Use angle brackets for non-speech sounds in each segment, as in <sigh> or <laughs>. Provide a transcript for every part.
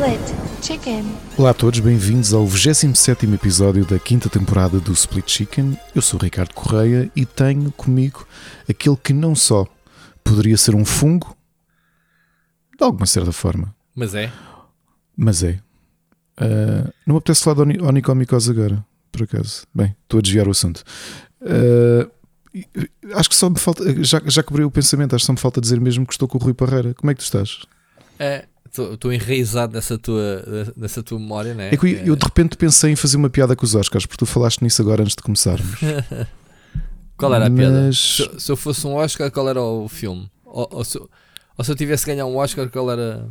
Split Chicken. Olá a todos, bem-vindos ao 27 episódio da quinta temporada do Split Chicken. Eu sou o Ricardo Correia e tenho comigo aquele que não só poderia ser um fungo, de alguma certa forma, Mas é. mas é. Ah, não me apetece falar de oni- onicomicose agora, por acaso. Bem, estou a desviar o assunto. E- acho que só me falta, já, já cobrei o pensamento, acho que só me falta dizer mesmo que estou com o Rui Parreira. Como é que tu estás? Estou enraizado nessa tua, nessa tua memória, não é? É que eu, eu de repente pensei em fazer uma piada com os Oscars, porque tu falaste nisso agora antes de começarmos. <laughs> Qual era a piada? Mas- Se, se eu fosse um Oscar, qual era o filme? Ou, ou se, ou se eu tivesse ganhar um Oscar, qual era,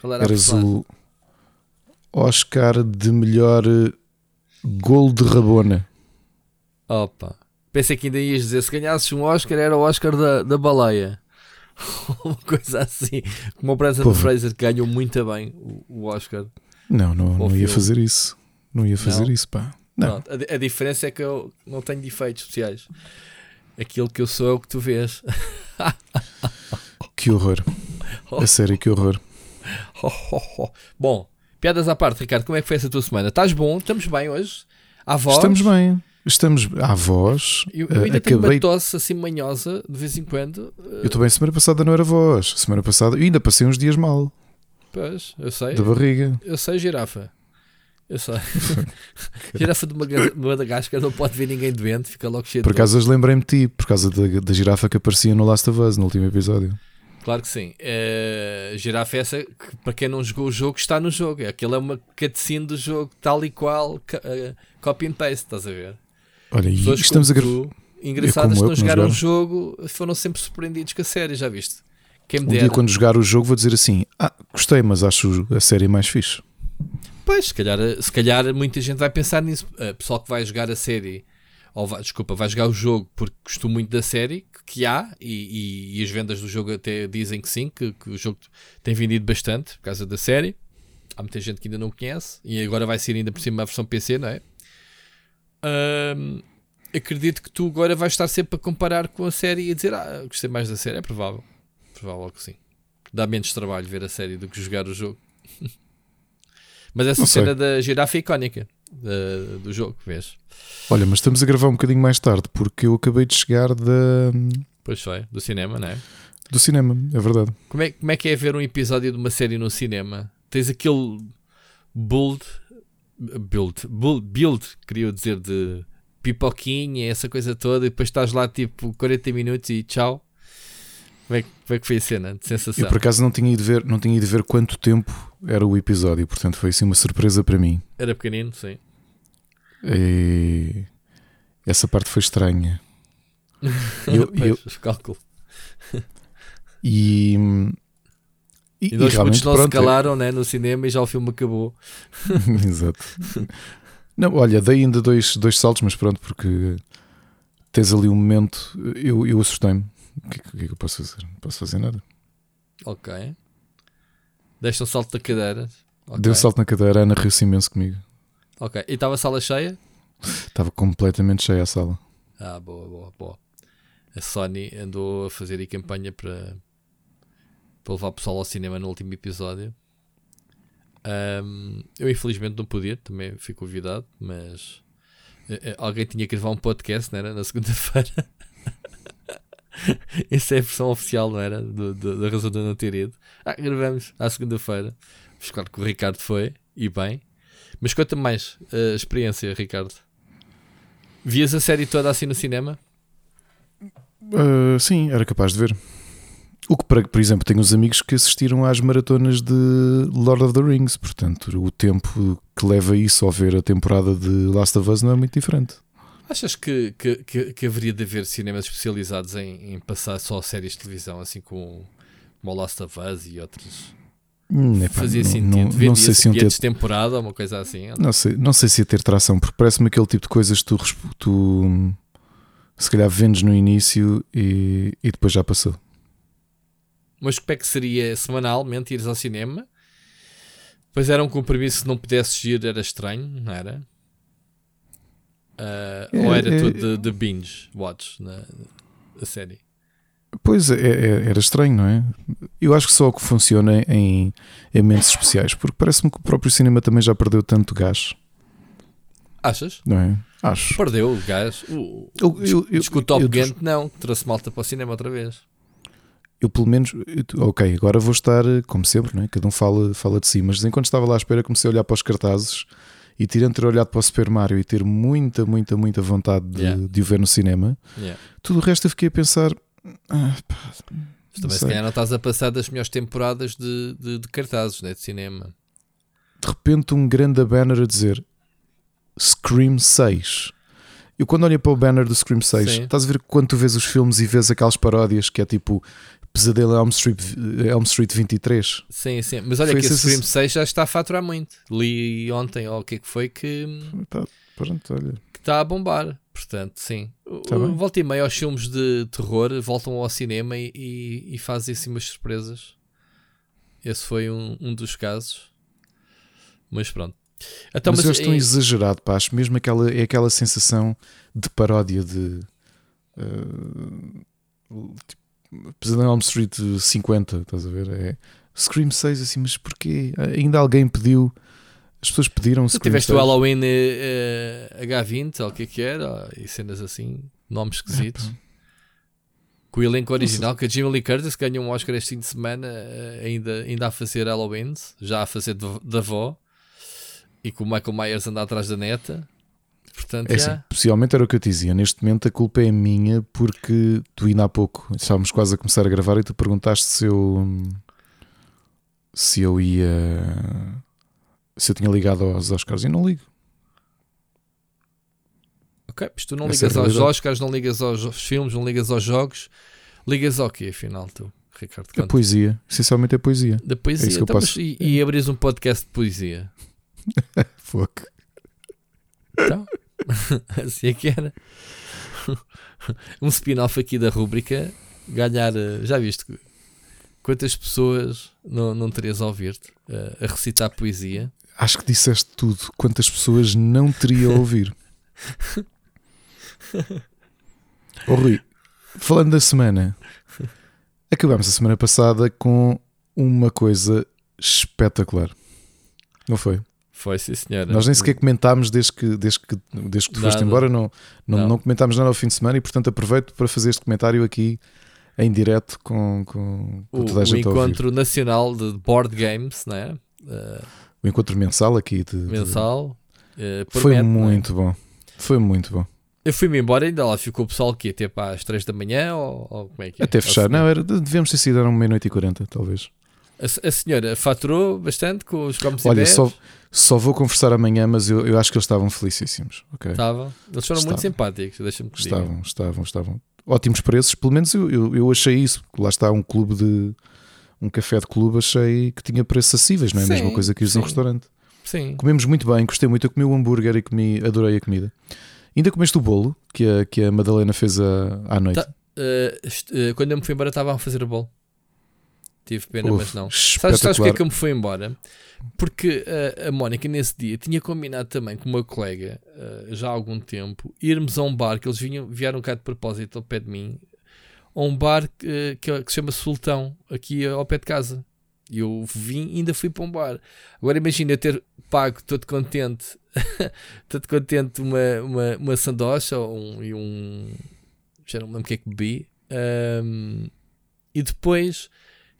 qual era a Eras o Oscar de melhor eh, gol de Rabona. Opa. Pensei que ainda ias dizer, se ganhasses um Oscar, era o Oscar da, da baleia. <laughs> Uma coisa assim. Como o Brandon Porra. Fraser que ganhou muito bem o, Oscar. Não, não, não ia fazer isso. Não ia fazer Não? isso, pá. Não. Pronto, a, a diferença é que eu não tenho defeitos especiais. Aquilo que eu sou é o que tu vês. Que horror. A sério, que horror. <laughs> Bom, piadas à parte, Ricardo, como é que foi essa tua semana? Estás bom? Estamos bem hoje? À voz? Estamos bem. Estamos à voz. Eu, eu Eh, ainda tenho uma acabei. tosse assim manhosa de vez em quando. Eh, Eu estou bem. Semana passada não era voz. Semana passada eu ainda passei uns dias mal Pois, eu sei. da barriga. Eu sei, girafa. Eu sei. <laughs> girafa de Madagascar não pode ver ninguém doente, fica logo cheio Por de acaso hoje lembrei-me de ti, por causa da, da girafa que aparecia no Last of Us no último episódio. Claro que sim. Eh, girafa é essa que, para quem não jogou o jogo, está no jogo. Aquilo é uma cutscene do jogo, tal e qual, eh, copy and paste, estás a ver? Olha, e Pessoas estamos a gravar. engraçadas que não jogaram o jogo foram sempre surpreendidos com a série, já viste? Quem Um dia, quando jogar o jogo, vou dizer assim: Ah, gostei, mas acho a série mais fixe. Pois, se calhar, se calhar muita gente vai pensar nisso. Uh, pessoal que vai jogar a série, ou vai, desculpa, vai jogar o jogo porque gostou muito da série, que, há, e, e- e as vendas do jogo até dizem que sim, que, que o jogo tem vendido bastante por causa da série. Há muita gente que ainda não conhece, e agora vai ser ainda por cima a versão PC, não é? Acredito que tu agora vais estar sempre a comparar com a série e a dizer, ah, gostei mais da série. É provável, provável que sim. Dá menos trabalho ver a série do que jogar o jogo. <laughs> Mas essa cena da girafa é icónica da- do jogo, vês? Olha, mas estamos a gravar um bocadinho mais tarde porque eu acabei de chegar da, Pois foi, do cinema, não é? do cinema, é verdade. Como é, como é que é ver um episódio de uma série no cinema? Tens aquele build, build, build, build queria dizer, de pipoquinha, essa coisa toda, e depois estás lá tipo 40 minutos e tchau. Como é, que- como é que foi a cena de sensação? Eu por acaso não tinha ido ver, não tinha ido ver quanto tempo era o episódio, portanto foi assim uma surpresa para mim. Era pequenino, sim. E essa parte foi estranha. <laughs> Eu- eu- Pois, cálculo. E, e, E realmente, putos não se pronto, é- calaram né, no cinema e já o filme acabou. <laughs> Exato. Não, olha, dei ainda dois, dois saltos, mas pronto, porque tens ali um momento. Eu, eu assustei-me. O que, é que- é que eu posso fazer? Não posso fazer nada. Ok. Deixa um salto da cadeira. Ok. Dei um salto na cadeira, a Ana riu-se imenso comigo. Ok. E estava a sala cheia? Estava completamente cheia a sala. Ah, boa, boa, boa. A Sony andou a fazer aí campanha para, para levar o pessoal ao cinema no último episódio. Ahm, eu infelizmente não podia, também fui convidado, mas eh, eh, alguém tinha que gravar um podcast, não era? Na segunda-feira. <laughs> Essa é a versão oficial, não era? Do- do- da razão de eu não ter ido. Ah, gravamos à segunda-feira. Mas claro que o Ricardo foi, e bem. Mas conta mais a experiência, Ricardo. Vias a série toda assim no cinema? Ah, sim, era capaz de ver. O que, por por exemplo, tenho uns amigos que assistiram às maratonas de Lord of the Rings, portanto, o tempo que leva isso ao ver a temporada de Last of Us não é muito diferente. Achas que, que, que, que haveria de haver cinemas especializados em, em passar só séries de televisão, assim como, como Last of Us e outros? Hum, epá, Fazia não, sentido. não, não sei se iam ter de temporada ou uma coisa assim? não? Não sei, não sei se ia ter tração, porque parece-me aquele tipo de coisas que tu, tu se calhar vendes no início e, e depois já passou. Mas como é que seria semanalmente ires ao cinema? Pois era um compromisso, se não pudesses ir era estranho, não era? Ah, É, ou era é- tudo de, de binge watch na, a série? Pois, é, é, era estranho, não é? Eu acho que só o que funciona em eventos especiais, porque parece-me que o próprio cinema também já perdeu tanto gás. Achas? Não é? Acho. Perdeu o gás. O, Eu- eu- eu- que o Top eu- Gun não, trouxe malta para o cinema outra vez. Eu pelo menos, eu- ok, agora vou estar, eh, como sempre, não é? cada um fala, fala de si, mas enquanto estava lá à espera comecei a olhar para os cartazes e ter olhado para o Super Mario e ter muita, muita, muita vontade de, Yeah. de o ver no cinema, Yeah. tudo o resto eu fiquei a pensar, ah, pá, Mas também se sei. calhar não estás a passar das melhores temporadas de, de, de cartazes né, de cinema. de repente um grande banner a dizer Scream 6. Eu quando olho para o banner do Scream 6, Sim. estás a ver quando tu vês os filmes e vês aquelas paródias que é tipo Pesadelo em Elm Street, Elm Street 23. Sim, sim. Mas olha Foi que esse Scream 6 já está a faturar muito. Li ontem, ou o que é que foi, que Pá, pronto, olha. que está a bombar. Portanto, sim. Tá bem. Volta e meia aos filmes de terror, voltam ao cinema e, e, e fazem assim umas surpresas. Esse foi um, um dos casos. Mas pronto. Então, mas, mas eu acho tão em- exagerado, pá, acho mesmo aquela, é aquela sensação de paródia de uh, tipo, Pesadelo Elm Street 50, estás a ver? É Scream 6 assim, mas porquê? Ainda alguém pediu, as pessoas pediram Scream tiveste o 6. Halloween eh, eh, H20, ou o que é que era, e cenas assim, nomes esquisitos. Com o elenco original, que a Jamie Lee Curtis ganhou um Oscar este fim de semana, eh, ainda, ainda a fazer Halloween, já a fazer da avó, e com o Michael Myers anda atrás da neta. Portanto, É assim, possivelmente era o que eu te dizia. Neste momento a culpa é minha porque tu ainda há pouco estávamos quase a começar a gravar e tu perguntaste se eu se eu ia se eu tinha ligado aos Oscars e não ligo. Ok, mas tu não Essa é a ligas aos realidade. Oscars, não ligas aos filmes, não ligas aos jogos, ligas ao quê, afinal, tu, Ricardo? A Conta. poesia, essencialmente é poesia. Da É poesia, eu então, posso- e, e abris um podcast de poesia? <laughs> Fuck. Então, <laughs> assim é que era. <laughs> Um spin-off aqui da rúbrica ganhar. eh, Já viste quantas pessoas não, não terias a ouvir-te eh, a recitar poesia? Acho que disseste tudo. Quantas pessoas não teria a ouvir? <laughs> oh, Rui, falando da semana, acabamos a semana passada com uma coisa espetacular. Não foi? Foi, sim, senhora. Nós nem sequer comentámos desde que, desde que, desde que tu foste Nada. embora, não, não, Não. não comentámos nada ao fim de semana e, portanto, aproveito para fazer este comentário aqui em direto com, com, com o, toda a o gente ouvir. encontro nacional de board games, né? Eh, O encontro mensal aqui de, de- mensal. eh, Foi promete, né? muito bom. Foi muito bom. Eu fui-me embora e ainda lá ficou o pessoal que até para às 3 da manhã ou, ou como é que é? Até fechar. se- Não, era, devemos ter sido eram meia-noite e quarenta, talvez. A, a senhora faturou bastante com os comes Olha, e só, só vou conversar amanhã, mas eu, eu acho que eles estavam felicíssimos. ok? Estavam. Eles foram muito Estavam. simpáticos, deixa-me que diga. Estavam, estavam, estavam. Ótimos preços, pelo menos eu, eu, eu achei isso. Lá está um clube de. Um café de clube, achei que tinha preços acessíveis, não é a mesma coisa que ires a um restaurante. Sim. Comemos muito bem, gostei muito. Eu comi o hambúrguer e comi, adorei a comida. Ainda comeste o bolo que a, que a Madalena fez a, à noite. Tá. Uh, uh, quando eu me fui embora estavam a fazer o bolo. Tive pena, Uf, mas não. Sabes, sabes porque é que eu me fui embora? Porque uh, a Mónica nesse dia tinha combinado também com uma colega, uh, já há algum tempo, irmos a um bar que eles vinham, vieram cá de propósito ao pé de mim, a um bar que, é- que se chama Sultão, aqui ao pé de casa. E eu vim e ainda fui para um bar. Agora imagina eu ter pago todo contente, <laughs> todo contente uma, uma, uma sandocha ou um, e um. Já não me lembro o que é que bebi. um, e depois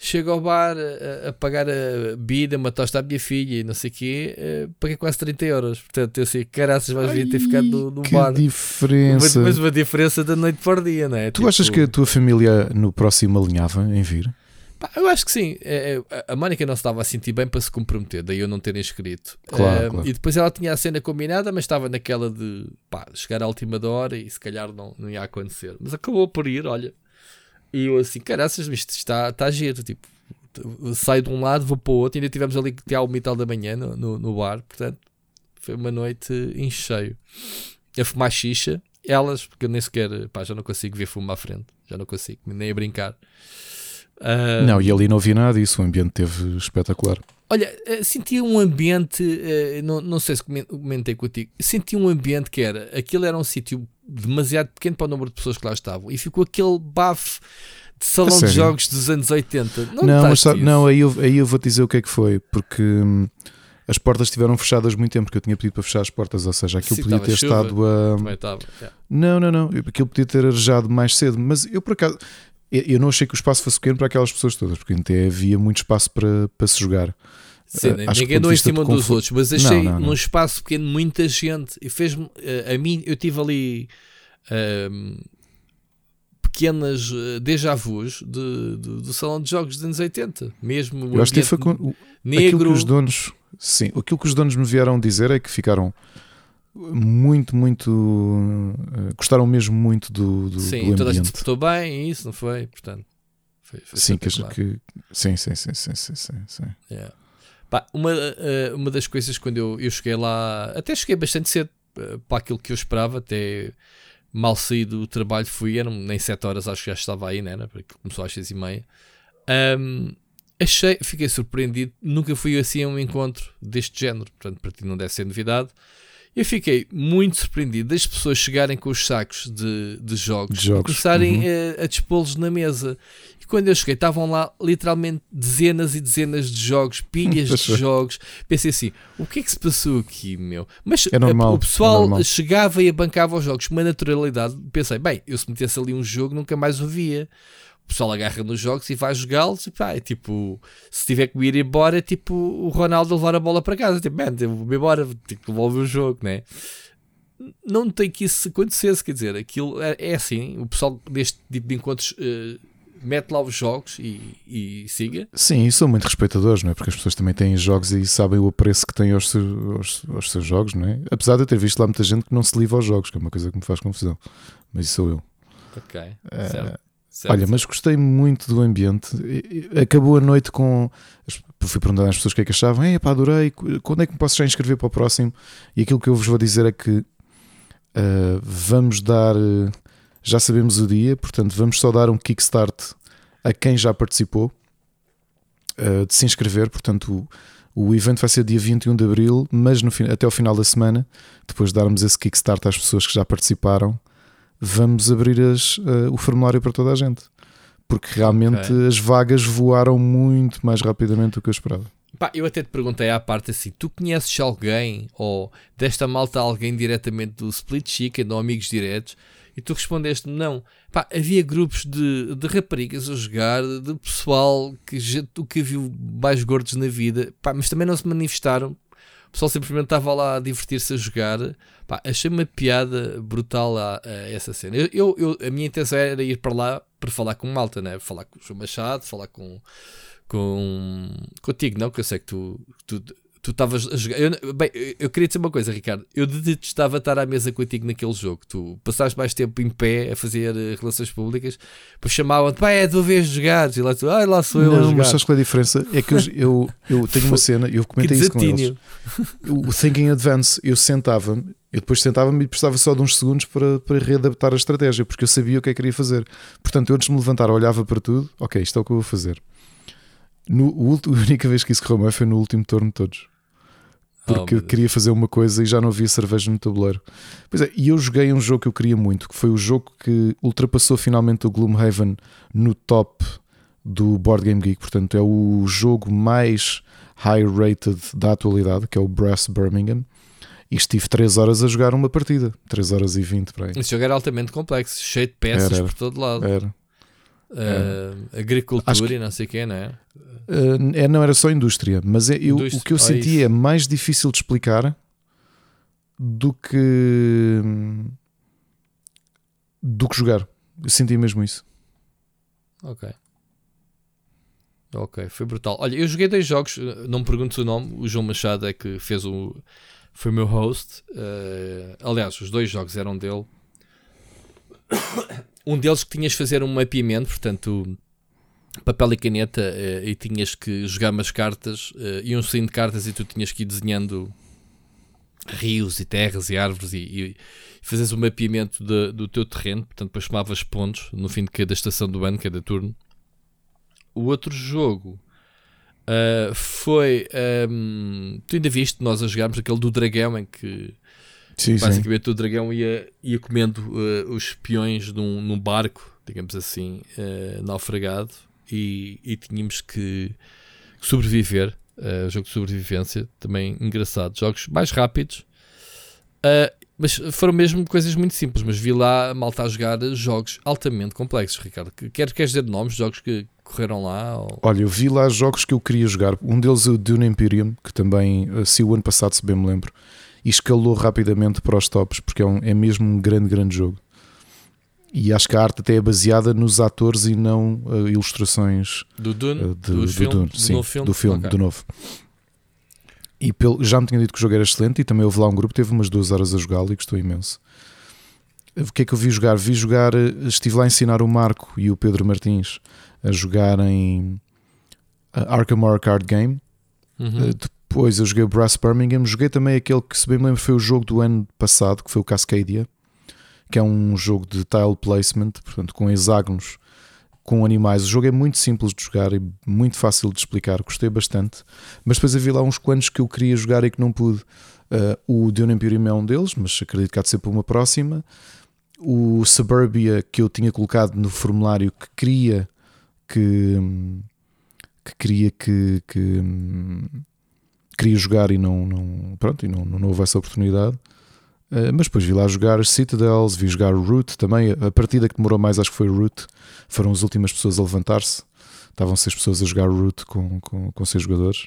chego ao bar a, a pagar a bebida, uma tosta à minha filha e não sei o quê, eh, paguei quase 30 euros. Portanto, eu sei, caraças, vais vir ter ficado no, no que bar. diferença. Mas, uma diferença da noite para o dia, não é? Tu achas Tipo, que a tua família no próximo alinhava em vir? Pá, eu acho que sim. É, é, a Mónica não se estava a sentir bem para se comprometer, daí eu não ter inscrito. Claro, Ah, claro. E depois ela tinha a cena combinada, mas estava naquela de pá, chegar à última hora e se calhar não, não ia acontecer. Mas acabou por ir, olha. E eu assim, caraças, isto está, está giro. Tipo, saio de um lado, vou para o outro. Ainda tivemos ali até ao metal da manhã no, no, no bar, portanto, foi uma noite em cheio. A fumar xixa, elas, porque eu nem sequer, pá, já não consigo ver fumo à frente, já não consigo, nem a brincar. Ah, Não, e ali não vi nada disso. O ambiente teve espetacular. Olha, eh, senti um ambiente, eh, não, não sei se comen- comentei contigo, senti um ambiente que era, aquilo era um sítio demasiado pequeno para o número de pessoas que lá estavam e ficou aquele bafo de salão de jogos dos anos 80. Não, não, mas, não aí, eu, aí eu vou dizer o que é que foi, porque hum, as portas estiveram fechadas muito tempo, porque eu tinha pedido para fechar as portas, ou seja, aquilo Sim, podia ter chuva, estado a. Estava, yeah. Não, não, não, aquilo podia ter arejado mais cedo, mas eu por acaso. Eu não achei que o espaço fosse pequeno para aquelas pessoas todas, porque até havia muito espaço para, para se jogar. Sim, uh, ninguém andou em cima dos outros, mas achei não, não, não. num espaço pequeno muita gente e fez-me. Uh, a mim, eu tive ali. Uh, pequenas uh, déjà vus de, de, do salão de jogos dos anos 80, mesmo eu acho que foi com, negro. Aquilo que os donos, sim, aquilo que os donos me vieram dizer é que ficaram muito, muito uh, gostaram mesmo muito do, do sim, do toda a gente se portou bem e isso não foi, portanto foi, foi sim, que, que, sim, sim, sim, sim, sim, sim, sim. Yeah. Pá, uma, uh, uma das coisas quando eu, eu cheguei lá, até cheguei bastante cedo uh, para aquilo que eu esperava, até mal saí do trabalho fui, eram nem 7 horas, acho que já estava aí, né? Porque começou às 6 e meia. Um, achei, fiquei surpreendido, nunca fui assim a um encontro deste género, portanto, para ti não deve ser novidade. Eu fiquei muito surpreendido das pessoas chegarem com os sacos de, de jogos, de jogos. e começarem uhum. a, a dispô-los na mesa. E quando eu cheguei, estavam lá literalmente dezenas e dezenas de jogos, pilhas de <laughs> jogos. Pensei assim: o que é que se passou aqui, meu? Mas é normal, o pessoal é chegava e abancava os jogos com uma naturalidade. Pensei: bem, eu se metesse ali um jogo nunca mais o via pessoal agarra nos jogos e vai jogá-los e pá, é tipo, se tiver que ir embora, é tipo o Ronaldo levar a bola para casa, tipo, man, eu vou embora, tenho que devolver o jogo, né? Não tem que isso acontecer, quer dizer, aquilo é, é assim, o pessoal deste tipo de encontros uh, mete lá os jogos e, e siga. Sim, e são muito respeitadores, não é? Porque as pessoas também têm jogos e sabem o preço que têm aos, aos, aos seus jogos, não é? Apesar de eu ter visto lá muita gente que não se livra aos jogos, que é uma coisa que me faz confusão, mas isso sou eu. Ok, é, certo. Certo. Olha, mas gostei muito do ambiente. Acabou a noite com. Fui perguntar às pessoas o que é que achavam. É, pá, adorei. Quando é que me posso já inscrever para o próximo? E aquilo que eu vos vou dizer é que uh, vamos dar. Já sabemos o dia, portanto, vamos só dar um kickstart a quem já participou uh, de se inscrever. Portanto, o, o evento vai ser dia 21 de abril, mas no, até ao final da semana, depois de darmos esse kickstart às pessoas que já participaram vamos abrir as, uh, o formulário para toda a gente. Porque realmente okay. as vagas voaram muito mais rapidamente do que eu esperava. Pá, eu até te perguntei à parte assim: tu conheces alguém ou desta malta alguém diretamente do Split Chicken ou amigos diretos? E tu respondeste-me: não. Pá, havia grupos de, de raparigas a jogar, de pessoal que tu que viu mais gordos na vida, pá, mas também não se manifestaram o pessoal simplesmente estava lá a divertir-se a jogar. Pá, achei uma piada brutal a, a essa cena. Eu, eu, a minha intenção era ir para lá para falar com malta, né? falar com o João Machado, falar com, com contigo, não? Que eu sei que tu, tu tu estavas a jogar. Eu, bem, eu queria dizer uma coisa, Ricardo. Eu detestava estar à mesa contigo naquele jogo. Tu passaste mais tempo em pé a fazer uh, relações públicas, depois chamavam-te, pá, é tua vez de jogar. E lá tu, ah, lá sou eu. Não, mas sabes qual é a diferença? É que eu, eu, eu tenho uma cena, eu comentei isso com eles. O Thinking Advance, eu sentava-me, eu depois sentava-me e precisava só de uns segundos para, para readaptar a estratégia, porque eu sabia o que é que queria fazer. Portanto, eu antes de me levantar, olhava para tudo, ok, isto é o que eu vou fazer. No, <laughs> a única vez que isso correu mal foi no último turno de todos porque oh, queria fazer uma coisa e já não havia cerveja no tabuleiro. Pois é, e eu joguei um jogo que eu queria muito, que foi o jogo que ultrapassou finalmente o Gloomhaven no top do Board Game Geek, portanto é o jogo mais high rated da atualidade, que é o Brass Birmingham. E estive 3 horas a jogar uma partida, 3 horas e 20 para aí. Esse jogo era altamente complexo, cheio de peças era, era. por todo lado. Era. Uh, agricultura que, e não sei o que, não é? Uh, é? Não era só indústria, mas é, eu, indústria. o que eu senti é mais difícil de explicar do que do que jogar. Eu senti mesmo isso. Ok. Ok, foi brutal. Olha, eu joguei dois jogos, não me pergunto o nome. O João Machado é que fez o. Foi o meu host. Uh, aliás, os dois jogos eram dele <coughs> um deles que tinhas de fazer um mapeamento, portanto, papel e caneta, uh, e tinhas que jogar umas cartas, uh, e um sim de cartas, e tu tinhas que ir desenhando rios e terras e árvores e, e fazes o mapeamento de, do teu terreno, portanto, depois chamavas pontos no fim de cada estação do ano, cada turno. O outro jogo uh, foi. Um, ehm, tu ainda viste nós a jogarmos aquele do dragão em que Sim, Basicamente sim. o dragão ia, ia comendo uh, os peões num, num barco, digamos assim, uh, naufragado e, e tínhamos que sobreviver. Uh, jogo de sobrevivência, também engraçado. Jogos mais rápidos, uh, mas foram mesmo coisas muito simples. Mas vi lá a malta a jogar jogos altamente complexos, Ricardo. Quer, queres dizer nomes, jogos que correram lá? Ou... Olha, eu vi lá jogos que eu queria jogar. Um deles é o Dune Imperium, que também uh, saiu o ano passado, se bem me lembro, e escalou rapidamente para os tops, porque é, um, é mesmo um grande, grande jogo. E acho que a arte até é baseada nos atores e não uh, ilustrações do Dune, uh, de, do, do filme, Dune, sim, do, filme? do filme, okay. do novo. E pelo, já me tinha dito que o jogo era excelente e também houve lá um grupo, teve umas duas horas a jogá-lo e gostou imenso. O que é que eu vi jogar? Vi jogar, estive lá a ensinar o Marco e o Pedro Martins a jogarem Arkham Horror Card Game. Uhum. Uh, depois eu joguei o Brass Birmingham. Joguei também aquele que, se bem me lembro, foi o jogo do ano passado, que foi o Cascadia, que é um jogo de tile placement, portanto, com hexágonos com animais. O jogo é muito simples de jogar e muito fácil de explicar, gostei bastante. Mas depois havia lá uns quantos que eu queria jogar e que não pude. Uh, o Dune Imperium é um deles, mas acredito que há de ser para uma próxima. O Suburbia que eu tinha colocado no formulário que queria que, que queria que, que queria jogar e não, não pronto e não, não houve essa oportunidade. Uh, mas depois vi lá jogar Citadels, vi jogar Root também. A partida que demorou mais acho que foi Root. Foram as últimas pessoas a levantar-se. Estavam seis pessoas a jogar Root com, com, com seis jogadores.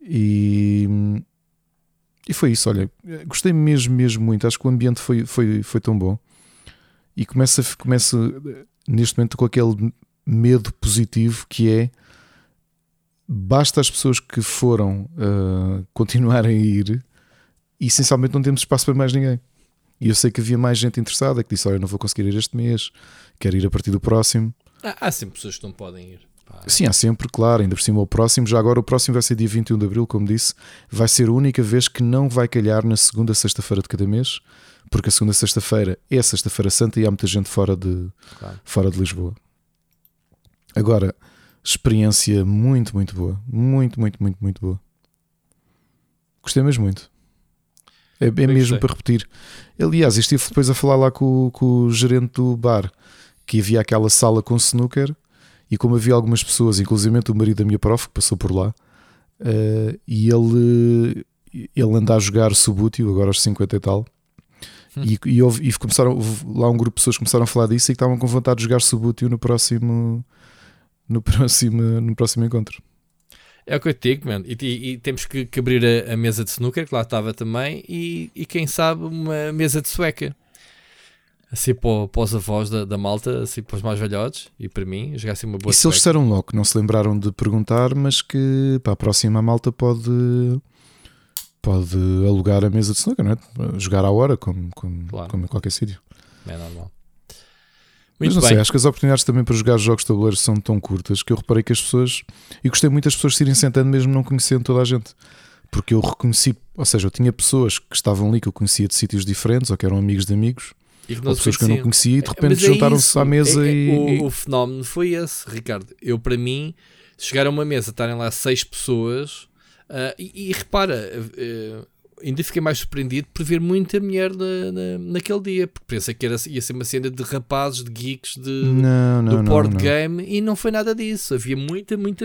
E, e foi isso. Olha, gostei mesmo, mesmo muito. Acho que o ambiente foi, foi, foi tão bom. E começa, começa neste momento com aquele medo positivo que é basta as pessoas que foram uh, continuarem a ir e essencialmente não temos espaço para mais ninguém. E eu sei que havia mais gente interessada que disse: Olha, não vou conseguir ir este mês, quero ir a partir do próximo. Há, há sempre pessoas que não podem ir. Pá. Sim, há sempre, claro. Ainda por cima, o próximo, já agora, o próximo vai ser dia 21 de abril, como disse, vai ser a única vez que não vai calhar na segunda sexta-feira de cada mês, porque a segunda sexta-feira é sexta-feira santa e há muita gente fora de, claro. fora de Lisboa. Agora, experiência muito, muito boa. Muito, muito, muito, muito boa. Gostei mesmo muito. É, é mesmo para repetir. Aliás, estive depois a falar lá com, com, o gerente do bar que havia aquela sala com snooker e como havia algumas pessoas, inclusive o marido da minha prof, que passou por lá, uh, e ele, ele anda a jogar subútil, agora aos 50 e tal. Hum. E, e, houve, e começaram, lá um grupo de pessoas começaram a falar disso e que estavam com vontade de jogar subútil no próximo no próximo, no próximo encontro. É o que eu te digo, man. E, e, e temos que, que abrir a, a, mesa de snooker, que lá estava também, e, e quem sabe uma mesa de sueca. Assim para, para os avós da, da malta, assim para os mais velhotes, e para mim, jogasse uma boa E se eles disseram logo, não se lembraram de perguntar, mas que para a próxima malta pode pode alugar a mesa de snooker, não é? Jogar à hora, como, como, claro. como em qualquer sítio. É normal. Muito Mas não bem. sei, acho que as oportunidades também para jogar jogos de tabuleiro são tão curtas que eu reparei que as pessoas. E gostei muito das pessoas se irem sentando mesmo não conhecendo toda a gente. Porque eu reconheci, ou seja, eu tinha pessoas que estavam ali que eu conhecia de sítios diferentes ou que eram amigos de amigos. E que ou pessoas que eu não conhecia e de é, repente é juntaram-se à mesa é, é, e. O, o, fenómeno foi esse, Ricardo. Eu, para mim, chegar a uma mesa, estarem lá seis pessoas. Uh, e, e, repara, uh, ainda fiquei mais surpreendido por ver muita mulher na, na, naquele dia, porque pensei que era, ia ser uma cena de rapazes, de geeks, de, não, não, do board não, game, e não foi nada disso. Havia muita, muita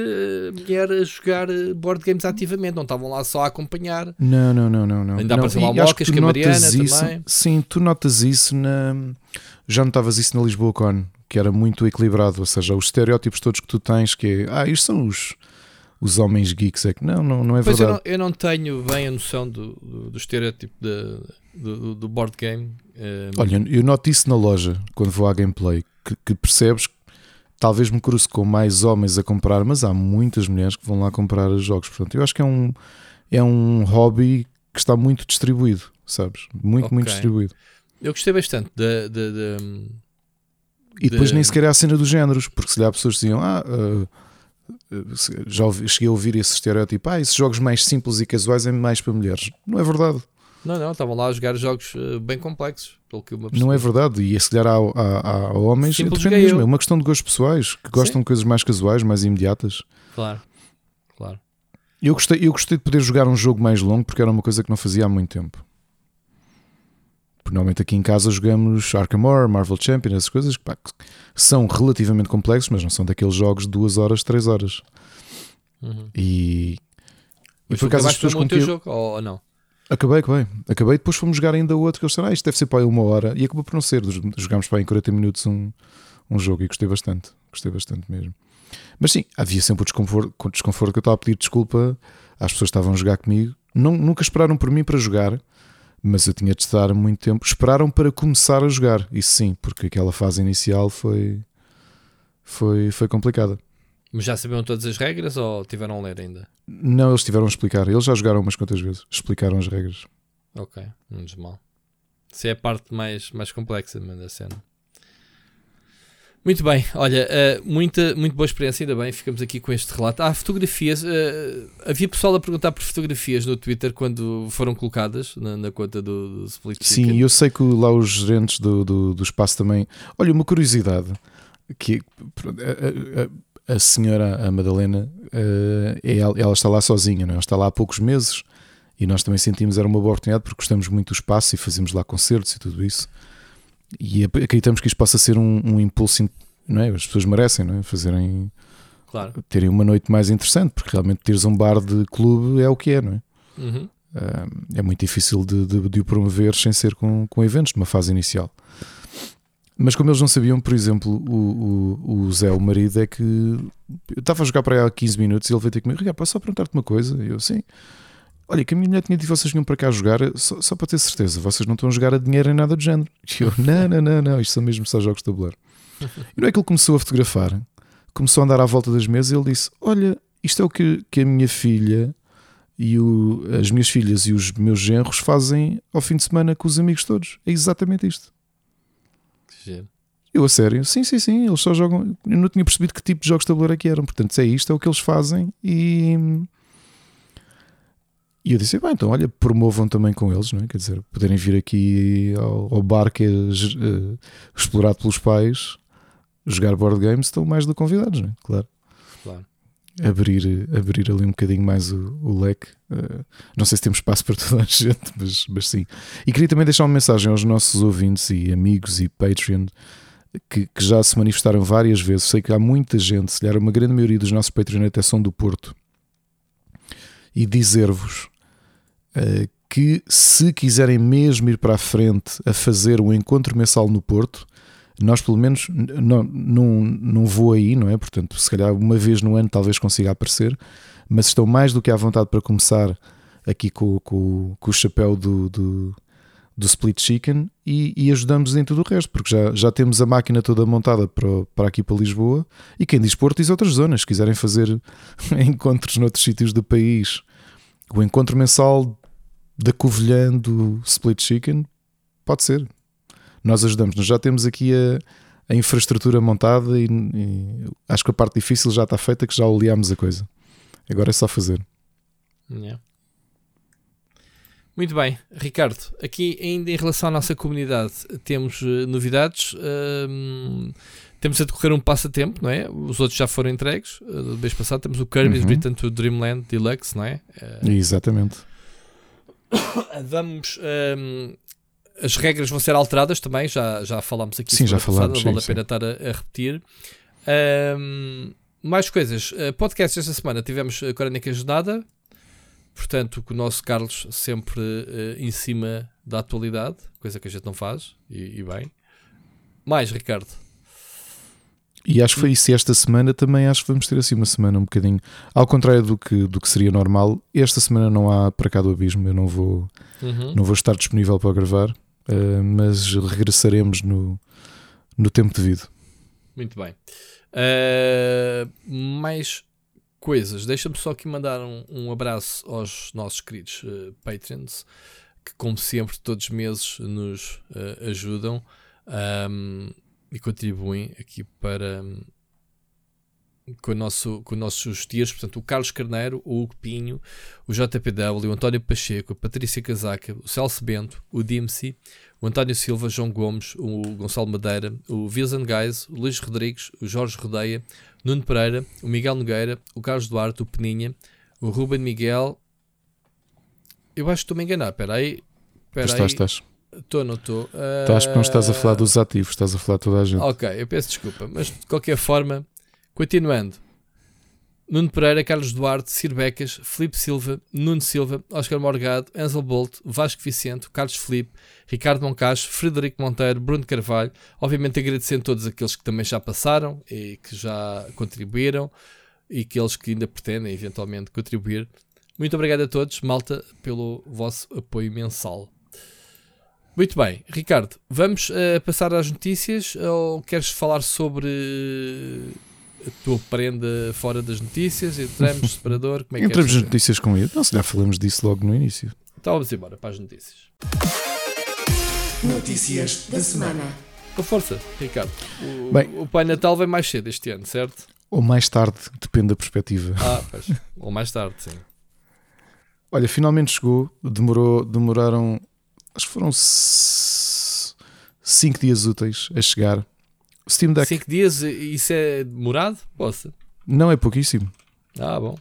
mulher a jogar eh, board games ativamente, não estavam lá só a acompanhar. Não, não, não, não. não. Ainda apareceu lá Mocas, que a Mariana isso, também. Sim, tu notas isso na. Já notavas isso na Lisboa Con, que era muito equilibrado, ou seja, os estereótipos todos que tu tens, que é, ah, isto são os os homens geeks é que não, não, não é pois verdade. Eu não, eu não tenho bem a noção do, do, do estereótipo de, do, do, board game. Um... Olha, eu noto isso na loja quando vou à gameplay, que, que percebes que talvez me cruze com mais homens a comprar, mas há muitas mulheres que vão lá comprar os jogos. Portanto, eu acho que é um, é um hobby que está muito distribuído, sabes? Muito, okay. muito distribuído. Eu gostei bastante da. E depois nem sequer é a cena dos géneros, porque se lhe há pessoas que diziam, ah, uh, já ouvi, cheguei a ouvir esse estereótipo: ah, esses jogos mais simples e casuais é mais para mulheres. Não é verdade. Não, não, estavam lá a jogar jogos uh, bem complexos. Pelo que não é verdade, e se calhar há, há, há homens, depende mesmo, é uma questão de gostos pessoais que gostam Sim. de coisas mais casuais, mais imediatas. Claro, claro. Eu gostei, eu gostei de poder jogar um jogo mais longo porque era uma coisa que não fazia há muito tempo. Normalmente aqui em casa jogamos Arkham Horror, Marvel Champion, essas coisas que, pá, que são relativamente complexos, mas não são daqueles jogos de 2 horas, 3 horas. Uhum. E, e Mas por acaso as pessoas com o teu que eu- jogo ou, ou não? Acabei, acabei. Acabei, depois fomos jogar ainda outro que eles disseram, ah, isto deve ser para aí uma hora. E acabou por não ser. Jogámos para aí em 40 minutos um, um jogo e gostei bastante. Gostei bastante mesmo. Mas sim, havia sempre o desconforto, o desconforto que eu estava a pedir desculpa às pessoas que estavam a jogar comigo. Não, nunca esperaram por mim para jogar, mas eu tinha de estar muito tempo. Esperaram para começar a jogar, isso sim, porque aquela fase inicial foi, foi, foi complicada. Mas já sabiam todas as regras ou tiveram a ler ainda? Não, eles tiveram a explicar. Eles já jogaram umas quantas vezes. Explicaram as regras. Ok, menos mal. Isso é a parte mais, mais complexa da cena. Muito bem, olha, eh, muita, muito boa experiência, ainda bem, ficamos aqui com este relato. Ah, fotografias, eh, havia pessoal a perguntar por fotografias no Twitter quando foram colocadas na, na conta do, do Split Sim, Chicken. eu sei que lá os gerentes do, do, do espaço também. Olha, uma curiosidade: que a, a- a senhora, a Madalena, eh, é ela, ela está lá sozinha, não é? ela está lá há poucos meses e nós também sentimos era uma boa oportunidade porque gostamos muito do espaço e fazemos lá concertos e tudo isso. E acreditamos que isto possa ser um, um impulso, não é? As pessoas merecem, não é? Fazerem, Claro. terem uma noite mais interessante, porque realmente teres um bar de clube é o que é, não é? Uhum. Ah, é muito difícil de, de- de o promover sem ser com, com eventos numa fase inicial. Mas como eles não sabiam, por exemplo, o, o, o Zé, o marido, é que eu estava a jogar para aí há 15 minutos e ele veio ter comigo, Ricardo, posso só perguntar-te uma coisa? E eu, sim. Olha, que a minha mulher tinha dito que vocês vinham para cá jogar, só, só para ter certeza, vocês não estão a jogar a dinheiro em nada do género. <laughs> E eu, não, não, não, não, isto são mesmo só jogos de tabuleiro. E não é que ele começou a fotografar, começou a andar à volta das mesas e ele disse: Olha, isto é o que, que a minha filha e o- as minhas filhas e os meus genros fazem ao fim de semana com os amigos todos. É exatamente isto. Que giro. Eu a sério, sim, sim, sim, eles só jogam. Eu não tinha percebido que tipo de jogos de tabuleiro é que eram. Portanto, se é isto, é o que eles fazem e. E eu disse, bem, então olha, promovam também com eles, não é? Quer dizer, poderem vir aqui ao, ao bar que é eh, explorado pelos pais, jogar board games, estão mais do que convidados, não é? Claro. Claro. Abrir, abrir ali um bocadinho mais o, o leque. Eh, não sei se temos espaço <laughs> para toda a gente, mas, mas sim. E queria também deixar uma mensagem aos nossos ouvintes e amigos e Patreon que, que já se manifestaram várias vezes. Sei que há muita gente, se calhar uma grande maioria dos nossos Patreon até são do Porto. E dizer-vos que se quiserem mesmo ir para a frente a fazer um encontro mensal no Porto, nós pelo menos não, não, não vou aí, não é? Portanto, se calhar uma vez no ano talvez consiga aparecer, mas estão mais do que à vontade para começar aqui com, com, com o chapéu do, do, do Split Chicken e, e ajudamos em tudo o resto, porque já, já temos a máquina toda montada para, para aqui para Lisboa e quem diz Porto diz outras zonas. Se quiserem fazer <laughs> encontros noutros sítios do país, o encontro mensal da Covilhã do Split Chicken pode ser. Nós ajudamos. Nós já temos aqui a, a infraestrutura montada e, e acho que a parte difícil já está feita, que já oleámos a coisa. Agora é só fazer. Yeah. Muito bem, Ricardo, aqui ainda em relação à nossa comunidade temos eh, novidades. Ahm, temos a decorrer um passatempo, não é? Os outros já foram entregues. Uh, do mês passado temos o Kirby's Uhum. Return to Dreamland Deluxe, não é? Eh, Exatamente. <coughs> vamos. ahm, as regras vão ser alteradas também, já, já falámos aqui Sim, já passada, falámos, vale sim, a pena estar a, a repetir. Ahm, mais coisas. Uh, podcast esta semana tivemos a Crónica Jornada, portanto, com o nosso Carlos sempre uh, em cima da atualidade, coisa que a gente não faz, e, e bem. Mais, Ricardo. E acho que foi isso. E esta semana também acho que vamos ter assim uma semana um bocadinho. Ao contrário do que, do que seria normal, esta semana não há para cá do abismo. Eu não vou, Uhum. não vou estar disponível para gravar, eh, mas regressaremos no, no tempo devido. Muito bem. Uh, mais coisas. Deixa-me só aqui mandar um, um abraço aos nossos queridos uh, Patreons que, como sempre, todos os meses nos uh, ajudam um, e contribuem aqui para um, com, o nosso, com os nossos tiers. Portanto, o Carlos Carneiro, o Hugo Pinho, o JPW, o António Pacheco, a Patrícia Casaca, o Celso Bento, o DMC, o António Silva, João Gomes, o Gonçalo Madeira, o Wilson Guys, o Luís Rodrigues, o Jorge Rodeia, Nuno Pereira, o Miguel Nogueira, o Carlos Duarte, o Peninha, o Ruben Miguel. Eu acho que estou-me a enganar, espera aí. Espera Estás, aí. estás. Estou, não estou. Acho que não estás a falar dos ativos, estás a falar toda a gente. Ok, eu peço desculpa, mas de qualquer forma, continuando. Nuno Pereira, Carlos Duarte, Sir Becas, Felipe Silva, Nuno Silva, Oscar Morgado, Enzo Bolt, Vasco Vicente, Carlos Felipe, Ricardo Moncacho, Frederico Monteiro, Bruno Carvalho. Obviamente agradecendo a todos aqueles que também já passaram e que já contribuíram e aqueles que ainda pretendem eventualmente contribuir. Muito obrigado a todos, malta, pelo vosso apoio mensal. Muito bem, Ricardo, vamos uh, passar às notícias ou queres falar sobre a tua prenda fora das notícias? Entramos, <laughs> separador, como é que Entramos nas notícias com ele. Não, se já falamos disso logo no início. Então vamos embora para as notícias. Notícias da semana. Com força, Ricardo. O, Bem, o Pai Natal vem mais cedo este ano, certo? Ou mais tarde, depende da perspectiva. Ah, pois. <laughs> ou mais tarde, sim. Olha, finalmente chegou. Demorou, demoraram, acho que foram 5 dias úteis a chegar. Steam Deck. 5 dias, isso é demorado? Possa. Não é pouquíssimo. Ah, bom.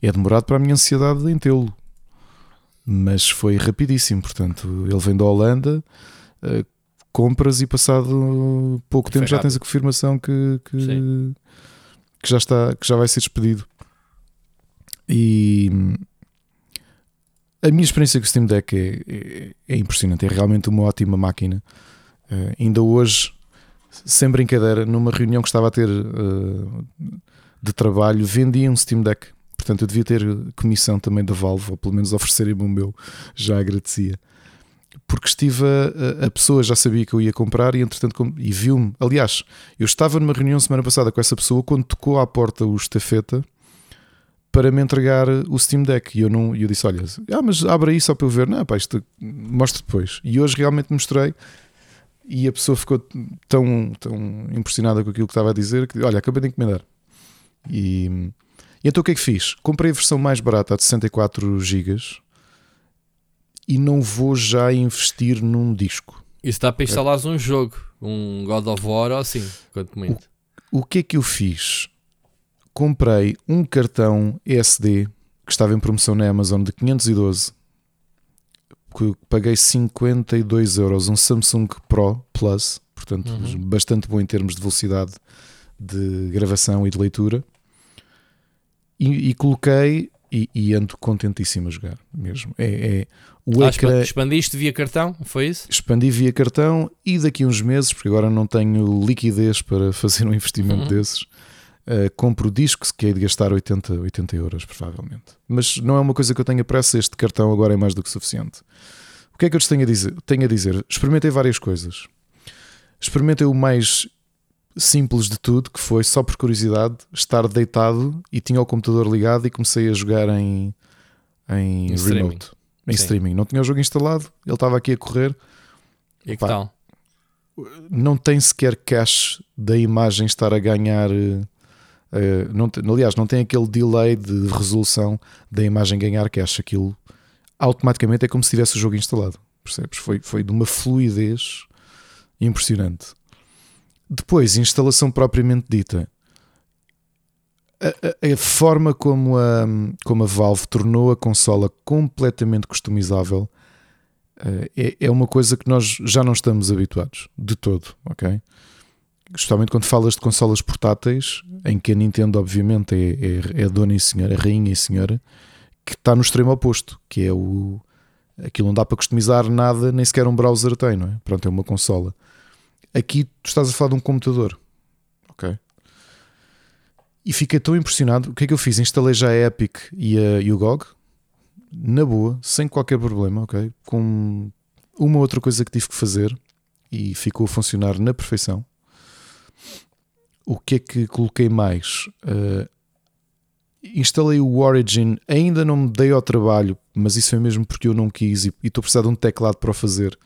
É demorado para a minha ansiedade em tê-lo. Mas foi rapidíssimo. Portanto, ele vem da Holanda, uh, compras e passado pouco tempo já tens a confirmação que, que, que, já está, que já vai ser despedido. E a minha experiência com o Steam Deck é, é, é impressionante, é realmente uma ótima máquina. Uh, ainda hoje, sem brincadeira, numa reunião que estava a ter uh, de trabalho, vendia um Steam Deck. Portanto, eu devia ter comissão também da Valve, ou pelo menos oferecerem-me o meu, já agradecia. Porque estive a, a, pessoa já sabia que eu ia comprar e entretanto e viu-me. Aliás, eu estava numa reunião semana passada com essa pessoa quando tocou à porta o estafeta para me entregar o Steam Deck. E eu, não, eu disse: Olha, ah, mas abre aí só para eu ver. Não, pá, isto mostra depois. E hoje realmente mostrei. E a pessoa ficou tão, tão impressionada com aquilo que estava a dizer que, olha, acabei de encomendar. E, e então o que é que fiz? Comprei a versão mais barata, a de 64 GB, e não vou já investir num disco. Isso dá para instalares um jogo, um God of War ou assim, quanto muito. O, o que é que eu fiz? Comprei um cartão SD que estava em promoção na Amazon de 512 que paguei 52 euros um Samsung Pro Plus portanto uhum. bastante bom em termos de velocidade de gravação e de leitura e, e coloquei e, e, ando contentíssimo a jogar mesmo é, é o ah, ecrã... expandiste via cartão foi isso expandi via cartão e daqui a uns meses porque agora não tenho liquidez para <laughs> fazer um investimento uhum. desses Uh, compro discos que é de gastar 80, 80 euros, provavelmente. Mas não é uma coisa que eu tenha pressa, este cartão agora é mais do que suficiente. O que é que eu te tenho a dizer? Tenho a dizer? Experimentei várias coisas. Experimentei o mais simples de tudo, que foi só por curiosidade estar deitado e tinha o computador ligado e comecei a jogar em, em, em remote, streaming. em Sim. streaming. Não tinha o jogo instalado, ele estava aqui a correr. E que tal? Não tem sequer cache da imagem estar a ganhar eh, Uh, não, aliás, não tem aquele delay de resolução da imagem ganhar cache. Aquilo automaticamente é como se tivesse o jogo instalado. Percebes? Foi, foi de uma fluidez impressionante. Depois, instalação propriamente dita. A, a, a, forma como a, como a Valve tornou a consola completamente customizável uh, é, é uma coisa que nós já não estamos habituados de todo, ok? Especialmente quando falas de consolas portáteis, em que a Nintendo, obviamente, é, é, é dona e senhora, rainha e senhora, que está no extremo oposto, que é o. Aquilo não dá para customizar nada, nem sequer um browser tem, não é? Pronto, é uma consola. Aqui tu estás a falar de um computador, ok? E fiquei tão impressionado. O que é que eu fiz? Instalei já a Epic e, a, e o GOG, na boa, sem qualquer problema, ok? Com uma outra coisa que tive que fazer e ficou a funcionar na perfeição o que é que coloquei mais? Uh, instalei o Origin, ainda não me dei ao trabalho, mas isso é mesmo porque eu não quis e estou a precisar de um teclado para o fazer.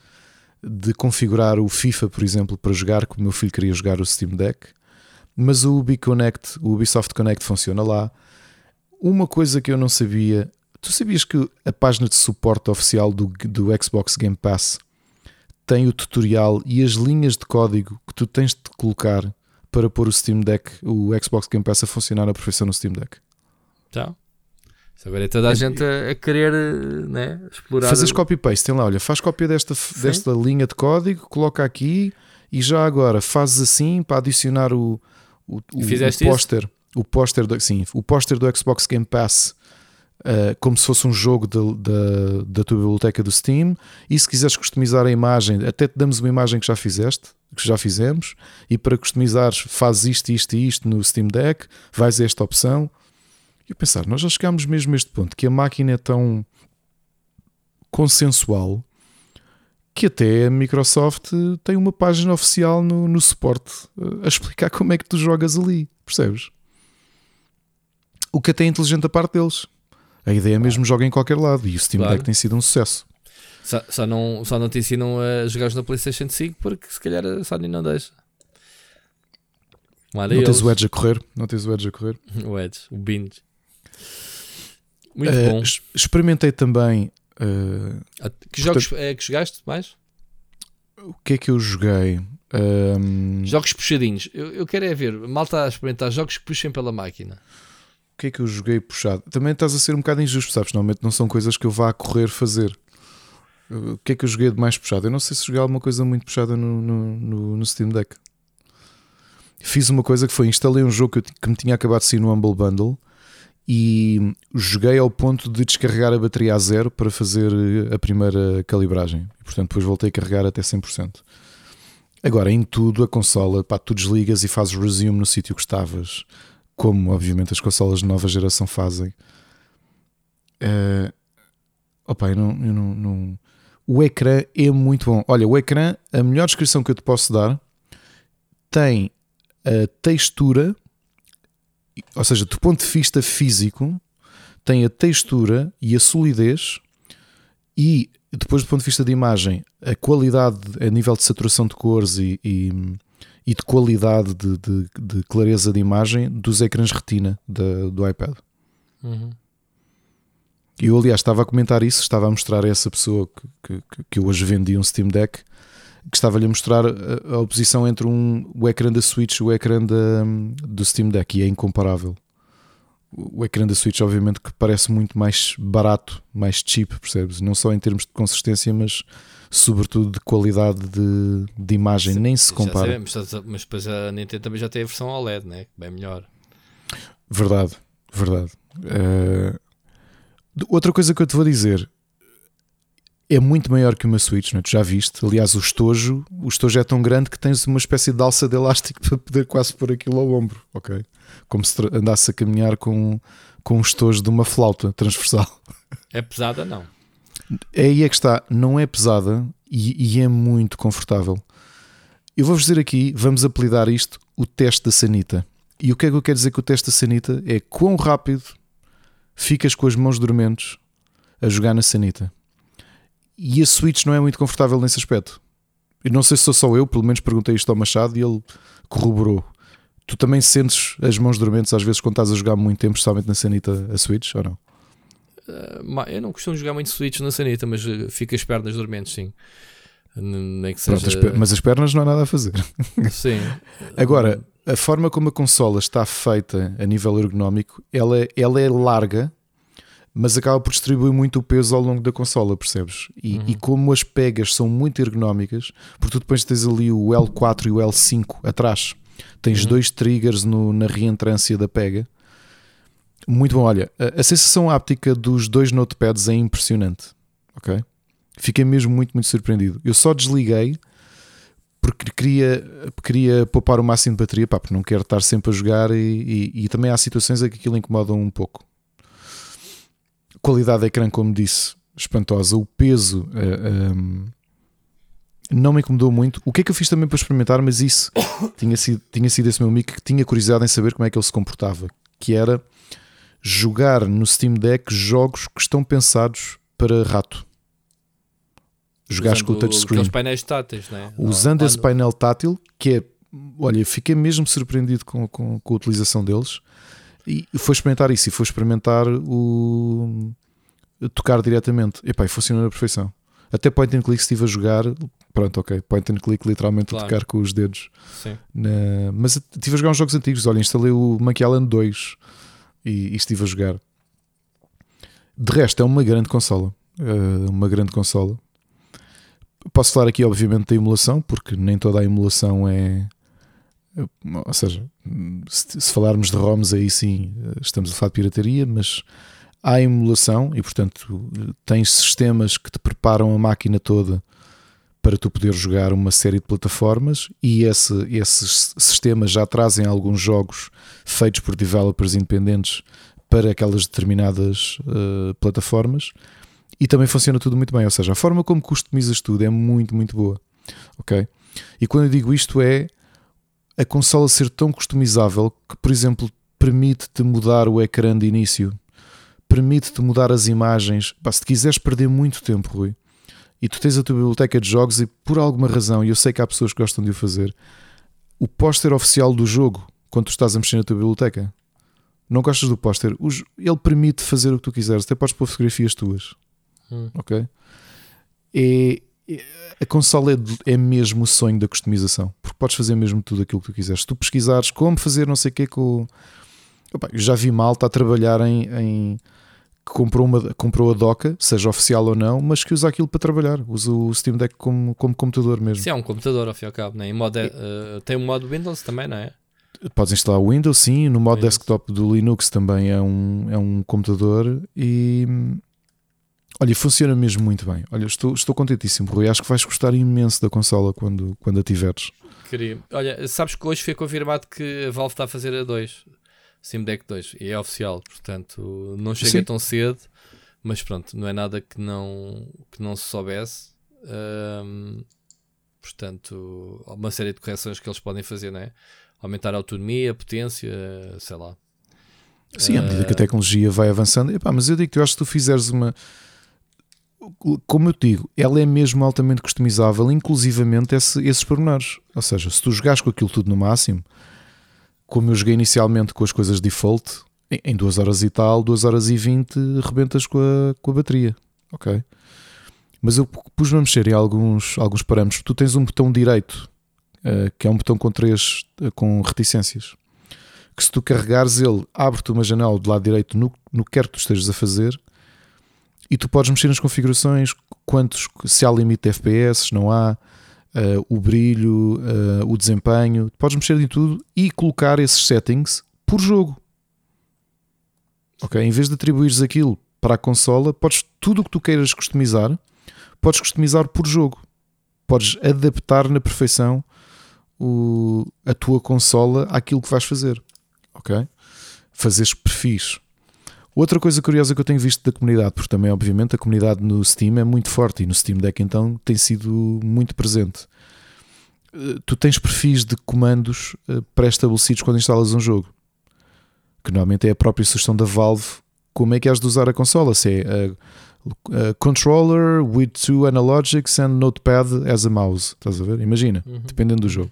De configurar o FIFA, por exemplo, para jogar, como o meu filho queria jogar o Steam Deck. Mas o Ubi Connect, o Ubisoft Connect funciona lá. Uma coisa que eu não sabia, tu sabias que a página de suporte oficial do, do Xbox Game Pass tem o tutorial e as linhas de código que tu tens de colocar para pôr o Steam Deck, o Xbox Game Pass a funcionar na perfeição no Steam Deck. Tá. Agora é toda a gente a, a querer né, explorar. Fazes copy-paste, tem lá, olha, faz cópia desta, desta linha de código, coloca aqui e já agora fazes assim para adicionar o, o, o, o póster. O póster do, sim, o póster do Xbox Game Pass uh, como se fosse um jogo de, de, da tua biblioteca do Steam. E se quiseres customizar a imagem, até te damos uma imagem que já fizeste, que já fizemos, e para customizares, fazes isto, isto e isto no Steam Deck, vais a esta opção. E eu pensar, nós já chegámos mesmo a este ponto que a máquina é tão consensual que até a Microsoft tem uma página oficial no, no suporte a explicar como é que tu jogas ali, percebes? O que até é inteligente da parte deles. A ideia é mesmo joga em qualquer lado e o Steam claro. Deck tem sido um sucesso. Só, só, não, só não te ensinam a jogar na PlayStation 5 porque se calhar a Sony não deixa. Não tens o Edge a correr? Não tens o Edge a correr? <laughs> o Edge, o Binge. Muito uh, bom. Experimentei também. Uh, que jogos portanto, é que jogaste mais? O que é que eu joguei? Um... Jogos puxadinhos. Eu, eu quero é ver. Mal está a experimentar jogos que puxem pela máquina. O que é que eu joguei puxado? Também estás a ser um bocado injusto, sabes? Normalmente não são coisas que eu vá a correr fazer. O que é que eu joguei de mais puxado? Eu não sei se joguei alguma coisa muito puxada no, no, no, Steam Deck. Fiz uma coisa que foi: instalei um jogo que, eu, que me tinha acabado de sair no Humble Bundle e joguei ao ponto de descarregar a bateria a zero para fazer a primeira calibragem. E, portanto, depois voltei a carregar até 100%. Agora, em tudo, a consola, pá, tu desligas e fazes resume no sítio que estavas, como obviamente as consolas de nova geração fazem. Uh, opa, eu não, eu não, não, O ecrã é muito bom. Olha, o ecrã, a melhor descrição que eu te posso dar tem a textura ou seja, do ponto de vista físico, tem a textura e a solidez, e depois do ponto de vista de imagem, a qualidade a nível de saturação de cores e, e, e de qualidade de, de, de, clareza de imagem dos ecrãs retina do iPad. Uhum. Eu, aliás, estava a comentar isso, estava a mostrar a essa pessoa que, que, que eu hoje vendi um Steam Deck que estava-lhe a mostrar a, a, oposição entre um, o ecrã da Switch e o ecrã da, do Steam Deck e é incomparável. O ecrã da Switch, obviamente, que parece muito mais barato, mais cheap, percebes? Não só em termos de consistência, mas sobretudo de qualidade de, de imagem, Sim, nem se compara. Sabemos, mas depois a Nintendo também já tem a versão OLED, né? bem melhor. Verdade, verdade. Uh, outra coisa que eu te vou dizer, é muito maior que uma Switch, não é? tu já viste. Aliás, o estojo, o estojo é tão grande que tens uma espécie de alça de elástico <laughs> para poder quase pôr aquilo ao ombro, ok? Como se andasse a caminhar com, com um estojo de uma flauta transversal. É pesada, não? Aí é que está, não é pesada e, e é muito confortável. Eu vou-vos dizer aqui, vamos apelidar isto o teste da sanita. E o que é que eu quero dizer com o teste da sanita? É quão rápido ficas com as mãos dormentes a jogar na sanita. E a Switch não é muito confortável nesse aspecto. E não sei se sou só eu, pelo menos perguntei isto ao Machado e ele corroborou. Tu também sentes as mãos dormentes às vezes quando estás a jogar muito tempo, especialmente na Sanita, a Switch, ou não? Uh, eu não costumo jogar muito Switch na Sanita, mas uh, fica as pernas dormentes, sim. Nem que seja... Pronto, as mas as pernas não há nada a fazer. <laughs> Sim. Agora, a forma como a consola está feita a nível ergonómico, ela, ela é larga mas acaba por distribuir muito o peso ao longo da consola, percebes? E, uhum. e como as pegas são muito ergonómicas, porque tu depois tens ali o L4 e o L5 atrás, tens uhum. dois triggers no, na reentrância da pega. Muito bom, olha, a, sensação áptica dos dois notepads é impressionante, ok? Fiquei mesmo muito, muito surpreendido. Eu só desliguei porque queria, queria poupar o máximo de bateria, pá, porque não quero estar sempre a jogar e, e, e também há situações em que aquilo incomoda um pouco qualidade de ecrã, como disse, espantosa. O peso uh, eh, um, ehm, não me incomodou muito. O que é que eu fiz também para experimentar, mas isso <coughs> tinha sido, tinha sido esse meu amigo que tinha curiosidade em saber como é que ele se comportava, que era jogar no Steam Deck jogos que estão pensados para rato. Jogares com o touchscreen. Os painéis táteis, né? Usando esse painel tátil, que é. Olha, fiquei mesmo surpreendido com, com, com a utilização deles. E foi experimentar isso e foi experimentar o tocar diretamente. E pá, e funcionou na perfeição. Até point and click estive a jogar, pronto, ok, point and click literalmente claro. a tocar com os dedos. Sim. Na... Mas estive a jogar uns jogos antigos, olha, instalei o Monkey Island 2 e, e estive a jogar. de resto, é uma grande consola. Uh, uma grande consola. Posso falar aqui, obviamente, da emulação, porque nem toda a emulação é. Ou seja, se, se falarmos de ROMs, aí sim estamos a falar de pirataria, mas há emulação e, portanto, tens sistemas que te preparam a máquina toda para tu poder jogar uma série de plataformas e esse, esses sistemas já trazem alguns jogos feitos por developers independentes para aquelas determinadas uh, plataformas e também funciona tudo muito bem. Ou seja, a forma como customizas tudo é muito, muito boa. Ok? E quando eu digo isto é a consola ser tão customizável que, por exemplo, permite-te mudar o ecrã de início, permite-te mudar as imagens. Pá, se quiseres perder muito tempo, Rui, e tu tens a tua biblioteca de jogos e por alguma razão, e eu sei que há pessoas que gostam de o fazer, o póster oficial do jogo, quando tu estás a mexer na tua biblioteca, não gostas do póster, ele permite fazer o que tu quiseres, até podes pôr fotografias tuas. Hum. Ok? É, é, a consola é, é, mesmo o sonho da customização, porque podes fazer mesmo tudo aquilo que tu quiseres. Se tu pesquisares como fazer não sei o que com. Opa, eu já vi malta a trabalhar em, em que comprou, uma, comprou a doca, seja oficial ou não, mas que usa aquilo para trabalhar, usa o Steam Deck como, como computador mesmo. Sim, é um computador ao fim e ao cabo, né? modo, uh, tem um modo Windows também, não é? Podes instalar o Windows, sim, no modo Windows. desktop do Linux também é um, é um computador e olha, funciona mesmo muito bem. Olha, estou, estou contentíssimo, Rui. Acho que vais gostar imenso da consola quando, quando a tiveres. Queria. Olha, sabes que hoje foi confirmado que a Valve está a fazer a 2, Steam Deck 2, e é oficial, portanto não chega sim. tão cedo, mas pronto, não é nada que não, que não se soubesse. Um, portanto, uma série de correções que eles podem fazer, não é? aumentar a autonomia, a potência, sei lá. Sim, à medida que a tecnologia vai avançando, epá, mas eu digo que eu acho que tu fizeres uma. Como eu te digo, ela é mesmo altamente customizável, inclusivamente esse, esses pormenores. Ou seja, se tu jogares com aquilo tudo no máximo, como eu joguei inicialmente com as coisas default, em 2 horas e tal, 2 horas e 20, rebentas com a, com a bateria. Ok? Mas eu pus-me a mexer em alguns, alguns parâmetros. Tu tens um botão direito eh, que é um botão com três uh, com reticências. Que se tu carregares ele, abre-te uma janela do lado direito no, no que quer que tu estejas a fazer e tu podes mexer nas configurações, quantos, se há limite de FPS, não há, uh, o brilho, o desempenho, podes mexer em tudo e colocar esses settings por jogo. Ok? Em vez de atribuires aquilo para a consola, podes tudo o que tu queiras customizar, podes customizar por jogo. Podes adaptar na perfeição o, a tua consola àquilo que vais fazer. Ok? Fazeres perfis. Outra coisa curiosa que eu tenho visto da comunidade, porque também, obviamente, a comunidade no Steam é muito forte e no Steam Deck então tem sido muito presente. Eh, tu tens perfis de comandos eh, pré-estabelecidos quando instalas um jogo, que normalmente é a própria sugestão da Valve. Como é que has de usar a consola? Se é a, a controller with two analogics and notepad as a mouse. Estás a ver? Imagina, uhum. dependendo do jogo.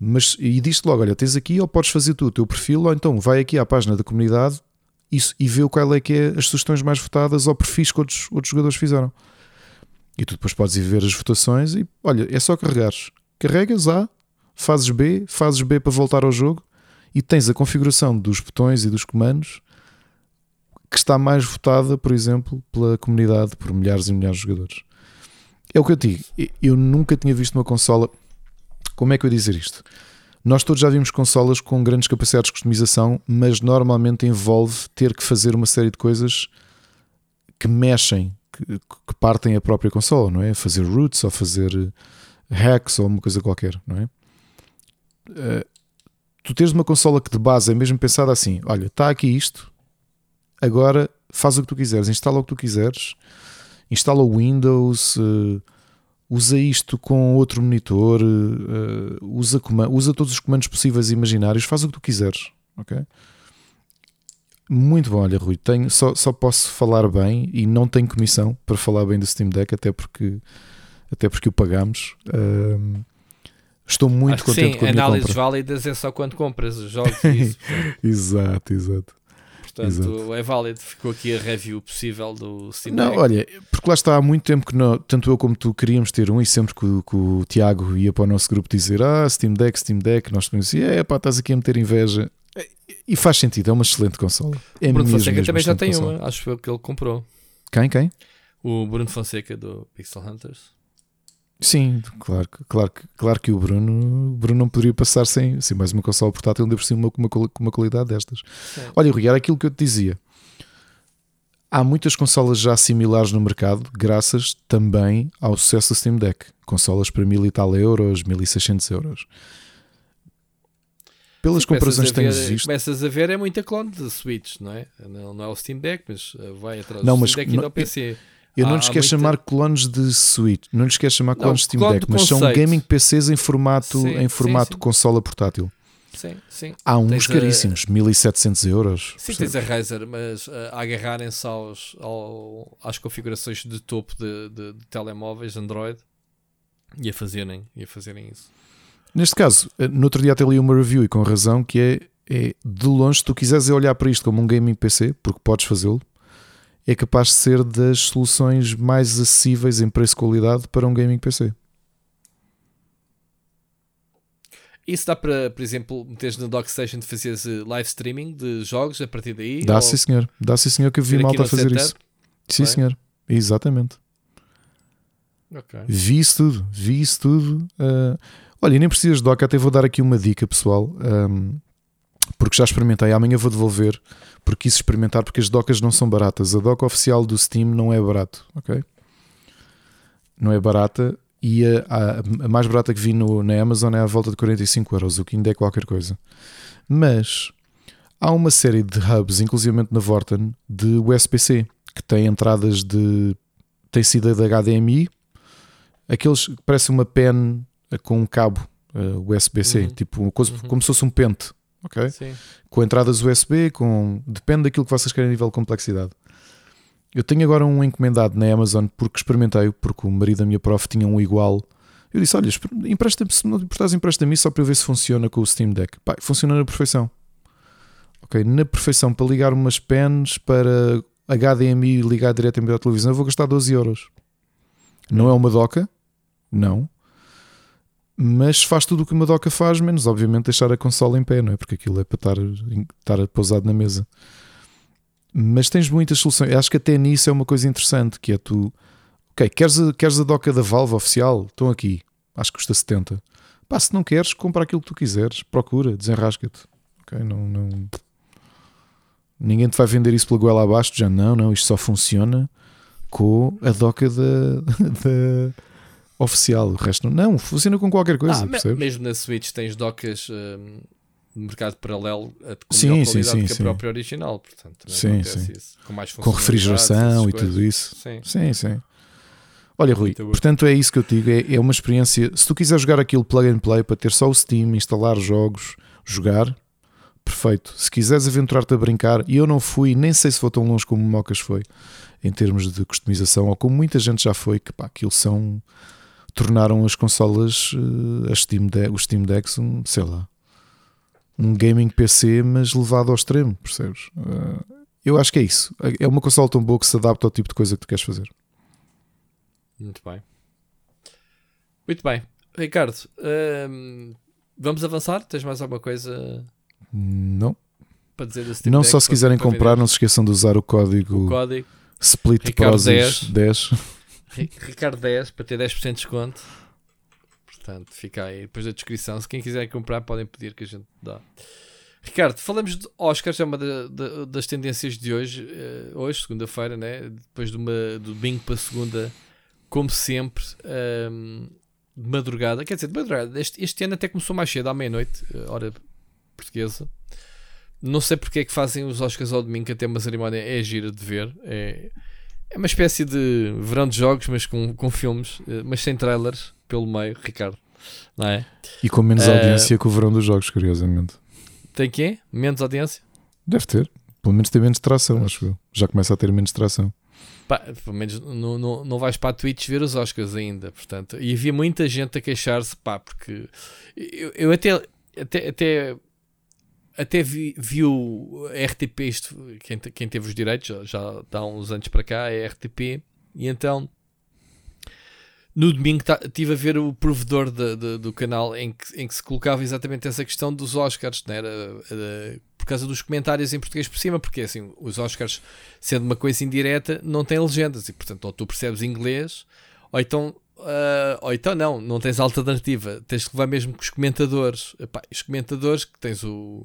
Mas, e diz-te logo: olha, tens aqui ou podes fazer tu o teu perfil, ou então vai aqui à página da comunidade e, e vê qual é que é as sugestões mais votadas ou perfis que outros, outros jogadores fizeram. E tu depois podes ir ver as votações e olha, é só carregares. Carregas A, fazes B, fazes B para voltar ao jogo e tens a configuração dos botões e dos comandos que está mais votada, por exemplo, pela comunidade, por milhares e milhares de jogadores. É o que eu digo. Eu nunca tinha visto uma consola. Como é que eu ia dizer isto? Nós todos já vimos consolas com grandes capacidades de customização, mas normalmente envolve ter que fazer uma série de coisas que mexem, que, que partem a própria consola, não é? Fazer roots ou fazer hacks ou uma coisa qualquer, não é? Uh, tu tens uma consola que de base é mesmo pensada assim: olha, está aqui isto, agora faz o que tu quiseres, instala o que tu quiseres, instala o Windows. Uh, usa isto com outro monitor, uh, usa, usa todos os comandos possíveis e imaginários, faz o que tu quiseres, ok? Muito bom, olha Rui, tenho, só, só posso falar bem e não tenho comissão para falar bem do Steam Deck, até porque, até porque o pagamos. Uh, estou muito contente sim, com a minha análises compra. válidas é só quando compras os jogos. <laughs> exato, exato. Portanto, Exato. é válido. Ficou aqui a review possível do Steam Não, olha, porque lá está há muito tempo que não, tanto eu como tu queríamos ter um e sempre que, que o Tiago ia para o nosso grupo dizer ah, Steam Deck, Steam Deck, nós tínhamos assim, é pá, estás aqui a meter inveja. E faz sentido, é uma excelente consola. É o Bruno Fonseca também já tem consola. uma, acho eu que ele comprou. Quem? Quem? O Bruno Fonseca do Pixel Hunters. Sim, claro, que- claro, claro que o Bruno, o Bruno não poderia passar sem, sem mais uma consola portátil, ainda por cima com uma, com uma qualidade destas. Sim. Olha, Rui, era aquilo que eu te dizia. Há muitas consolas já similares no mercado, graças também ao sucesso do Steam Deck. Consolas para mil e tal euros, 1600 euros. Pelas Sim, comparações que ver- visto, Começas a ver é muita clone de Switch, não é? Não, não é o Steam Deck, mas uh, vai atrás Não, do mas Steam Deck e não- do PC. eu não há- lhes quero muita- chamar clones de Switch, não lhes quero chamar Não, clones de Steam clone Deck, mas são gaming PCs em formato, Sim, em sim, formato sim. consola portátil. Sim, sim. Há uns Tens a- caríssimos, 1700 euros. Sim, tens a Razer, mas uh, a agarrarem-se aos, ao- às configurações de topo de, de- de telemóveis Android e a fazerem, e a fazerem isso. Neste caso, eh, no outro dia até li uma review e com razão que é, é de longe, se tu quiseres olhar para isto como um gaming PC, porque podes fazê-lo, é capaz de ser das soluções mais acessíveis em preço e qualidade para um gaming PC. Isso dá para, por exemplo, meteres na DockStation de fazeres uh, live streaming de jogos a partir daí? Dá ou sim senhor, dá sim senhor que eu vi malta fazer setup? isso. Sim Vai? senhor, exatamente. Ok. Vi isso tudo, vi isso tudo. ah, olha, e nem precisas de dock, até vou dar aqui uma dica pessoal, ahm, porque já experimentei. Amanhã vou devolver, porque quis experimentar, porque as docas não são baratas. A dock oficial do Steam não é barato, ok? Não é barata. E a, a- a mais barata que vi no, na Amazon é à volta de 45 euros, o que ainda é qualquer coisa. Mas há uma série de hubs, inclusivamente na Vorten, de USB-C, que tem entradas de. tem saída de HDMI, aqueles que parece uma pen eh, com um cabo eh, USB-C, Uhum. tipo coisa- Uhum. como se fosse um pente, ok? Sim. Com entradas USB, com depende daquilo que vocês querem a nível de complexidade. Eu tenho agora um encomendado na Amazon porque experimentei, porque o marido da minha prof tinha um igual. Eu disse: Olha, empresta-me, se não importares, empresta-me só para eu ver se funciona com o Steam Deck. Pá, funciona na perfeição. Ok, na perfeição, para ligar umas pens para HDMI e ligar diretamente à televisão, eu vou gastar 12 euros. Não é uma doca, não. Mas faz tudo o que uma doca faz, menos obviamente deixar a consola em pé, não é? Porque aquilo é para estar, estar pousado na mesa. Mas tens muitas soluções. Eu acho que até nisso é uma coisa interessante, que é tu, ok, queres a, queres a doca da Valve oficial? Estão aqui. Acho que custa 70. Pá, se não queres, compra aquilo que tu quiseres. Procura, desenrasca-te. Ok, não, não... Ninguém te vai vender isso pela goela abaixo, já não, não, isto só funciona com a doca da, <laughs> da oficial. O resto não, funciona com qualquer coisa, Ah, percebes? mesmo na Switch tens docas hum, de mercado paralelo a- com Sim, melhor sim, qualidade sim, que a própria original, portanto, Sim, acontece sim. isso. com mais com refrigeração e tudo isso. Sim. Sim, sim. Olha, Rui, portanto é isso que eu digo. É, é uma experiência. Se tu quiser jogar aquilo plug and play para ter só o Steam, instalar jogos, jogar, perfeito. Se quiseres aventurar-te a brincar, e eu não fui, nem sei se vou tão longe como o Mocas foi, em termos de customização, ou como muita gente já foi, que pá, aquilo são. Tornaram as consolas, as Steam Deck, os Steam Decks, um, sei lá, um gaming PC, mas levado ao extremo, percebes? Eh, eu acho que é isso. É uma consola tão boa que se adapta ao tipo de coisa que tu queres fazer. Muito bem. Muito bem. Ricardo, hum, vamos avançar? Tens mais alguma coisa Não. para dizer do Steam Não Deck só se quiserem comprar, vender? não se esqueçam de usar o código o código Split Ricardo Prozis 10. 10. Ri- Ricardo 10 para ter 10% de desconto. Portanto, fica aí depois da descrição. Se quem quiser comprar, podem pedir que a gente dá. Ricardo, falamos de Oscars, é uma da- da- das tendências de hoje, eh, hoje, segunda-feira, né? depois de uma, do domingo para segunda, como sempre, ehm, de madrugada. Quer dizer, de madrugada, este, este ano até começou mais cedo, à meia-noite, eh, hora portuguesa. Não sei porque é que fazem os Oscars ao domingo, que até uma cerimónia é gira de ver. É, é uma espécie de verão de jogos, mas com, com filmes, eh, mas sem trailers pelo meio, Ricardo. Não é? E com menos Eh, audiência que o verão dos jogos, curiosamente. Tem quê? Menos audiência? Deve ter. Pelo menos tem menos tração, acho eu. Já começa a ter menos tração. Pá, pelo menos não, não, não vais para a Twitch ver os Oscars ainda, portanto. E havia muita gente a queixar-se, pá, porque eu, eu até, até, até, até vi, vi o RTP, isto, quem, quem teve os direitos já, já dá uns anos para cá, é RTP, e então no domingo estive a ver o provedor de, de, do canal em que, em que se colocava exatamente essa questão dos Oscars, né? era, era, por causa dos comentários em português por cima, porque assim, os Oscars, sendo uma coisa indireta, não têm legendas e portanto, ou tu percebes inglês, ou então Uh, ou então não, não tens alternativa, tens que levar mesmo com os comentadores. Epá, os comentadores que tens o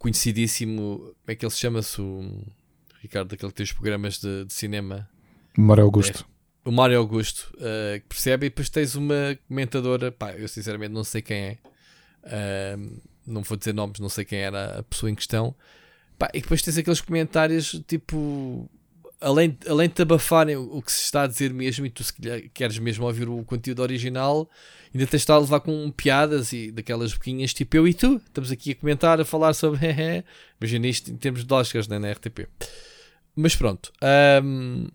conhecidíssimo, como é que ele se chama-se? O Ricardo, aquele que tem os programas de, de cinema. Mário Augusto. É, o Mário Augusto, uh, que percebe, e depois tens uma comentadora, pá, eu sinceramente não sei quem é, uh, não vou dizer nomes, não sei quem era a pessoa em questão. Pá, e depois tens aqueles comentários tipo além, além de te abafarem o, que se está a dizer mesmo e tu se queres mesmo ouvir o conteúdo original, ainda tens de a levar com piadas e daquelas boquinhas tipo eu e tu, estamos aqui a comentar, a falar sobre <laughs> imagina isto em termos de Oscars né, na RTP. Mas pronto, um,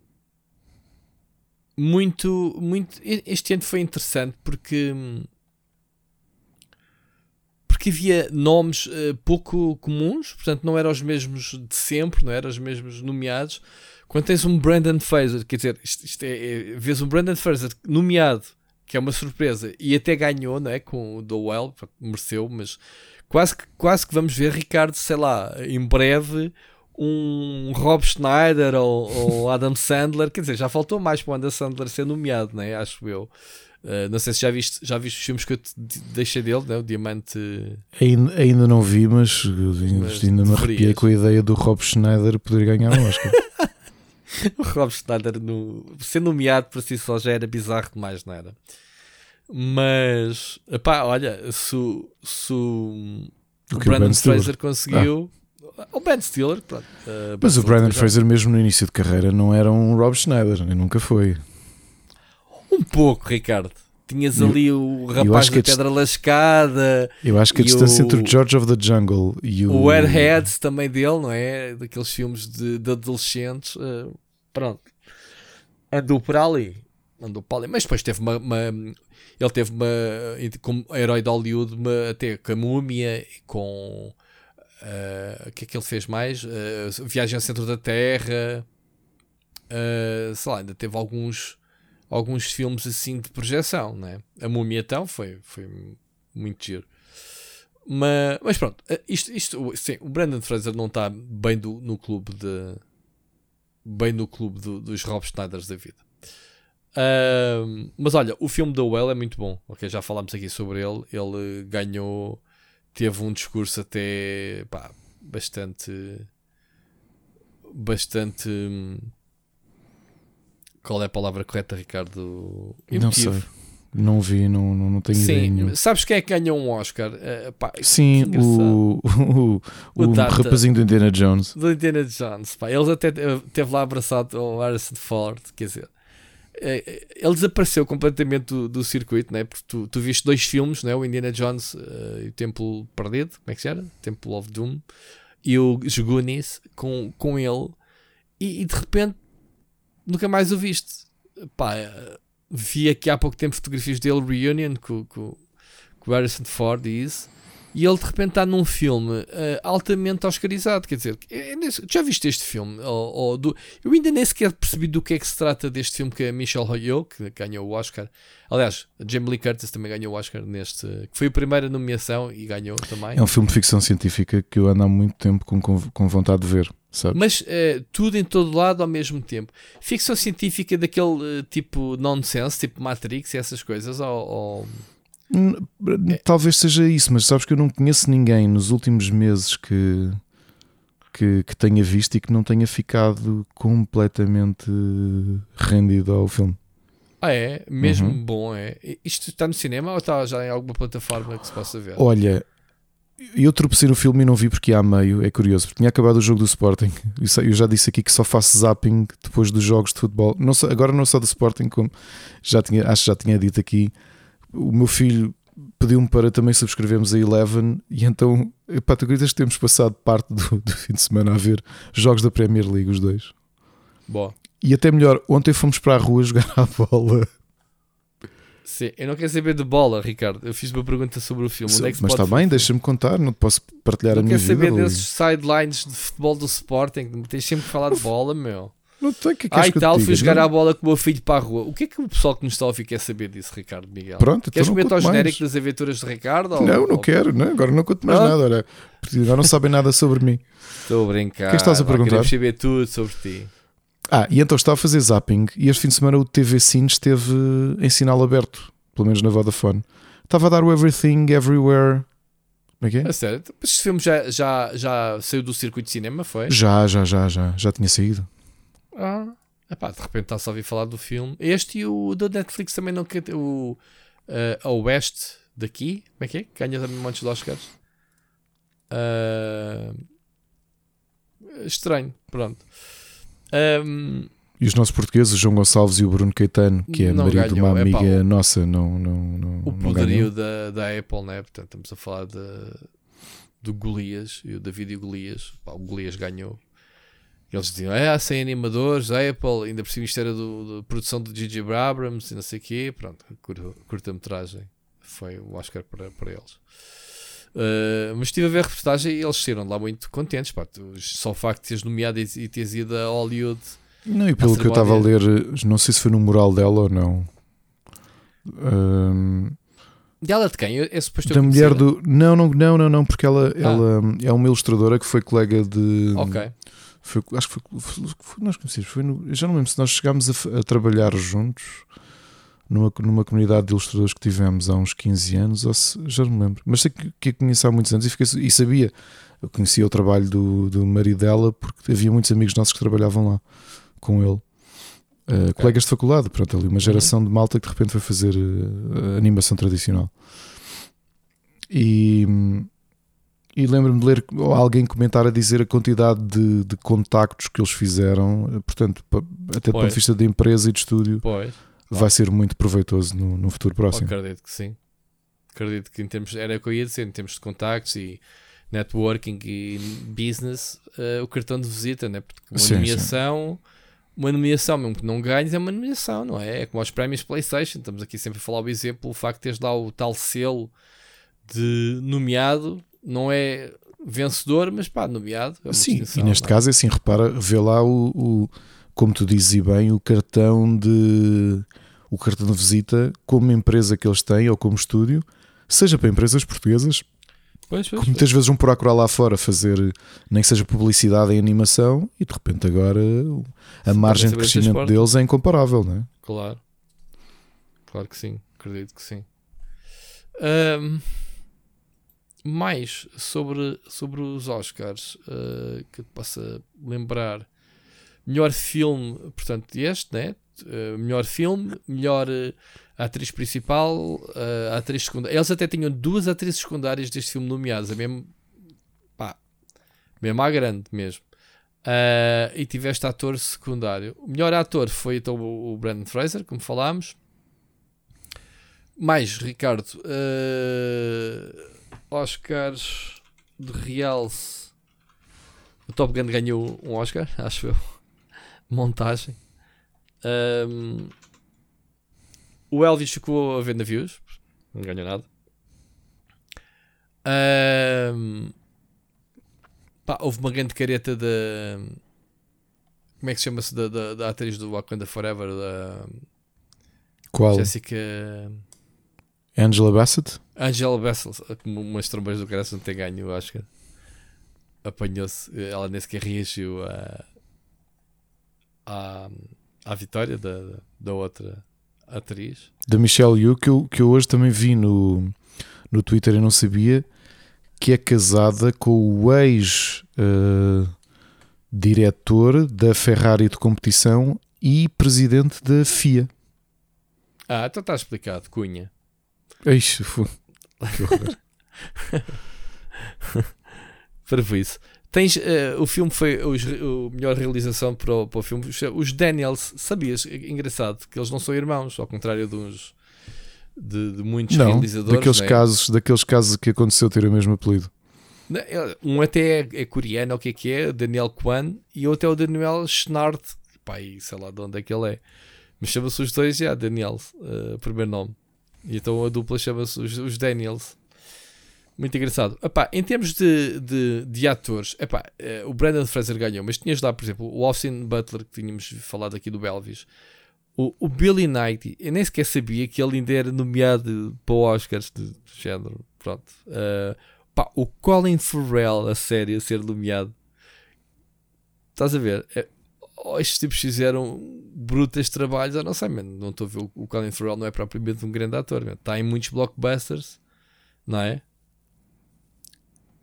muito, muito. Este ano foi interessante porque porque havia nomes uh, pouco comuns, portanto não eram os mesmos de sempre, não eram os mesmos nomeados, quando tens um Brandon Fraser, quer dizer, isto, isto é, é, vês um Brandon Fraser nomeado, que é uma surpresa, e até ganhou, não é? Com o Dowell, mereceu, mas quase que, quase que vamos ver Ricardo, sei lá, em breve um Rob Schneider ou, ou Adam Sandler, quer dizer, já faltou mais para o Adam Sandler ser nomeado, não é? Acho eu. Uh, não sei se já viste, já viste os filmes que eu te deixei dele, né? o Diamante. Ainda, ainda não vi, mas, mas ainda me arrepiei com a ideia do Rob Schneider poder ganhar um Oscar. <laughs> o Rob Schneider no, ser nomeado por si só já era bizarro demais, não era? Mas, pá, olha, se, se o, o Brandon Fraser conseguiu. Ah. O Ben Stiller, pronto. Uh, Mas o Brandon Fraser, mesmo no início de carreira, não era um Rob Schneider, nunca foi. Um pouco, Ricardo. Tinhas ali o rapaz da pedra lascada. Eu acho que a distância o, entre o George of the Jungle e o. O Airheads também dele, não é? Daqueles filmes de, de adolescentes. Uh, pronto. Andou por ali. Andou por ali. Mas depois teve uma. uma ele teve uma. Como herói de Hollywood, uma, até com a múmia, com. Uh, o que é que ele fez mais? Uh, Viagem ao Centro da Terra. Uh, sei lá, ainda teve alguns alguns filmes assim de projeção, né? A Múmia então foi, foi muito giro. Mas, mas pronto, eh, isto, isto sim, o Brandon Fraser não está bem do, no clube de bem no clube do, dos Rob Schneiders da vida. Uh, mas olha, o filme da Well é muito bom. Ok, já falámos aqui sobre ele. Ele ganhou, teve um discurso até pá, bastante, bastante hum, qual é a palavra correta, Ricardo? Emotivo. Não sei. Não vi, não, não, não tenho Sim, ideia nenhuma. Sabes quem é que ganhou um Oscar? Uh, pá, Sim, <laughs> o, o, o, o rapazinho do Indiana Jones. Do Indiana Jones, pá. Ele até teve lá abraçado ao Harrison Ford, quer dizer. Eh, ele desapareceu completamente do, do circuito, né? porque tu, tu viste dois filmes, né? o Indiana Jones uh, e o Templo Perdido, como é que se chama? Temple of Doom, e o Goonies com, com ele, e, e de repente nunca mais o viste. Pá, vi aqui há pouco tempo fotografias dele, Reunion, com, com, com Harrison Ford e isso. E ele de repente está num filme uh, altamente oscarizado. Quer dizer, é, é já viste este filme? Ou, ou do, eu ainda nem sequer percebi do que é que se trata deste filme que a Michelle Yeoh, que ganhou o Oscar. Aliás, a Jamie Lee Curtis também ganhou o Oscar neste. que foi a primeira nomeação e ganhou também. É um filme de ficção científica que eu ando há muito tempo com, com vontade de ver. Sabe? Mas uh, tudo em todo lado ao mesmo tempo. Ficção científica daquele uh, tipo nonsense, tipo Matrix e essas coisas, ou, ou... Talvez seja isso, mas sabes que eu não conheço ninguém nos últimos meses que, que, que tenha visto e que não tenha ficado completamente rendido ao filme. Ah, é? Mesmo uhum. bom, é? Isto está no cinema ou está já em alguma plataforma que se possa ver? Olha, eu tropecei no filme e não vi porque há meio, é curioso, porque tinha acabado o jogo do Sporting. <laughs> Eu já disse aqui que só faço zapping depois dos jogos de futebol. Não só, agora não só do Sporting, como já tinha, acho que já tinha dito aqui. O meu filho pediu-me para também subscrevermos a Eleven e então, pá, tu acreditas que temos passado parte do, do, fim de semana a ver jogos da Premier League, os dois. Boa. E até melhor, ontem fomos para a rua <laughs> jogar a bola. Sim, eu não quero saber de bola, Ricardo. Eu fiz uma pergunta sobre o filme. Sim, é mas está bem, deixa-me contar, não posso partilhar não a minha vida. Não quero saber desses sidelines de futebol do Sporting. Tens sempre que falar de bola, meu. Não tem que é que Ah, e tal, fui jogar Não. a bola com o meu filho para a rua. O que é que o pessoal que nos está a ouvir quer saber disso, Ricardo Miguel? Pronto, então Queres comentar o genérico das aventuras de Ricardo? ou- Não, não ou- quero, não, agora não conto mais Não? nada. Olha, agora não sabem nada sobre mim. Estou a brincar. O que é estás a perguntar? Queremos saber tudo sobre ti. Ah, e então estava a fazer zapping e este fim de semana o TV Cine esteve em sinal aberto, pelo menos na Vodafone. Estava a dar o Everything Everywhere. Como é que é? A sério? Mas este filme já, já, já saiu do circuito de cinema, foi? Já, já, já, já. Já tinha saído. Ah. Epá, de repente está-se a ouvir falar do filme. Este e o da Netflix também não quer ter o uh, a West daqui. Como é que é? Ganha também montes de Oscars. Ah, estranho, pronto. Ahm, E os nossos portugueses, o João Gonçalves e o Bruno Caetano, que é Não marido de uma amiga nossa, não, não, não, o não poderio ganhou. da, da Apple, né? Portanto, estamos a falar de, do Golias e o David e o Golias. Pá, o Golias ganhou. Eles diziam, é, sem animadores, a Apple, ainda por cima isto era do, da produção de J.J. Abrams e não sei o quê. Pronto, cur- curta-metragem foi o Oscar para, para eles. Uh, mas estive a ver a reportagem e eles saíram lá muito contentes. Pá, tu- só o facto de teres nomeado e, e teres ido a Hollywood. Não, e pelo que eu estava a ler, não sei se foi no mural dela ou não. Ahm, Dela de quem? É suposto eu da mulher do. Não, não, não, não, não, porque ela, ela é uma ilustradora que foi colega de. Ok. Foi, acho que foi, foi, foi- nós conhecemos, foi no, eu já não lembro se nós chegámos a, a trabalhar juntos numa, numa comunidade de ilustradores que tivemos há uns 15 anos, ou se, já não me lembro, mas sei que, que a conheci há muitos anos e, fiquei, e sabia, eu conhecia o trabalho do, do marido dela porque havia muitos amigos nossos que trabalhavam lá com ele. Uh, Colegas de faculdade, pronto, ali uma geração de malta que de repente foi fazer uh, animação tradicional. E, e lembro-me de ler alguém comentar a dizer a quantidade de, de contactos que eles fizeram, eh, portanto, até do ponto de vista de empresa e de estúdio, Pois. Vai ser muito proveitoso no, no futuro próximo. Acredito que sim. Acredito que em termos, era o que eu ia dizer, em termos de contactos e networking e business, eh, o cartão de visita, né? Porque uma Sim, nomeação, uma nomeação, mesmo que não ganhes, é uma nomeação, não é? É como aos prémios PlayStation. Estamos aqui sempre a falar o exemplo, o facto de teres lá o tal selo de nomeado, não é vencedor, mas pá, nomeado. É Sim, e neste não é? caso é assim, repara, vê lá o, o- como tu dizes e bem, o cartão de o cartão de visita como empresa que eles têm ou como estúdio, seja para empresas portuguesas, Pois, pois, que muitas vezes vão procurar lá fora fazer nem que seja publicidade em animação e de repente agora a margem de crescimento deles é incomparável, não é? Claro. Claro que sim. Acredito que sim. Ahm, mais sobre, sobre os Oscars ah, que eu possa lembrar. Melhor filme, portanto, este, né? Ah, melhor filme, melhor ah, atriz principal, ah, atriz secundária. Eles até tinham duas atrizes secundárias deste filme nomeadas, a mesmo, pá, mesmo à grande mesmo. E tiveste ator secundário. O melhor ator foi então o Brandon Fraser, como falámos. Mais, Ricardo, Oscars de realce. O Top Gun ganhou um Oscar, acho eu. Montagem. Ahm, o Elvis ficou a ver navios, não ganhou nada. Ahm, pá, houve uma grande careta da. Como é que se chama-se? Da, da, da atriz do Wakanda Forever, da Qual? Jessica. Angela Bassett? Angela Bassett, como umas trombas do Graça não tem ganho, eu acho que apanhou-se, ela nem sequer reagiu à, à, à vitória da, da outra atriz. Da Michelle Yeoh, que eu, que eu hoje também vi no, no Twitter e não sabia, que é casada com o ex-diretor da Ferrari de competição e presidente da FIA. Ah, então está explicado, Cunha. Fu- que horror. <laughs> Para isso. Tens, eh, o filme foi os, o melhor realização para o, para o filme. Os- Daniels, sabias? Engraçado que eles não são irmãos, ao contrário de uns de, de muitos não, realizadores. daqueles, né? casos, daqueles casos que aconteceu ter o mesmo apelido. É- Um até é, é coreano, o que é que é? Daniel Kwan, e outro é o Daniel Schnart. E sei lá de onde é que ele é. Mas chama-se os dois, já, Daniel, eh, primeiro nome. E então a dupla chama-se os, os Daniels. Muito engraçado. Epá, em termos de, de, de atores, epá, uh, o Brandon Fraser ganhou, mas tinhas lá, por exemplo, o Austin Butler, que tínhamos falado aqui do Belvis. O, o Billy Knight, eu nem sequer sabia que ele ainda era nomeado para Oscars de, de género. Pronto. Uh, o Colin Farrell, a série, a ser nomeado. Estás a ver? É, oh, estes tipos fizeram brutas trabalhos. Eu não sei, mano. Não estou a ver. O, o Colin Farrell não é propriamente um grande ator. Está em muitos blockbusters, não é?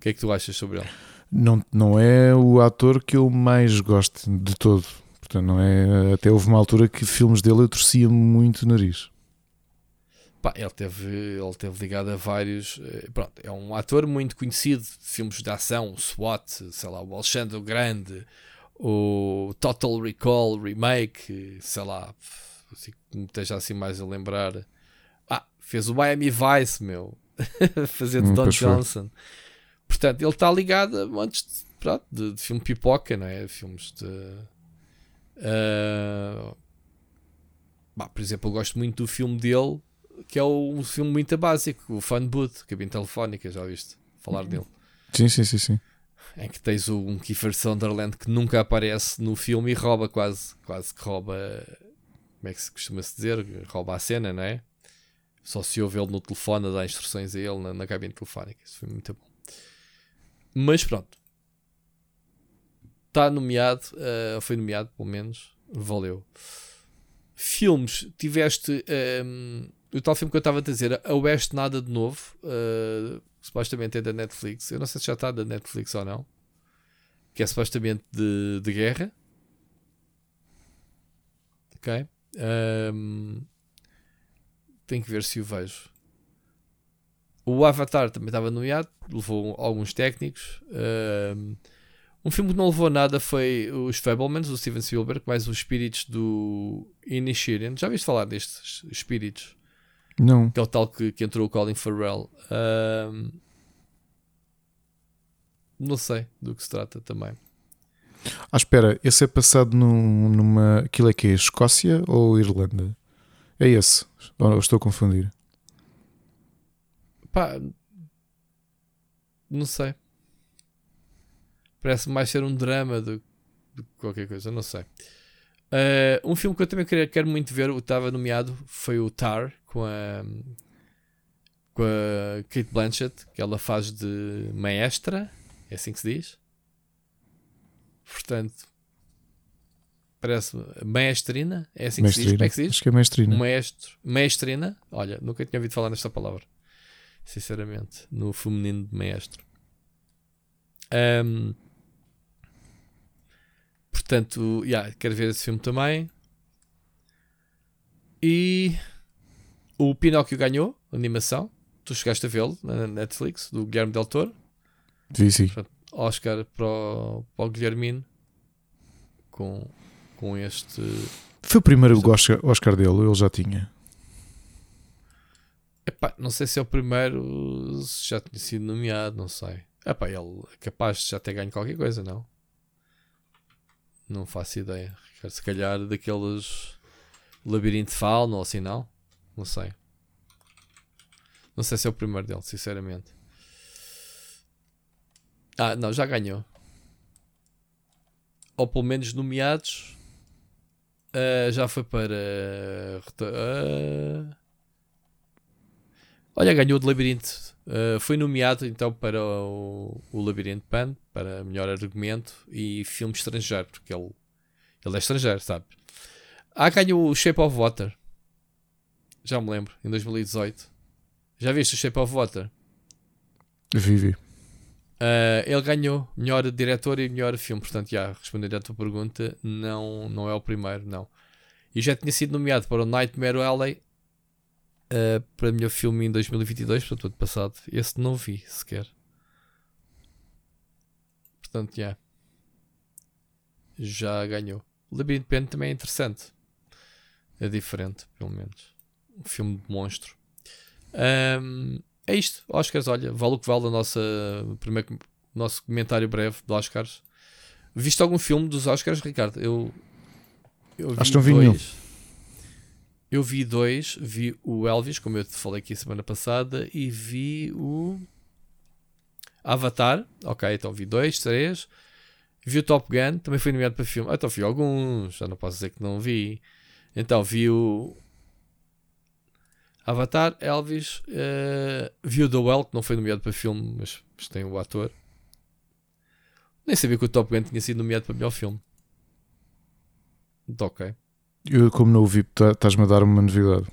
O que é que tu achas sobre ele? Não, não é o ator que eu mais gosto de todo. Portanto, não é. Até houve uma altura que filmes dele eu torcia muito o nariz. Pá, ele teve, ele teve ligado a vários. Eh, pronto, é um ator muito conhecido de filmes de ação, SWAT, sei lá, o Alexandre o Grande, o Total Recall Remake, sei lá, assim, me esteja assim mais a lembrar. Ah, fez o Miami Vice, meu, <laughs> fazer de hum, Don Johnson. Foi. Portanto, ele está ligado a montes de, pronto, de, de filme pipoca, não é? Filmes de. Uh, bah, por exemplo, eu gosto muito do filme dele, que é um filme muito básico, o Fun Boot, cabine telefónica, já ouviste falar dele? Sim, sim, sim, sim. Em que tens um Kiefer Sunderland que nunca aparece no filme e rouba quase, quase que rouba, como é que se costuma -se dizer? Rouba a cena, não é? Só se ouve ele no telefone a dar instruções a ele na, na cabine telefónica. Isso foi muito bom. Mas pronto. Está nomeado, uh, foi nomeado pelo menos. Valeu. Filmes, tiveste um, o tal filme que eu estava a dizer, A Oeste Nada de Novo, uh, supostamente é da Netflix. Eu não sei se já está da Netflix ou não. Que é supostamente de, de guerra. Ok. Um, tenho que ver se o vejo. O Avatar também estava nomeado, levou alguns técnicos. Um filme que não levou nada foi os Fablemans, do Steven Spielberg, mais os espíritos do Inisherin. Já viste falar destes espíritos? Não. Que é o tal que, que entrou o Colin Farrell. não sei do que se trata também. Ah, espera, esse é passado num, numa. Aquilo é que é Escócia ou Irlanda? É esse? Ou estou a confundir? Pá, não sei. Parece mais ser um drama do que qualquer coisa, não sei. Uh, um filme que eu também quero, quero muito ver, estava nomeado, foi o Tar, com a, com a Kate Blanchett, que ela faz de maestra, é assim que se diz. Portanto, parece maestrina, é assim que se diz. Como é que se diz? Acho que é maestrina. Maestro, maestrina, olha, nunca tinha ouvido falar nesta palavra sinceramente, no feminino de maestro. Um, portanto, yeah, quero ver esse filme também. E o Pinóquio ganhou animação. Tu chegaste a vê-lo na Netflix, do Guilherme Del Toro. Sim, Oscar para o, para o Guilhermino com, com este. Foi o primeiro Oscar, Oscar dele, ele já tinha. Epá, não sei se é o primeiro, se já tinha sido nomeado, não sei. Epá, ele é capaz de já ter ganho qualquer coisa, não? Não faço ideia. Se calhar daqueles Labirinto de Fauno ou assim, não? Não sei. Não sei se é o primeiro dele, sinceramente. Ah, não, já ganhou. Ou pelo menos nomeados. Uh, já foi para. Uh, Olha, ganhou de Labirinto. Uh, foi nomeado então para o, o Labirinto Pan, para melhor argumento e filme estrangeiro, porque ele, ele é estrangeiro, sabe? Ah, ganhou o Shape of Water. Já me lembro, em 2018. Já viste o Shape of Water? Vivi. Uh, ele ganhou melhor diretor e melhor filme, portanto, já responder à tua pergunta, não, não é o primeiro, não. E já tinha sido nomeado para o Nightmare Alley uh, para o melhor filme em 2022, portanto, ano passado. Esse não vi sequer. Portanto, yeah. já ganhou. O Labyrinth Pen também é interessante. É diferente, pelo menos. Um filme de monstro. Um, é isto. Oscars, olha, vale o que vale primeiro nosso comentário breve de Oscars. Viste algum filme dos Oscars, Ricardo? Eu, eu Acho que não vi nenhum. Eu vi dois, vi o Elvis, como eu te falei aqui semana passada, e vi o. Avatar, ok, então vi dois, três. Vi o Top Gun, também foi nomeado para filme. Ah, então vi alguns, já não posso dizer que não vi. Então vi o Avatar, Elvis, uh, vi o The Well, que não foi nomeado para filme, mas, mas tem o ator. Nem sabia que o Top Gun tinha sido nomeado para melhor filme. Então, ok. Eu, como não o vi, tá, estás-me a dar uma novidade.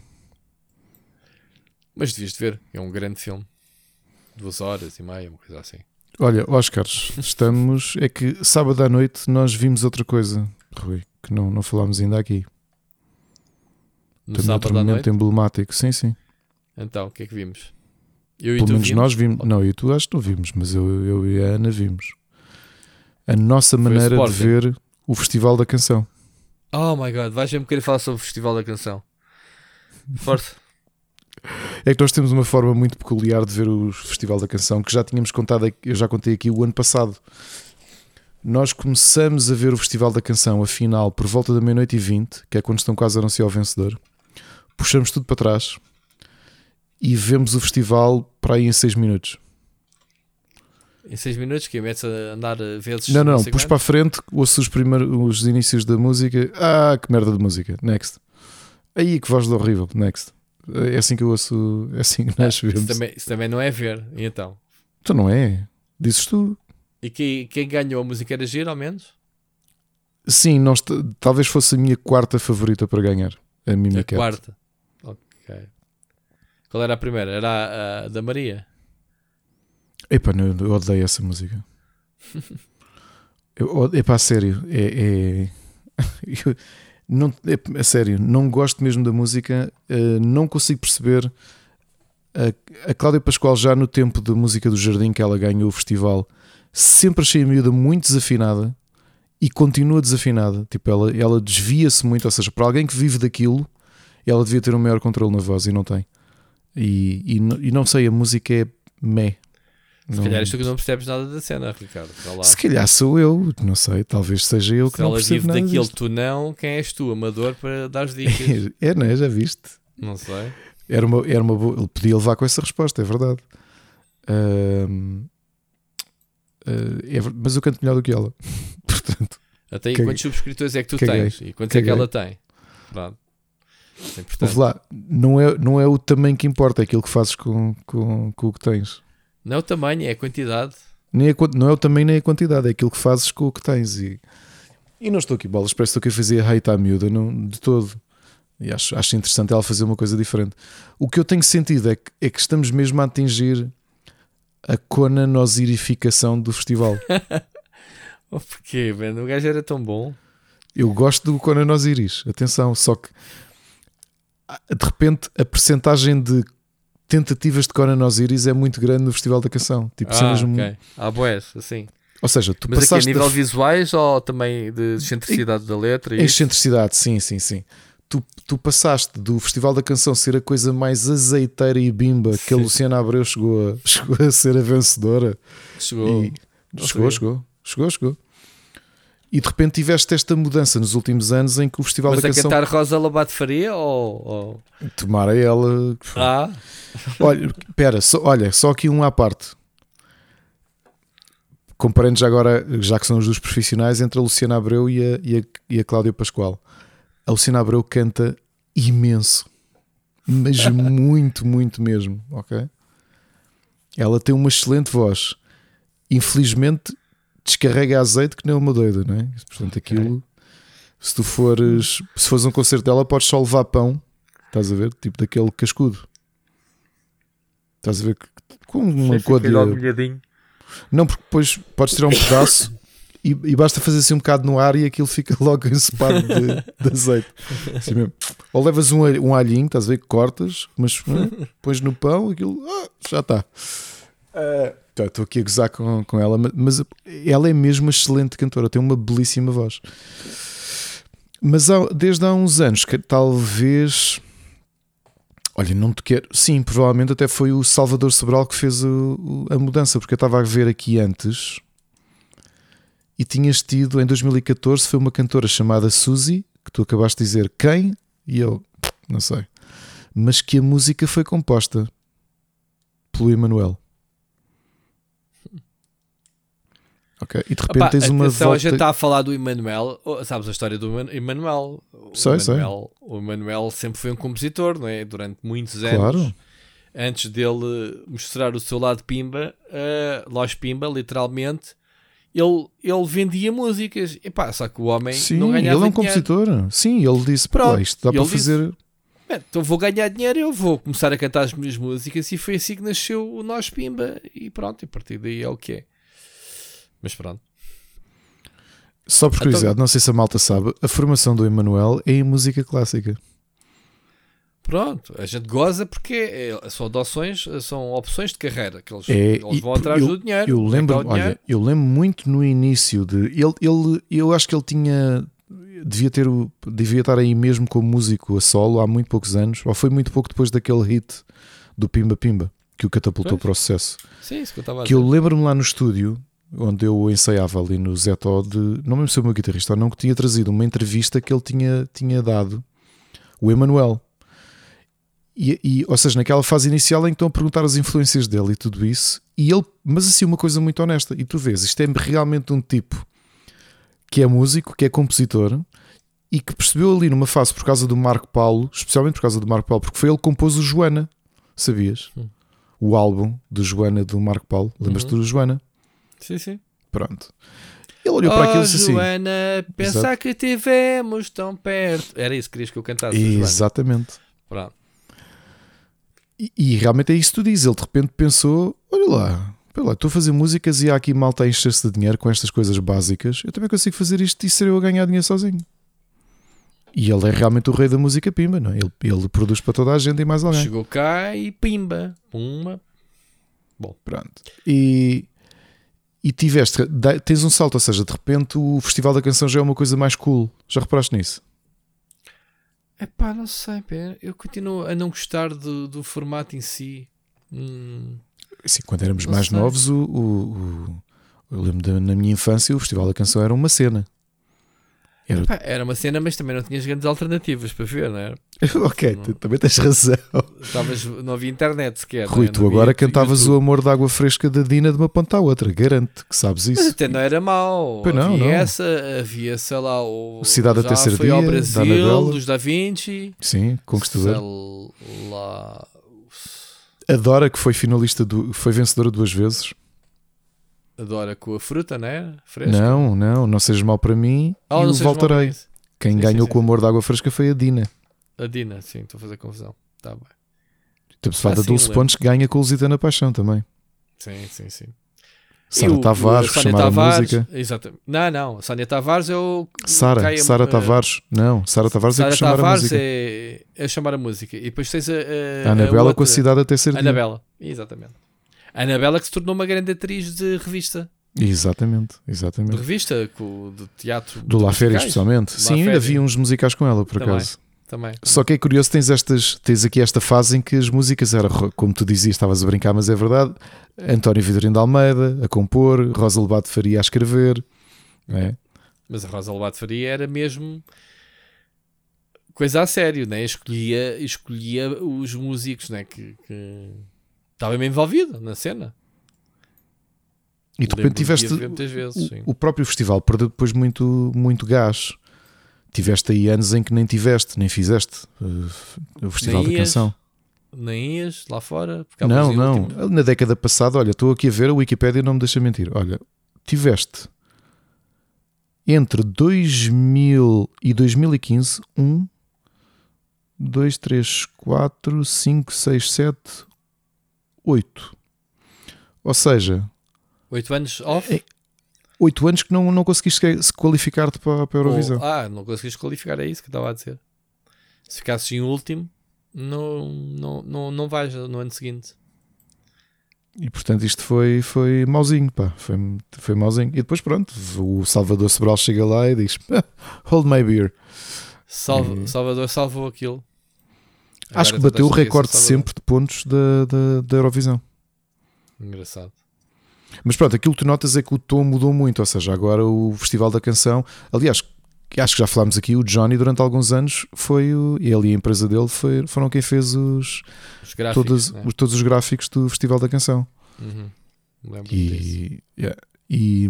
Mas devias de ver, é um grande filme. Duas horas e meia, uma coisa assim. Olha, Oscars, estamos. É que sábado à noite nós vimos outra coisa, Rui, que não, não falámos ainda aqui. No Também sábado outro à momento noite. emblemático. Sim, sim. Então, o que é que vimos? Eu e Pelo menos vimos? nós vimos. Não, e tu acho que não vimos, mas eu, eu e a Ana vimos. A nossa maneira de ver o Festival da Canção. Oh my god, vais me querer falar sobre o Festival da Canção. Força. É que nós temos uma forma muito peculiar de ver o Festival da Canção que já tínhamos contado, eu já contei aqui o ano passado. Nós começamos a ver o Festival da Canção, a final, por volta da meia-noite e vinte, que é quando estão quase a anunciar o vencedor. Puxamos tudo para trás e vemos o festival para aí em 6 minutos. Em 6 minutos que metes a andar vezes. Não, não, pus para a frente, ouço os, primeiros, os inícios da música. Ah, que merda de música. Next. Aí que voz de horrível. Next. É assim que eu ouço, é assim que nós Isso vemos. também, isso também não é ver. E então? Então não é? Dizes tu. E quem, quem ganhou a música era giro, ao menos? Sim, nós, talvez fosse a minha quarta favorita para ganhar. A Mimi a quarta. Ok. Qual era a primeira? Era a, a da Maria. Epá, eu odeio essa música. Eu, epá, a sério. É, é- <laughs> não, é, a sério, não gosto mesmo da música. eh, não consigo perceber. A, a Cláudia Pascoal, já no tempo da música do Jardim que ela ganhou o festival, sempre achei a miúda muito desafinada e continua desafinada. Tipo, ela, ela desvia-se muito. Ou seja, para alguém que vive daquilo, ela devia ter um maior controle na voz e não tem. E, e, e não sei, a música é meh. Se Não- calhar isto que não percebes nada da cena, Ricardo. Se calhar sou eu, não sei, talvez seja eu que Se não ela percebo vive nada daquilo, disto. tu não, quem és tu, amador, para dar as dicas? <laughs> É, não é? Já viste? não sei. Era uma, era uma boa. Ele podia levar com essa resposta, é verdade. Ah, é mas eu canto melhor do que ela. <laughs> Portanto, Até aí, Caguei. quantos subscritores é que tu Caguei. tens? E quantos é que Caguei. ela tem? Pronto. É lá, não é, não é o tamanho que importa, é aquilo que fazes com, com, com o que tens. Não é o tamanho, é a quantidade. Nem a não é o tamanho nem a quantidade, é aquilo que fazes com o que tens. E, e não estou aqui, bolas, parece que estou aqui a fazer hate à miúda, não, de todo. E acho, acho interessante ela fazer uma coisa diferente. O que eu tenho sentido é que, é que estamos mesmo a atingir a conanosirificação do festival. <laughs> Oh, porquê, mano? O gajo era tão bom. Eu gosto do Conan Osiris, atenção, só que de repente a percentagem de tentativas de Conan Osiris é muito grande no Festival da Canção. Tipo, são Ah, mesmo- ok. Ah, boés, assim. Ou seja, tu Mas aqui a passaste nível da visuais ou também de excentricidade da letra? e excentricidade, sim, sim, sim. Tu, tu passaste do Festival da Canção ser a coisa mais azeiteira e bimba que a Sim. Luciana Abreu chegou a, <laughs> chegou a ser a vencedora. Chegou. E- chegou, chegou, chegou, chegou. E de repente tiveste esta mudança nos últimos anos em que o Festival Mas da a Canção. cantar Rosa Lobato Faria ou. ou- Tomara ela. Ah, Olha, espera, só, olha, só aqui um à parte. Comparando já agora, já que são os dos profissionais, entre a Luciana Abreu e a, e a, e a Cláudia Pascoal. A Luciana Abreu canta imenso, mas <laughs> muito, muito mesmo, ok? Ela tem uma excelente voz. Infelizmente, descarrega azeite que nem uma doida, não é? Portanto, aquilo, se tu fores, se fores um concerto dela, podes só levar pão, estás a ver? Tipo daquele cascudo. Estás a ver? que- Com uma códia. Não, porque depois podes tirar um pedaço e, e basta fazer assim um bocado no ar e aquilo fica <laughs> logo ensopado de, de azeite. Assim mesmo. Ou levas um, alho- um alhinho, estás a ver? que Cortas, mas hum, pões no pão, aquilo ah, já está. Tá, Estou aqui a gozar com, com ela, ma- mas ela é mesmo excelente cantora, tem uma belíssima voz. Mas há- desde há uns anos que talvez. Olha, não te quero. Sim, provavelmente até foi o Salvador Sobral que fez o- a mudança, porque eu estava a ver aqui antes e tinhas tido em 2014 foi uma cantora chamada Suzy, que tu acabaste de dizer quem, e eu não sei, mas que a música foi composta pelo Emanuel. Ok. E de repente Opa, tens uma atenção, volta... a gente está a falar do Emanuel. Oh, sabes a história do Emanuel? Sei, sei. O Emanuel sempre foi um compositor, não é? Durante muitos anos. Claro. Antes dele mostrar o seu lado Pimba, uh, Los Pimba, literalmente, ele, ele vendia músicas. E pá, só que o homem Sim, não ganhava ele é um compositor. Sim, ele disse: Pronto, isto dá para disse, fazer. Então vou ganhar dinheiro, eu vou começar a cantar as minhas músicas. E foi assim que nasceu o Nós Pimba. E pronto, e a partir daí é o que é. Mas pronto. Só por então- curiosidade, então, não sei se a malta sabe, a formação do Emanuel é em música clássica. Pronto, a gente goza porque é, são adoções, são opções de carreira que eles, é, eles vão atrás eu, do dinheiro. Eu lembro, olha, eu lembro muito no início de ele, ele, eu acho que ele tinha devia ter devia estar aí mesmo como músico a solo há muito poucos anos, ou foi muito pouco depois daquele hit do Pimba Pimba que o catapultou pois. para o sucesso. Sim, isso que eu estava a Que eu lembro-me lá no estúdio onde eu ensaiava ali no Zeto de não me lembro se o meu guitarrista ou não que tinha trazido uma entrevista que ele tinha, tinha dado o Emanuel e, e, ou seja, naquela fase inicial em que estão a perguntar as influências dele e tudo isso, e ele, mas assim, uma coisa muito honesta, e tu vês, isto é realmente um tipo que é músico, que é compositor e que percebeu ali numa fase por causa do Marco Paulo, especialmente por causa do Marco Paulo, porque foi ele que compôs o Joana, sabias? Hum. O álbum de Joana do Marco Paulo, lembras-te uhum. do Joana? Sim, sim. Pronto. Ele olhou oh, para aquilo e disse assim: Joana, pensar Exato. que tivemos tão perto. Era isso que querias que eu cantasse. Exatamente. Pronto. E, e, realmente é isso que tu dizes. Ele de repente pensou: olha lá, olha lá, estou a fazer músicas e há aqui malta a encher-se de dinheiro com estas coisas básicas. Eu também consigo fazer isto e ser eu a ganhar dinheiro sozinho. E ele é realmente o rei da música pimba, não é? Ele, ele produz para toda a gente e mais alguém. Chegou cá e pimba, pumba. Bom, pronto. E, e tiveste, tens um salto, ou seja, de repente o Festival da Canção já é uma coisa mais cool. Já reparaste nisso? É pá, não sei, pera. eu continuo a não gostar do, do formato em si. Hum, Sim, quando éramos mais sei. novos, o, o, o, eu lembro de, na minha infância o Festival da Canção era uma cena. Era... Epá, era uma cena, mas também não tinhas grandes alternativas para ver, não era? <laughs> ok, não... também tens razão. Estavas, não havia internet sequer. Rui, é? tu agora cantavas YouTube. o amor da água fresca da Dina de uma ponta à outra, garanto que sabes isso. Mas até não era mau. Pois não, havia não. essa, havia, sei lá, o. Cidade da Terceira foi Dia, ao Brasil, dos Da Vinci. Sim, Conquistador. Sei lá. Adora que foi finalista, do, foi vencedora duas vezes adora com a fruta, né? Fresca. Não, não, não sejas mal para mim oh, e o voltarei. Quem sim, ganhou sim, com o amor da água fresca foi a Dina. A Dina, sim, estou a fazer confusão. Tá bem. Estamos a falar da Dulce Pontes que ganha com o Lusitana Paixão também. Sim, sim, sim. Sara Tavares, Tavares, a música. Exatamente. Não, não. Sânia Tavares é o. Sara, Sara Tavares. Não, Sara Tavares Sarah é que chamar Tavares a música. É, é chamar a música. E depois tens a. a, a Anabela a outra, com a cidade até ser Anabela, exatamente. A Anabela que se tornou uma grande atriz de revista. Exatamente, exatamente. De revista, de teatro. Do La Féria, especialmente. Sim, ainda havia uns musicais com ela, por também, acaso. Também. Só que é curioso, tens, estas, tens aqui esta fase em que as músicas eram, como tu dizias, estavas a brincar, mas é verdade. António Vidrino de Almeida a compor, Rosa Lobato Faria a escrever. É? Mas a Rosa Lobato Faria era mesmo coisa a sério, né? escolhia, escolhia os músicos né? que, que estava mesmo envolvido na cena. E de repente tiveste vezes, o, o, próprio festival perdeu depois muito, muito gás. Tiveste aí anos em que nem tiveste, nem fizeste uh, o Festival nem da ias, Canção. Nem ias lá fora? Não, não. Último... Na década passada, olha, estou aqui a ver, a Wikipédia não me deixa mentir. Olha, tiveste entre 2000 e 2015 um, 2, 3, 4, 5, 6, 7, 8. Ou seja, Oito anos off? É, oito anos que não, não conseguiste se qualificar-te para, para a Eurovisão. Oh, ah, não conseguiste qualificar, é isso que estava a dizer. Se ficasses em último, não, não, não, não vais no ano seguinte. E portanto isto foi, foi mauzinho, pá. Foi, foi mauzinho. E depois pronto, o Salvador Sobral chega lá e diz: <laughs> Hold my beer. Salva, e... Salvador salvou aquilo. Acho que bateu o recorde sempre de pontos da, da, da Eurovisão. Engraçado. Mas pronto, aquilo que tu notas é que o tom mudou muito, ou seja, agora o Festival da Canção, aliás, acho que já falámos aqui, o Johnny durante alguns anos foi o, ele e a empresa dele foi, foram quem fez os, os gráficos, todos, né? os, todos os gráficos do Festival da Canção. Uhum. E, yeah, E,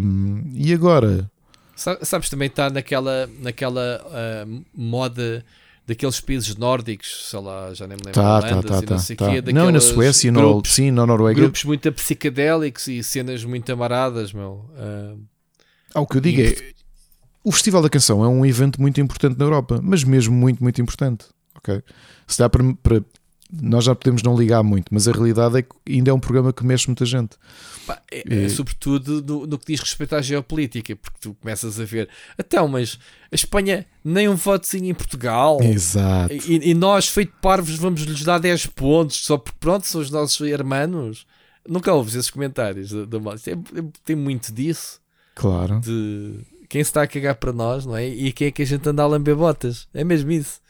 e agora? Sabes, também está naquela, naquela uh, moda daqueles países nórdicos, sei lá, já nem me lembro. Tá, tá, tá, tá, tá. Quê, não, na Suécia, grupos, no, sim, na Noruega. Grupos muito psicadélicos e cenas muito amaradas, meu. Uh, ah, o que eu digo é. O Festival da Canção é um evento muito importante na Europa, mas mesmo muito, muito importante. Ok? Se dá para, para nós já podemos não ligar muito, mas a realidade é que ainda é um programa que mexe muita gente. Pá, é, é, sobretudo no, no, que diz respeito à geopolítica, porque tu começas a ver, até mas a Espanha nem um votozinho em Portugal. Exato. E, e nós, feito parvos, vamos lhes dar 10 pontos só porque, pronto, são os nossos hermanos. Nunca ouves esses comentários da é, Tem muito disso. Claro. De quem se está a cagar para nós, não é? E quem é que a gente anda a lamber botas. É mesmo isso.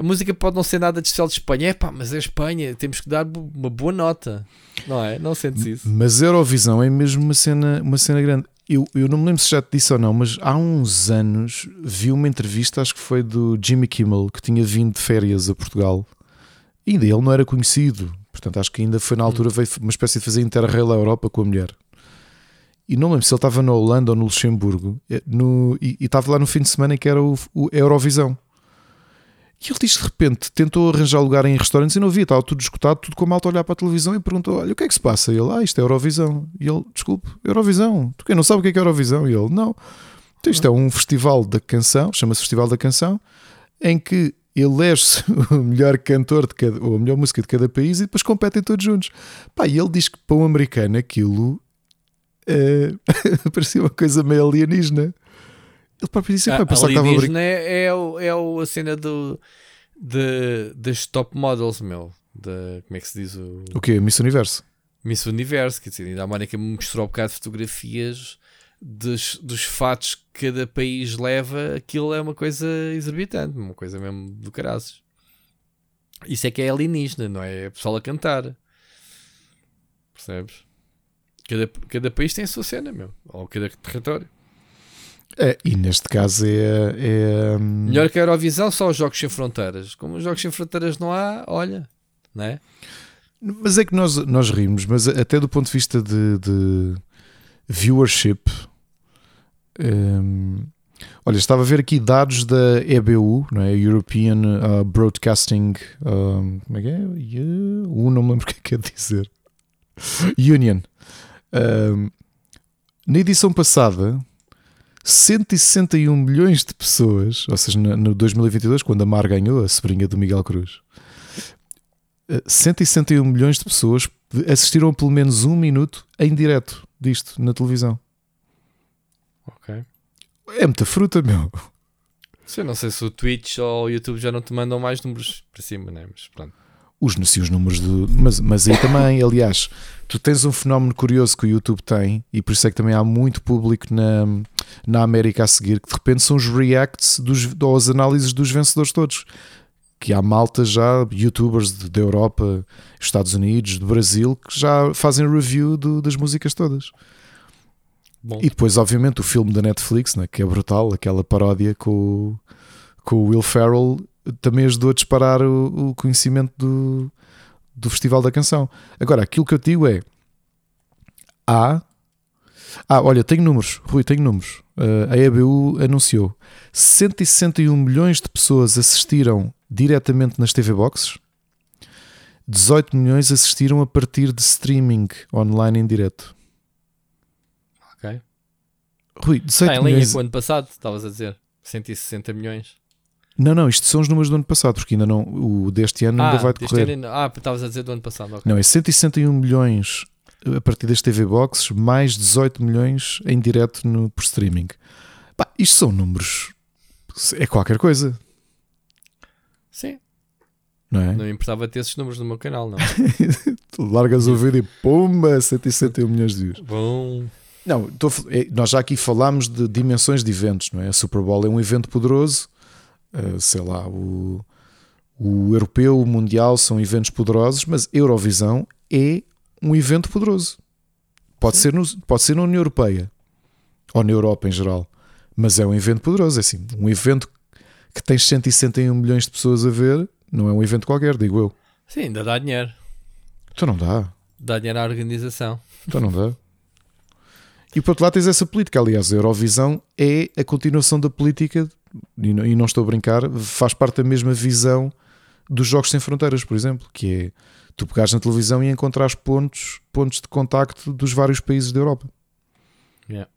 A música pode não ser nada de especial de Espanha, é pá, mas é Espanha, temos que dar uma boa nota, não é? Não sentes isso? Mas Eurovisão é mesmo uma cena, uma cena grande. Eu, eu não me lembro se já te disse ou não, mas há uns anos vi uma entrevista, acho que foi do Jimmy Kimmel, que tinha vindo de férias a Portugal. E ainda ele não era conhecido, portanto acho que ainda foi na altura, veio uma espécie de fazer interrail à Europa com a mulher. E não lembro se ele estava na Holanda ou no Luxemburgo, eh, no, e, e estava lá no fim de semana que era o, o Eurovisão. E ele diz de repente, tentou arranjar lugar em restaurantes e não havia, estava tudo escutado, tudo com a malta a olhar para a televisão e perguntou: Olha, o que é que se passa? E ele, ah, isto é Eurovisão. E ele, desculpe, Eurovisão. Tu quem não sabe o que é, que é Eurovisão? E ele, não. Então, isto é um festival da canção, chama-se Festival da Canção, em que elege-se <laughs> o melhor cantor de cada, ou a melhor música de cada país e depois competem todos juntos. Pá, e ele diz que para um americano aquilo é, <laughs> parecia uma coisa meio alienígena. Ele próprio disse: ah, pensar que estava a é, é, o, é o, a cena do, de, das top models, meu. De, como é que se diz? O, o quê? Miss Universo. Miss Universo, quer dizer, ainda a Mónica me mostrou um bocado de fotografias dos, dos fatos que cada país leva. Aquilo é uma coisa exorbitante, uma coisa mesmo do caraças. Isso é que é alienígena, não é? É pessoal a cantar. Percebes? Cada, cada país tem a sua cena, meu. Ou cada território. É, e neste caso é, é. Hum, Melhor que a Eurovisão, só os Jogos Sem Fronteiras. Como os Jogos Sem Fronteiras não há, olha, não é? Mas é que nós, nós rimos, mas até do ponto de vista de, de viewership. Um, olha, estava a ver aqui dados da EBU, não é? European uh, Broadcasting. Um, como é que é? Uh, não me lembro o que é que quer dizer. <laughs> Union. Um, na edição passada 161 milhões de pessoas, ou seja, no 2022, quando a Mar ganhou, a sobrinha do Miguel Cruz, 161 eh, milhões de pessoas assistiram pelo menos um minuto em direto disto na televisão. Ok. É muita fruta, meu. Sim, não sei se o Twitch ou o YouTube já não te mandam mais números para cima, né? Mas pronto os, sim, os números do. Mas, mas aí também, aliás, tu tens um fenómeno curioso que o YouTube tem, e por isso é que também há muito público na, na América a seguir, que de repente são os reacts dos, ou as análises dos vencedores todos. Que há malta já, youtubers da Europa, Estados Unidos, do Brasil, que já fazem review do, das músicas todas. Bom. E depois, obviamente, o filme da Netflix, né, que é brutal, aquela paródia com, com o Will Ferrell também ajudou a disparar o, o conhecimento do, do Festival da Canção. Agora, aquilo que eu digo é: há. Ah, olha, tenho números, Rui, tenho números. Uh, a EBU anunciou 161 milhões de pessoas assistiram diretamente nas TV Boxes, 18 milhões assistiram a partir de streaming online em direto. Ok. Rui, 18 Está em linha com o ano passado, estavas a dizer. 160 milhões. Não, não, isto são os números do ano passado, porque ainda não, o deste ano ah, ainda vai decorrer. Ano, ah, estavas a dizer do ano passado. Okay. Não, é 161 milhões a partir das TV Boxes, mais 18 milhões em direto no, por streaming. Pá, isto são números. É qualquer coisa. Sim. Não é? Não importava ter esses números no meu canal, não. <laughs> largas o vídeo e pumba, 161 milhões de views. Bom. Não, tô, é, nós já aqui falámos de dimensões de eventos, não é? A Super Bowl é um evento poderoso uh, sei lá, o, o europeu, o mundial são eventos poderosos, mas Eurovisão é um evento poderoso. Pode ser, no, pode ser na União Europeia ou na Europa em geral, mas é um evento poderoso. É assim, um evento que tens 161 milhões de pessoas a ver, não é um evento qualquer, digo eu. Sim, ainda dá dinheiro. Então não dá. Dá dinheiro à organização. Então não dá. E por outro lado tens essa política. Aliás, a Eurovisão é a continuação da política, e não, e não estou a brincar, faz parte da mesma visão dos Jogos Sem Fronteiras, por exemplo, que é tu pegares na televisão e encontrares pontos, pontos de contacto dos vários países da Europa. Yeah.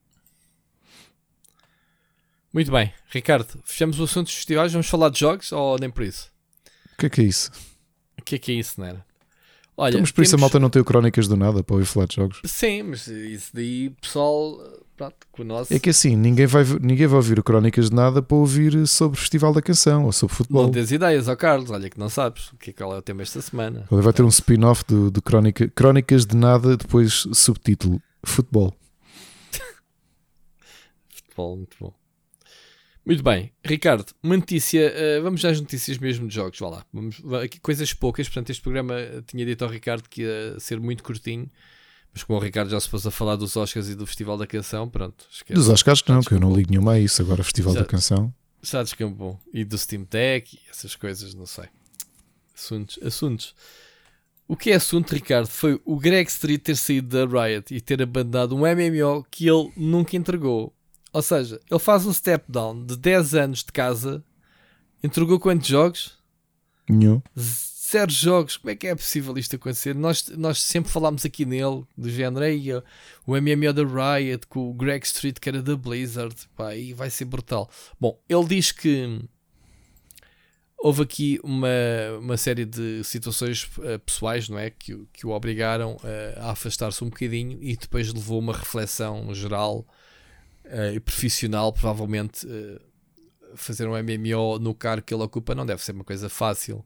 Muito bem, Ricardo, fechamos o assunto dos festivais, vamos falar de jogos ou nem por isso? O que é que é isso? O que é que é isso, não era? Olha, então, mas por isso a malta não tem crónicas do nada para ouvir falar de jogos. Sim, mas isso daí, pessoal, pronto, com o nosso... É que assim, ninguém vai, ninguém vai ouvir o crónicas de nada para ouvir sobre o Festival da Canção ou sobre futebol. Não tens ideias, ó Carlos, olha que não sabes o que é, qual é o tema esta semana. Ele vai ter um spin-off do, do crónica, Crónicas de Nada, depois subtítulo Futebol. <laughs> futebol, muito bom. Muito bem, Ricardo, uma notícia, uh, vamos às notícias mesmo de jogos, vá lá. Vamos, aqui, coisas poucas, portanto, este programa tinha dito ao Ricardo que ia ser muito curtinho, mas como o Ricardo já se pôs a falar dos Oscars e do Festival da Canção, pronto. Esquece. Dos Oscars não, que eu não ligo nenhuma a isso, agora Festival já, da Canção. Já descampou. E do Steam Deck e essas coisas, não sei. Assuntos, assuntos. O que é assunto, Ricardo, foi o Greg Street ter saído da Riot e ter abandonado um MMO que ele nunca entregou. Ou seja, ele faz um step down de 10 anos de casa, entregou quantos jogos? Nenhum. Zero jogos. Como é que é possível isto acontecer? Nós, nós sempre falámos aqui nele, do género, aí, o MMO da Riot, com o Greg Street, que era da Blizzard, pá, e vai ser brutal. Bom, ele diz que houve aqui uma, uma série de situações uh, pessoais, não é? Que, que o obrigaram uh, a afastar-se um bocadinho e depois levou uma reflexão geral uh, e profissional, provavelmente fazer um MMO no cargo que ele ocupa não deve ser uma coisa fácil.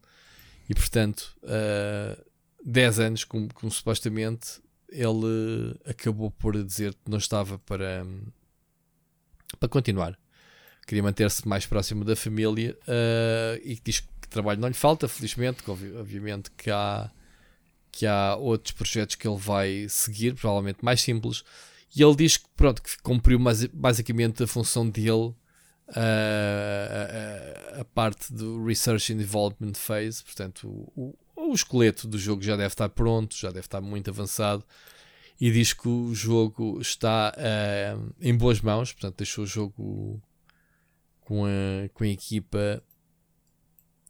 E portanto, uh, 10 anos, como, como, supostamente, ele acabou por dizer que não estava para, para continuar. Queria manter-se mais próximo da família uh, e diz que trabalho não lhe falta, felizmente, que obviamente que há, que há outros projetos que ele vai seguir, provavelmente mais simples, e ele diz que, pronto, que cumpriu basicamente a função dele, a, a, a, parte do Research and Development Phase, portanto, o, o, o esqueleto do jogo já deve estar pronto, já deve estar muito avançado. E diz que o jogo está uh, em boas mãos, portanto, deixou o jogo com a, com a equipa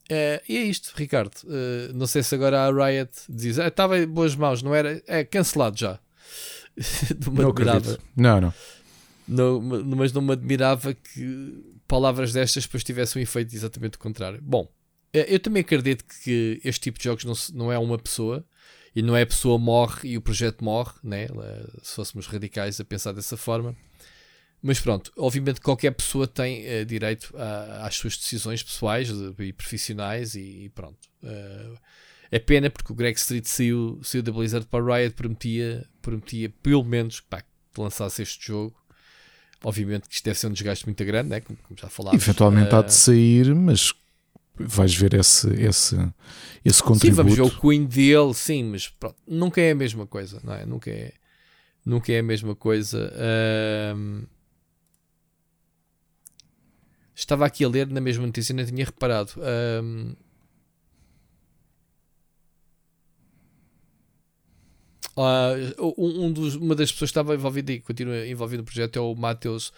Uh, e é isto, Ricardo. Uh, não sei se agora a Riot diz: ah, estava em boas mãos, não era? É cancelado já. <laughs> não admirava. Não, não. Não. Mas não me admirava que palavras destas depois tivessem um efeito exatamente contrário. Bom, eh, eu também acredito que este tipo de jogos não, não é uma pessoa e não é a pessoa morre e o projeto morre, né? se fôssemos radicais a pensar dessa forma. Mas pronto, obviamente qualquer pessoa tem uh, direito a, às suas decisões pessoais e profissionais e, e pronto. Uh, é pena porque o Greg Street saiu, saiu da Blizzard para Riot, prometia, prometia pelo menos pá, que lançasse este jogo. Obviamente que isto deve ser um desgaste muito grande, né? como, já falámos. Eventualmente uh, há de sair, mas vais ver esse, esse, esse contributo. Sim, vamos ver o Queen dele, sim, mas pronto, nunca é a mesma coisa, não é? Nunca é, nunca é a mesma coisa. Uh, estava aqui a ler na mesma notícia, não tinha reparado. Uh, Uh, um, dos, uma das pessoas que estava envolvida e continua envolvido no projeto é o Mateus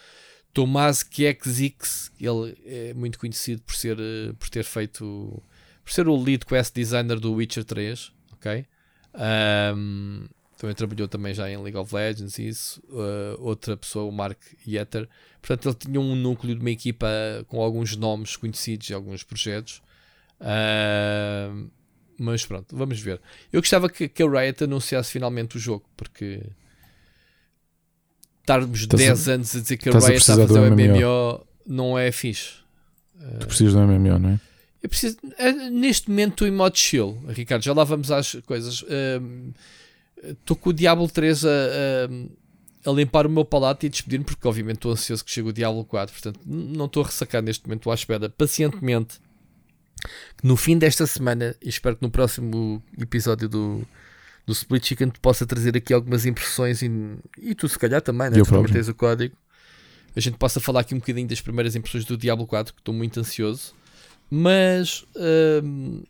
Tomás Kiekzix. Ele é muito conhecido por, ser, uh, por ter feito. por ser o lead quest designer do Witcher 3. Ok? Um, também trabalhou também já em League of Legends e isso. Uh, outra pessoa, o Mark Yetter. Portanto, ele tinha um núcleo de uma equipa com alguns nomes conhecidos e alguns projetos. Uh, mas pronto, vamos ver. Eu gostava que, que a Riot anunciasse finalmente o jogo, porque estarmos 10 anos a dizer que a Riot está a fazer o MMO. MMO não é fixe. Tu precisas do MMO, não é? Eu preciso, eh, neste momento estou em modo chill, Ricardo. Já lá vamos às coisas. Estou com o Diablo 3 a, a, a, limpar o meu palato e a despedir-me, porque obviamente estou ansioso que chegue o Diablo 4. Portanto, não estou a ressacar neste momento, estou à espera pacientemente no fim desta semana, e espero que no próximo episódio do, do Split Chicken te possa trazer aqui algumas impressões e, e tu se calhar também, né? tu também tens o código. A gente possa falar aqui um bocadinho das primeiras impressões do Diablo 4, que estou muito ansioso. Mas hum,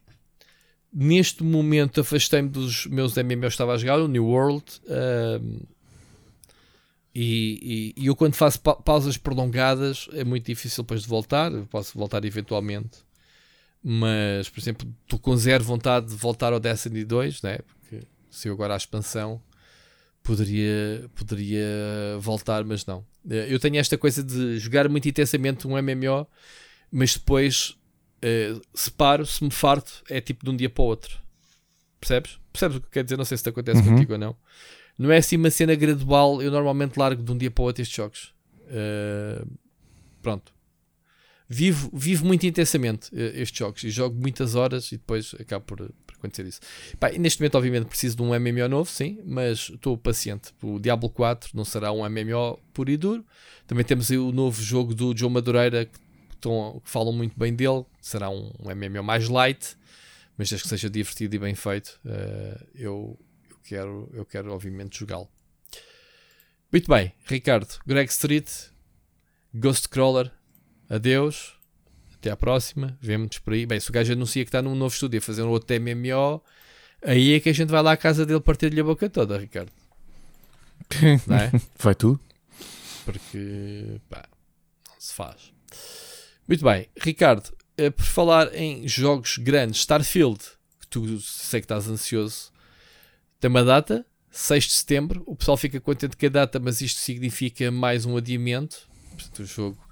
neste momento afastei-me dos meus MMOs que estava a jogar, o New World. Hum, E, e, e eu, quando faço pa pausas prolongadas, é muito difícil depois de voltar. Eu posso voltar eventualmente, mas, por exemplo, estou com zero vontade de voltar ao Destiny 2, né? porque se eu agora a expansão poderia, poderia voltar, mas não. Eu tenho esta coisa de jogar muito intensamente um MMO, mas depois uh, se paro, se me farto, é tipo de um dia para o outro. Percebes? Percebes o que quer dizer? Não sei se te acontece uhum. contigo ou não. Não é assim uma cena gradual. Eu normalmente largo de um dia para o outro estes jogos. Uh, pronto. Vivo, vivo muito intensamente uh, estes jogos e jogo muitas horas e depois acabo por, por acontecer isso. Pá, neste momento, obviamente, preciso de um MMO novo, sim, mas estou paciente. O Diablo 4 não será um MMO puro e duro. Também temos aí o novo jogo do João Madureira que, estão, que falam muito bem dele. Será um, um MMO mais light, mas desde que seja divertido e bem feito, uh, eu quero, eu quero obviamente jogá-lo. Muito bem, Ricardo, Greg Street, Ghost Crawler, adeus, até à próxima, vemo-nos por aí. Bem, se o gajo anuncia que está num novo estúdio a fazer um outro MMO, aí é que a gente vai lá à casa dele partir-lhe a boca toda, Ricardo. <laughs> Não é? Vai tu? Porque, pá, não se faz. Muito bem, Ricardo, eh, por falar em jogos grandes, Starfield, que tu sei que estás ansioso, tem uma data, 6 de setembro. O pessoal fica contente com a data, mas isto significa mais um adiamento. Portanto, o jogo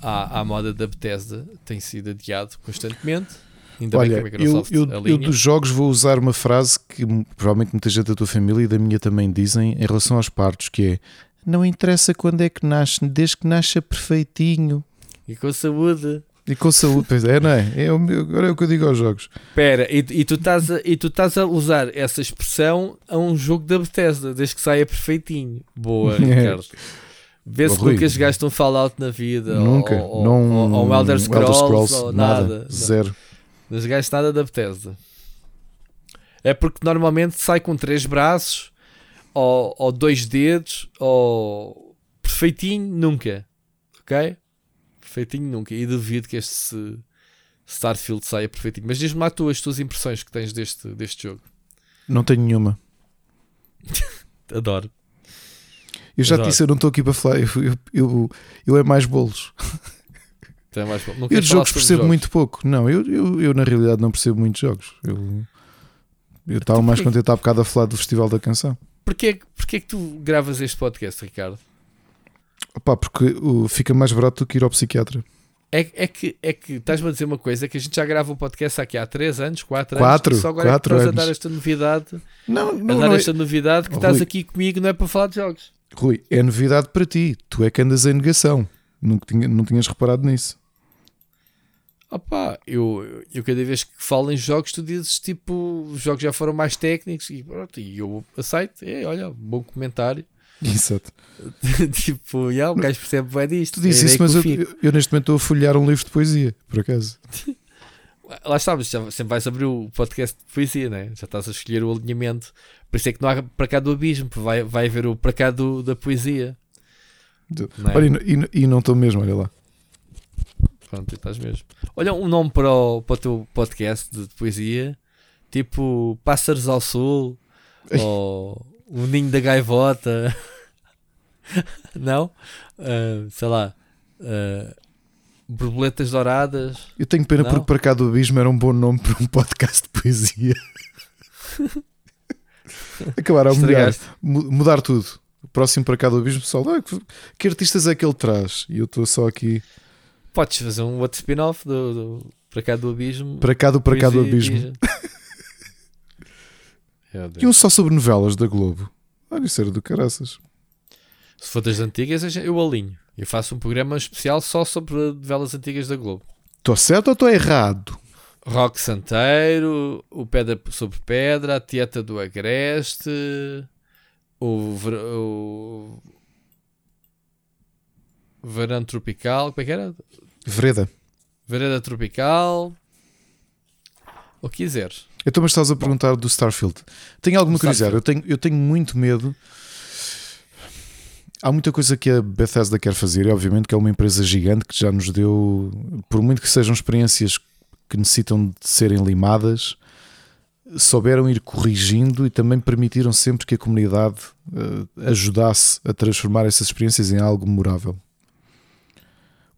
à, à moda da Bethesda tem sido adiado constantemente. Ainda Olha, bem que a Microsoft eu, eu, eu, dos jogos vou usar uma frase que provavelmente muita gente da tua família e da minha também dizem em relação aos partos, que é não interessa quando é que nasce, desde que nasça perfeitinho. E com saúde. E com saúde, pois é, não é? é o meu, agora é o que eu digo aos jogos. Espera, e, e, tu estás a, e tu estás a usar essa expressão a um jogo da Bethesda, desde que saia perfeitinho. Boa, <laughs> Ricardo. Vê se nunca jogaste um Fallout na vida. Nunca. Ou, não, ou, ou um Elder Scrolls, Elder Scrolls ou nada. nada. Zero. Não jogaste nada da Bethesda. É porque normalmente sai com três braços, ou, ou dois dedos, ou perfeitinho, nunca. Ok? perfeitinho nunca. E duvido que este Starfield saia perfeitinho. Mas diz-me lá tu as tuas impressões que tens deste, deste jogo. Não tenho nenhuma. <laughs> Adoro. Eu já Adoro. disse, eu não estou aqui para falar. Eu, eu, eu, eu é mais bolos. <laughs> É mais bolo. eu de jogos percebo jogos. muito pouco. Não, eu, eu, eu na realidade não percebo muitos jogos. Eu, eu estava então, mais contente há bocado a falar do Festival da Canção. Porquê, porquê que tu gravas este podcast, Ricardo? Opa, porque uh, fica mais barato do que ir ao psiquiatra. É, é que, é que estás-me a dizer uma coisa: que a gente já grava o um podcast aqui há 3 anos, 4 anos, quatro, só agora quatro é que estás a dar esta novidade. Não, não, a dar não esta é... novidade que oh, estás Rui, aqui comigo não é para falar de jogos. Rui, é novidade para ti. Tu é que andas em negação. Não, tinha, não tinhas reparado nisso. Opa, eu, eu cada vez que falo em jogos, tu dizes tipo, os jogos já foram mais técnicos e, pronto, e eu aceito. É, olha, bom comentário. <laughs> Exato. <laughs> tipo, yeah, o gajo percebe bem disto. Tu dizes isso, mas eu, eu, eu, neste momento estou a folhear um livro de poesia, por acaso. <laughs> Lá já, sempre vais abrir o podcast de poesia, né? já estás a escolher o alinhamento. Por isso é que não há para cá do abismo, vai, vai haver o para cá do, da poesia. Do, não é? Olha, e, e, e não estou mesmo, olha lá. Pronto, estás mesmo. Olha, um nome para o, para o teu podcast de, de poesia, tipo Pássaros ao Sul, ou o Ninho da Gaivota. <laughs> não? Uh, sei lá. Uh, borboletas douradas. Eu tenho pena não? porque para cá do abismo era um bom nome para um podcast de poesia. <laughs> Acabar a mudar, mudar tudo. Próximo para cá do abismo, pessoal, ah, que artistas é que ele traz? E eu estou só aqui. Podes fazer um outro spin-off do, do, para cá do abismo. Para cá do para cá do abismo. <laughs> e um só sobre novelas da Globo. Olha, isso era do caraças. Se for das antigas, eu alinho. Eu faço um programa especial só sobre novelas antigas da Globo. Estou certo ou estou errado? Rock Santeiro, o Pedra sobre Pedra, a Tieta do Agreste, o, o Verão Tropical, como é que era? Vereda. Vereda Tropical. O que quiseres. Então, mas estás a perguntar do Starfield. Tenho alguma curiosidade. Eu tenho, eu tenho muito medo. Há muita coisa que a Bethesda quer fazer, e obviamente que é uma empresa gigante que já nos deu, por muito que sejam experiências que necessitam de serem limadas, souberam ir corrigindo e também permitiram sempre que a comunidade uh, ajudasse a transformar essas experiências em algo memorável.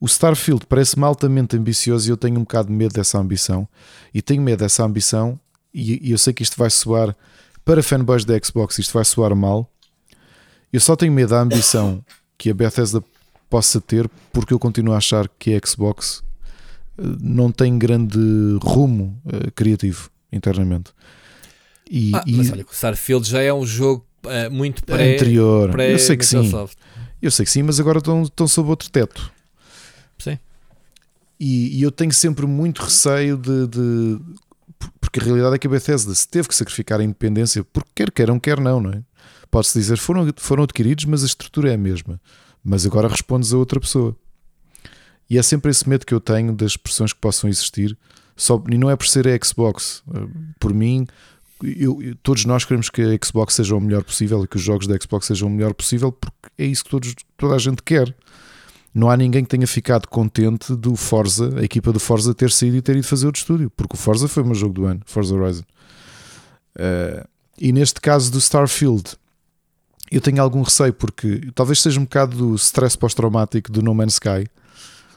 O Starfield parece-me altamente ambicioso e eu tenho um bocado de medo dessa ambição. E tenho medo dessa ambição, e, e eu sei que isto vai soar para fanboys da Xbox, isto vai soar mal. Eu só tenho medo da ambição que a Bethesda possa ter, porque eu continuo a achar que a Xbox eh, não tem grande rumo uh, criativo internamente. E, ah, e... Mas olha, o Starfield já é um jogo uh, muito pré, anterior. Pré eu sei que Microsoft. sim. Eu sei que sim, mas agora estão, estão sob outro teto. Sim. E, e eu tenho sempre muito receio de, de, Porque a realidade é que a Bethesda se teve que sacrificar a independência, porque quer queiram, quer não, não é? Pode-se dizer foram, foram adquiridos, mas a estrutura é a mesma. Mas agora respondes a outra pessoa. E é sempre esse medo que eu tenho das pressões que possam existir. Só, e não é por ser a Xbox. Por mim, eu, todos nós queremos que a Xbox seja o melhor possível e que os jogos da Xbox sejam o melhor possível, porque é isso que todos, toda a gente quer. Não há ninguém que tenha ficado contente do Forza, a equipa do Forza, ter saído e ter ido fazer outro estúdio, porque o Forza foi o meu jogo do ano, Forza Horizon. Uh, e neste caso do Starfield, eu tenho algum receio, porque talvez seja um bocado do stress pós-traumático do No Man's Sky,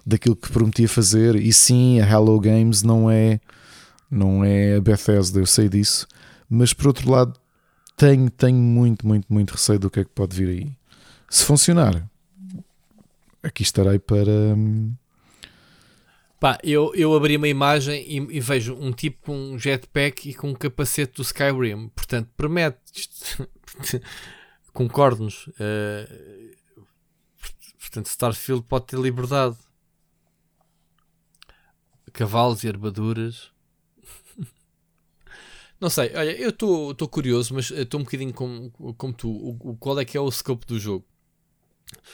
daquilo que prometia fazer. E sim, a Hello Games não é, não é a Bethesda, eu sei disso mas por outro lado, tenho, tenho muito, muito, muito receio do que é que pode vir aí. Se funcionar, aqui estarei para. Hum, Pá, eu, eu abri uma imagem e, e, vejo um tipo com um jetpack e com um capacete do Skyrim. Portanto, promete. <laughs> Concordo-nos. Uh, portanto, Starfield pode ter liberdade. Cavalos e armaduras. <laughs> Não sei, olha, eu estou curioso, mas estou um bocadinho como, como tu. O, qual é que é o scope do jogo?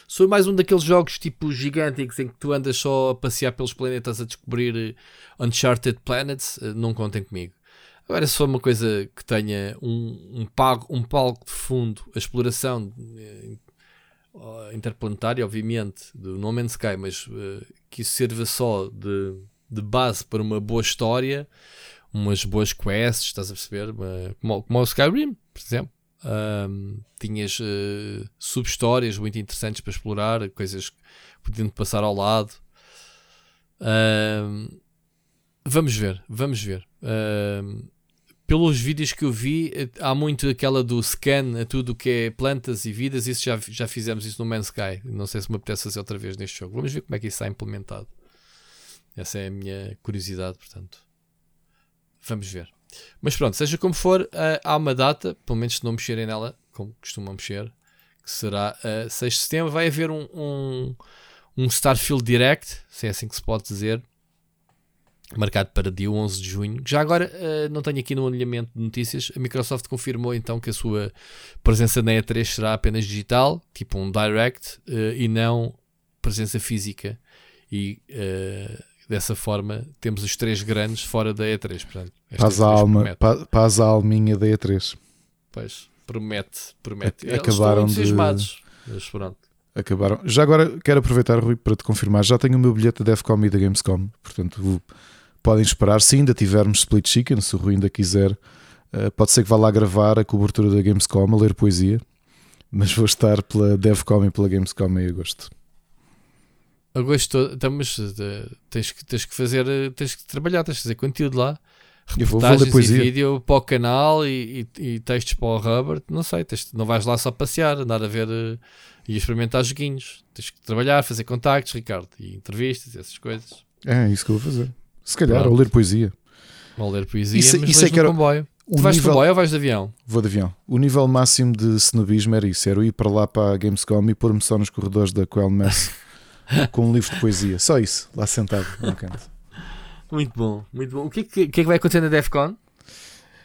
Sou mais um daqueles jogos tipo gigânticos em que tu andas só a passear pelos planetas a descobrir eh, Uncharted Planets, eh, não contem comigo. Agora, se for uma coisa que tenha um, um, pago, um palco de fundo, a exploração uh, interplanetária, obviamente, do No Man's Sky, mas uh, que isso sirva só de, de base para uma boa história, umas boas quests, estás a perceber? Como, como o Skyrim, por exemplo. Um, tinhas uh, sub-histórias muito interessantes para explorar, coisas podiam passar ao lado. Um, vamos ver, vamos ver. Pelos vídeos que eu vi, eh, há muito aquela do scan a tudo o que é plantas e vidas. Isso já, já fizemos isso no Man's Sky. Não sei se me apetece fazer outra vez neste jogo. Vamos ver como é que isso está implementado. Essa é a minha curiosidade, portanto. Vamos ver. Mas pronto, seja como for, uh, há uma data, pelo menos se não mexerem nela, como costumam mexer, que será uh, 6 de setembro. Vai haver um, um, um Starfield Direct, se é assim que se pode dizer, marcado para dia 11 de junho. Já agora, uh, não tenho aqui no alinhamento de notícias, a Microsoft confirmou então que a sua presença na E3 será apenas digital, tipo um Direct, uh, e não presença física. E uh, dessa forma temos os três grandes fora da E3. Portanto, paz, a alma, paz a alminha da E3. Pois, promete, promete. Acabaram de... mas pronto. Acabaram. Já agora quero aproveitar, Rui, para te confirmar. Já tenho o meu bilhete da Defcom e da Gamescom. Portanto, podem esperar. Se ainda tivermos Split Chicken, se o Rui ainda quiser, uh, pode ser que vá lá gravar a cobertura da Gamescom, a ler poesia. Mas vou estar pela Devcom e pela Gamescom em agosto agosto então, mas eh, tens que, tens que fazer, eh, tens que trabalhar, tens que fazer conteúdo lá. Reportagens e vídeo para o canal e, e, e, textos para o Robert, não sei, tens, não vais lá só passear, andar a ver e experimentar joguinhos. Tens que trabalhar, fazer contactos, Ricardo, e entrevistas, essas coisas. É, isso que eu vou fazer. Se calhar, Pronto. ou ler poesia. Ou ler poesia, isso, mas isso é que era... comboio. O tu vais nível... de comboio ou vais de avião? Vou de avião. O nível máximo de snobismo era isso, era ir para lá para a Gamescom e pôr-me só nos corredores da Quell Mess <laughs> com um livro de poesia. Só isso, lá sentado no canto. Muito bom, muito bom. O que é que, que, é que vai acontecer na DEFCON?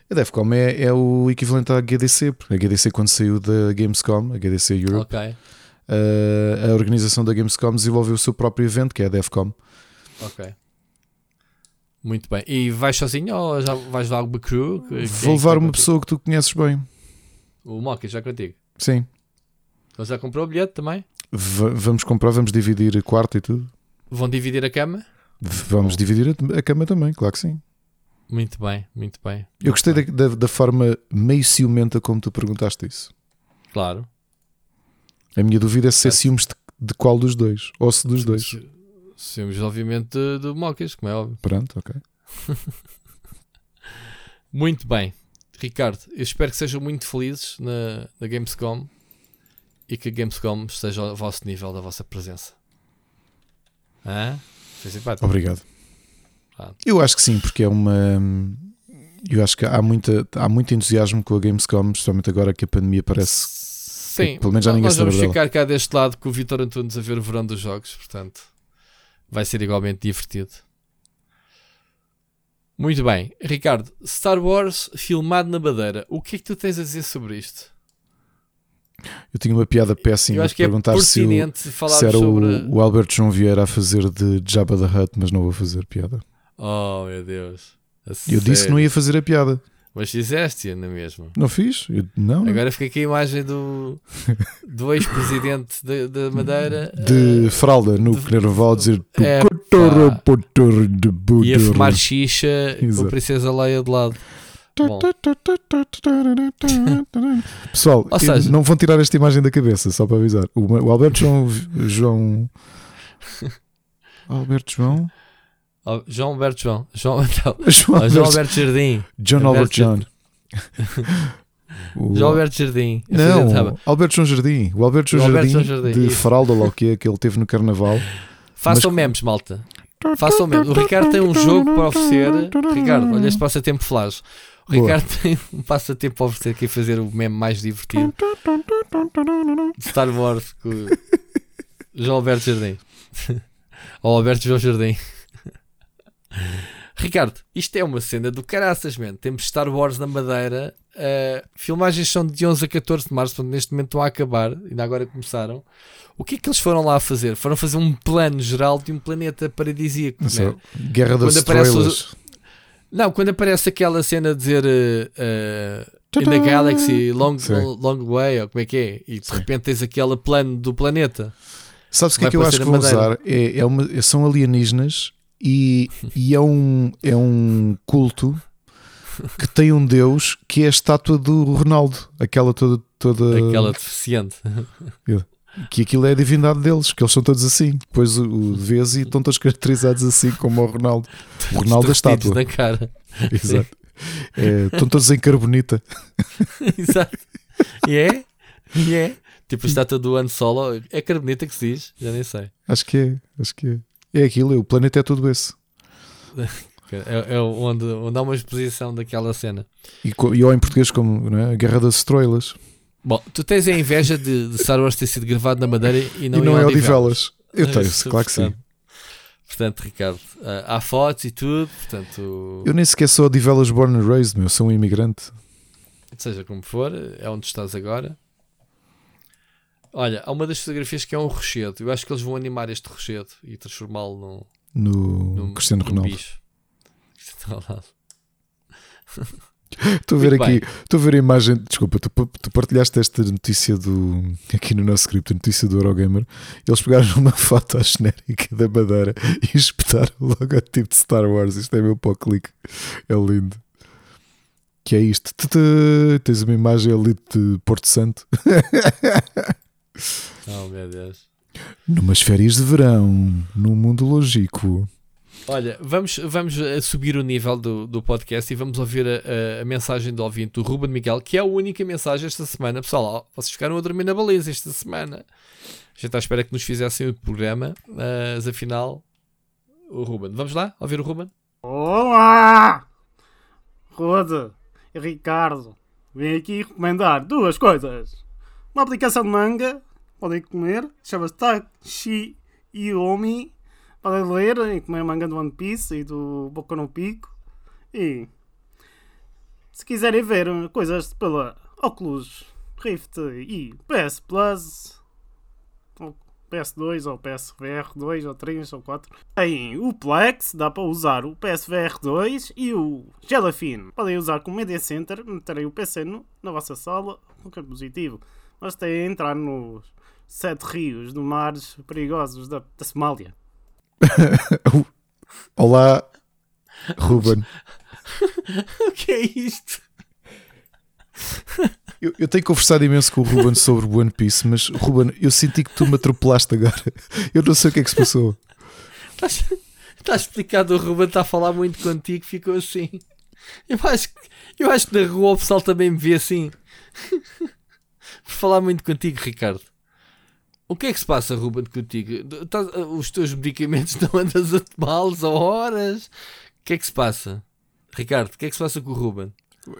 A DEFCON é, é o equivalente à GDC, a GDC quando saiu da Gamescom, a GDC Europe, okay. uh, a organização da Gamescom desenvolveu o seu próprio evento, que é a DEFCON. Ok. Muito bem. E vais sozinho ou já vais levar alguma crew? Vou levar uma pessoa que tu conheces bem. O Mocky, já contigo? Sim. Então já comprou o bilhete também? V vamos comprar, vamos dividir quarto e tudo. Vão dividir a cama? Vamos Bom. dividir a, a, cama também, claro que sim. Muito bem, muito bem. Eu gostei da, da, da forma meio ciumenta como tu perguntaste isso. Claro. A minha dúvida é se é ciúmes de, de qual dos dois, ou se dos dois. Se- Ciúmes, obviamente, de, de Mocas, como é óbvio. Pronto, ok. <laughs> Muito bem. Ricardo, eu espero que sejam muito felizes na, na Gamescom e que a Gamescom esteja ao vosso nível da vossa presença. Hã? Foi simpático. Obrigado. Pronto. Eu acho que sim, porque é uma. Eu acho que há, muita, há muito entusiasmo com a Gamescom, especialmente agora que a pandemia parece. Sim, pelo menos já ninguém nós vamos ficar cá deste lado com o Vitor Antunes a ver o verão dos jogos, portanto vai ser igualmente divertido. Muito bem, Ricardo, Star Wars filmado na Madeira, o que é que tu tens a dizer sobre isto? Eu tinha uma piada péssima de é perguntar se, o, se era sobre. o, o Alberto João Vieira a fazer de Jabba the Hutt, mas não vou fazer piada. Oh meu Deus, Eu disse que não ia fazer a piada. Mas fizeste, na mesma. Não fiz? Eu- não, não. Agora fica aqui a imagem do, do ex-presidente da Madeira De eh, fralda no carnaval dizer É, "Cotorro, pá. potorro de e a budorro." fumar xixa com Exato. a Princesa Leia de lado. Bom. Pessoal, seja- não vão tirar esta imagem da cabeça, só para avisar. O, o Alberto João. João Alberto João? Oh, João Alberto João. João, <laughs> não, João, oh, João Alberto, Jardim. John Albert Alberto John. O- João Alberto Jardim. Eu apresentava. Não, Alberto João Jardim. O Alberto João O Alberto Jardim, João Jardim, de isso. fralda lá que é que ele teve no carnaval. Façam Mas- memes, malta. Façam memes. O Ricardo tem um jogo para oferecer. Ricardo, olha este passatempo flash. O Boa. Ricardo tem um passatempo para oferecer é fazer o meme mais divertido de Star Wars com <laughs> João Alberto Jardim. <laughs> Ou Alberto João Jardim. <laughs> Ricardo, isto é uma cena do caraças, man. Temos Star Wars na Madeira. Uh, filmagens são de 11 a 14 de março, portanto, neste momento estão a acabar, ainda agora começaram. O que é que eles foram lá fazer? Foram fazer um plano geral de um planeta paradisíaco. Né? Guerra das Estrelas. Não, quando aparece aquela cena de dizer uh, uh, In the! Galaxy, long, Sim. long Way, ou como é que é? E de Sim. repente tens aquele plano do planeta. Sabes o que é que eu acho que Madeira. usar? É, é uma, são alienígenas e, e é, um, é um culto que tem um deus que é a estátua do Ronaldo, aquela toda, toda Aquela deficiente. que aquilo é a divindade deles, que eles são todos assim. Depois o, o vês e estão todos caracterizados assim como o Ronaldo. O Ronaldo da Derretidos estátua. na cara. Exato. É, estão todos em carbonita. <laughs> Exato. E é? E é? Tipo a estátua do Han Solo. É carbonita que se diz? Já nem sei. Acho que é, acho que é. É aquilo, o planeta é tudo esse. <laughs> É, é onde, onde há uma exposição daquela cena. E, e ou em português como não é? a Guerra das Estrelas. Bom, tu tens a inveja de, de Star Wars ter sido gravado na Madeira e não, e não em é Odivelas. Eu tenho, <laughs> claro que sim. portanto. Ricardo, ah, há fotos e tudo, portanto, Eu nem sequer sou Odivelas born and raised, meu. Sou um imigrante. seja como for, é onde estás agora. Olha, há uma das fotografias que é um rochedo. Eu acho que eles vão animar este rochedo e transformá-lo num, No num, Cristiano num Ronaldo. bicho. <laughs> Estou a ver aqui, estou a ver a imagem. Desculpa, tu, tu partilhaste esta notícia do <laughs> aqui no nosso script, a notícia do Eurogamer. Eles pegaram uma <laughs> foto genérica da Madeira e espetaram o logotipo de Star Wars. Isto é meu o clique. É lindo. Que é isto. Tens uma imagem ali de Porto Santo. Oh meu Deus. Numas férias de verão, num mundo lógico. Olha, vamos, vamos eh, subir o nível do, do podcast e vamos ouvir a, a- a mensagem do ouvinte, do Ruben Miguel, que é a única mensagem esta semana. Pessoal, ó, vocês ficaram a dormir na baliza esta semana. A gente está à espera que nos fizessem o programa, mas afinal, o Ruben. Vamos lá ouvir o Ruben? Olá! Roda Ricardo, vim aqui recomendar duas coisas. Uma aplicação de manga, podem comer, chama-se Tashi Yomi. Podem ler e comer manga do One Piece e do Boku no Pico. E se quiserem ver coisas pela Oculus Rift e PS Plus, ou PS2 ou PSVR 2 ou 3 ou 4. Tem o Plex, dá para usar o PSVR 2 e o Jellyfin. Podem usar como Media Center, meterem o PC no- na vossa sala, qualquer dispositivo. Mas têm a entrar nos sete rios do mares perigosos da, da Somália. <laughs> Olá, Ruben. <laughs> o que é isto? Eu, eu, tenho conversado imenso com o Ruben sobre One Piece, mas Ruben, eu senti que tu me atropelaste agora. Eu não sei o que é que se passou. Está explicado, o Ruben está a falar muito contigo, ficou assim. Eu acho, eu acho que na rua o pessoal também me vê assim. <laughs> Por falar muito contigo, Ricardo. O que é que se passa, Ruben, contigo? Os teus medicamentos <laughs> não andas a tomá-los a horas? O que é que se passa? Ricardo, o que é que se passa com o Ruben?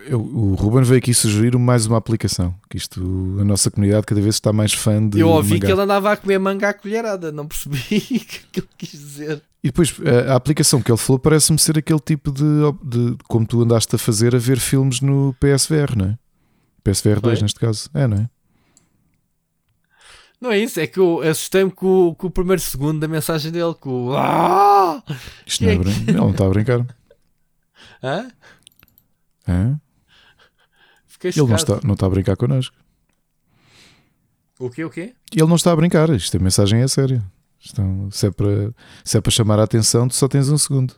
Eu, o Ruben veio aqui sugerir mais uma aplicação. Que isto, a nossa comunidade cada vez está mais fã de. Eu ouvi mangá. que ele andava a comer manga à colherada, não percebi <laughs> o que ele quis dizer. E depois a, a aplicação que ele falou parece-me ser aquele tipo de, de, como tu andaste a fazer a ver filmes no PSVR, não é? PSVR 2 neste caso, é, não é? Não é isso, é que eu assustei-me com, com, o primeiro segundo da mensagem dele, com o. Ah! Isto não é, é brin... Ele não está a brincar. Hã? Hã? Fiquei Ele não está, não está a brincar connosco. O quê? O quê? Ele não está a brincar, isto a mensagem é séria. Então, se, é para, se é para chamar a atenção, tu só tens um segundo.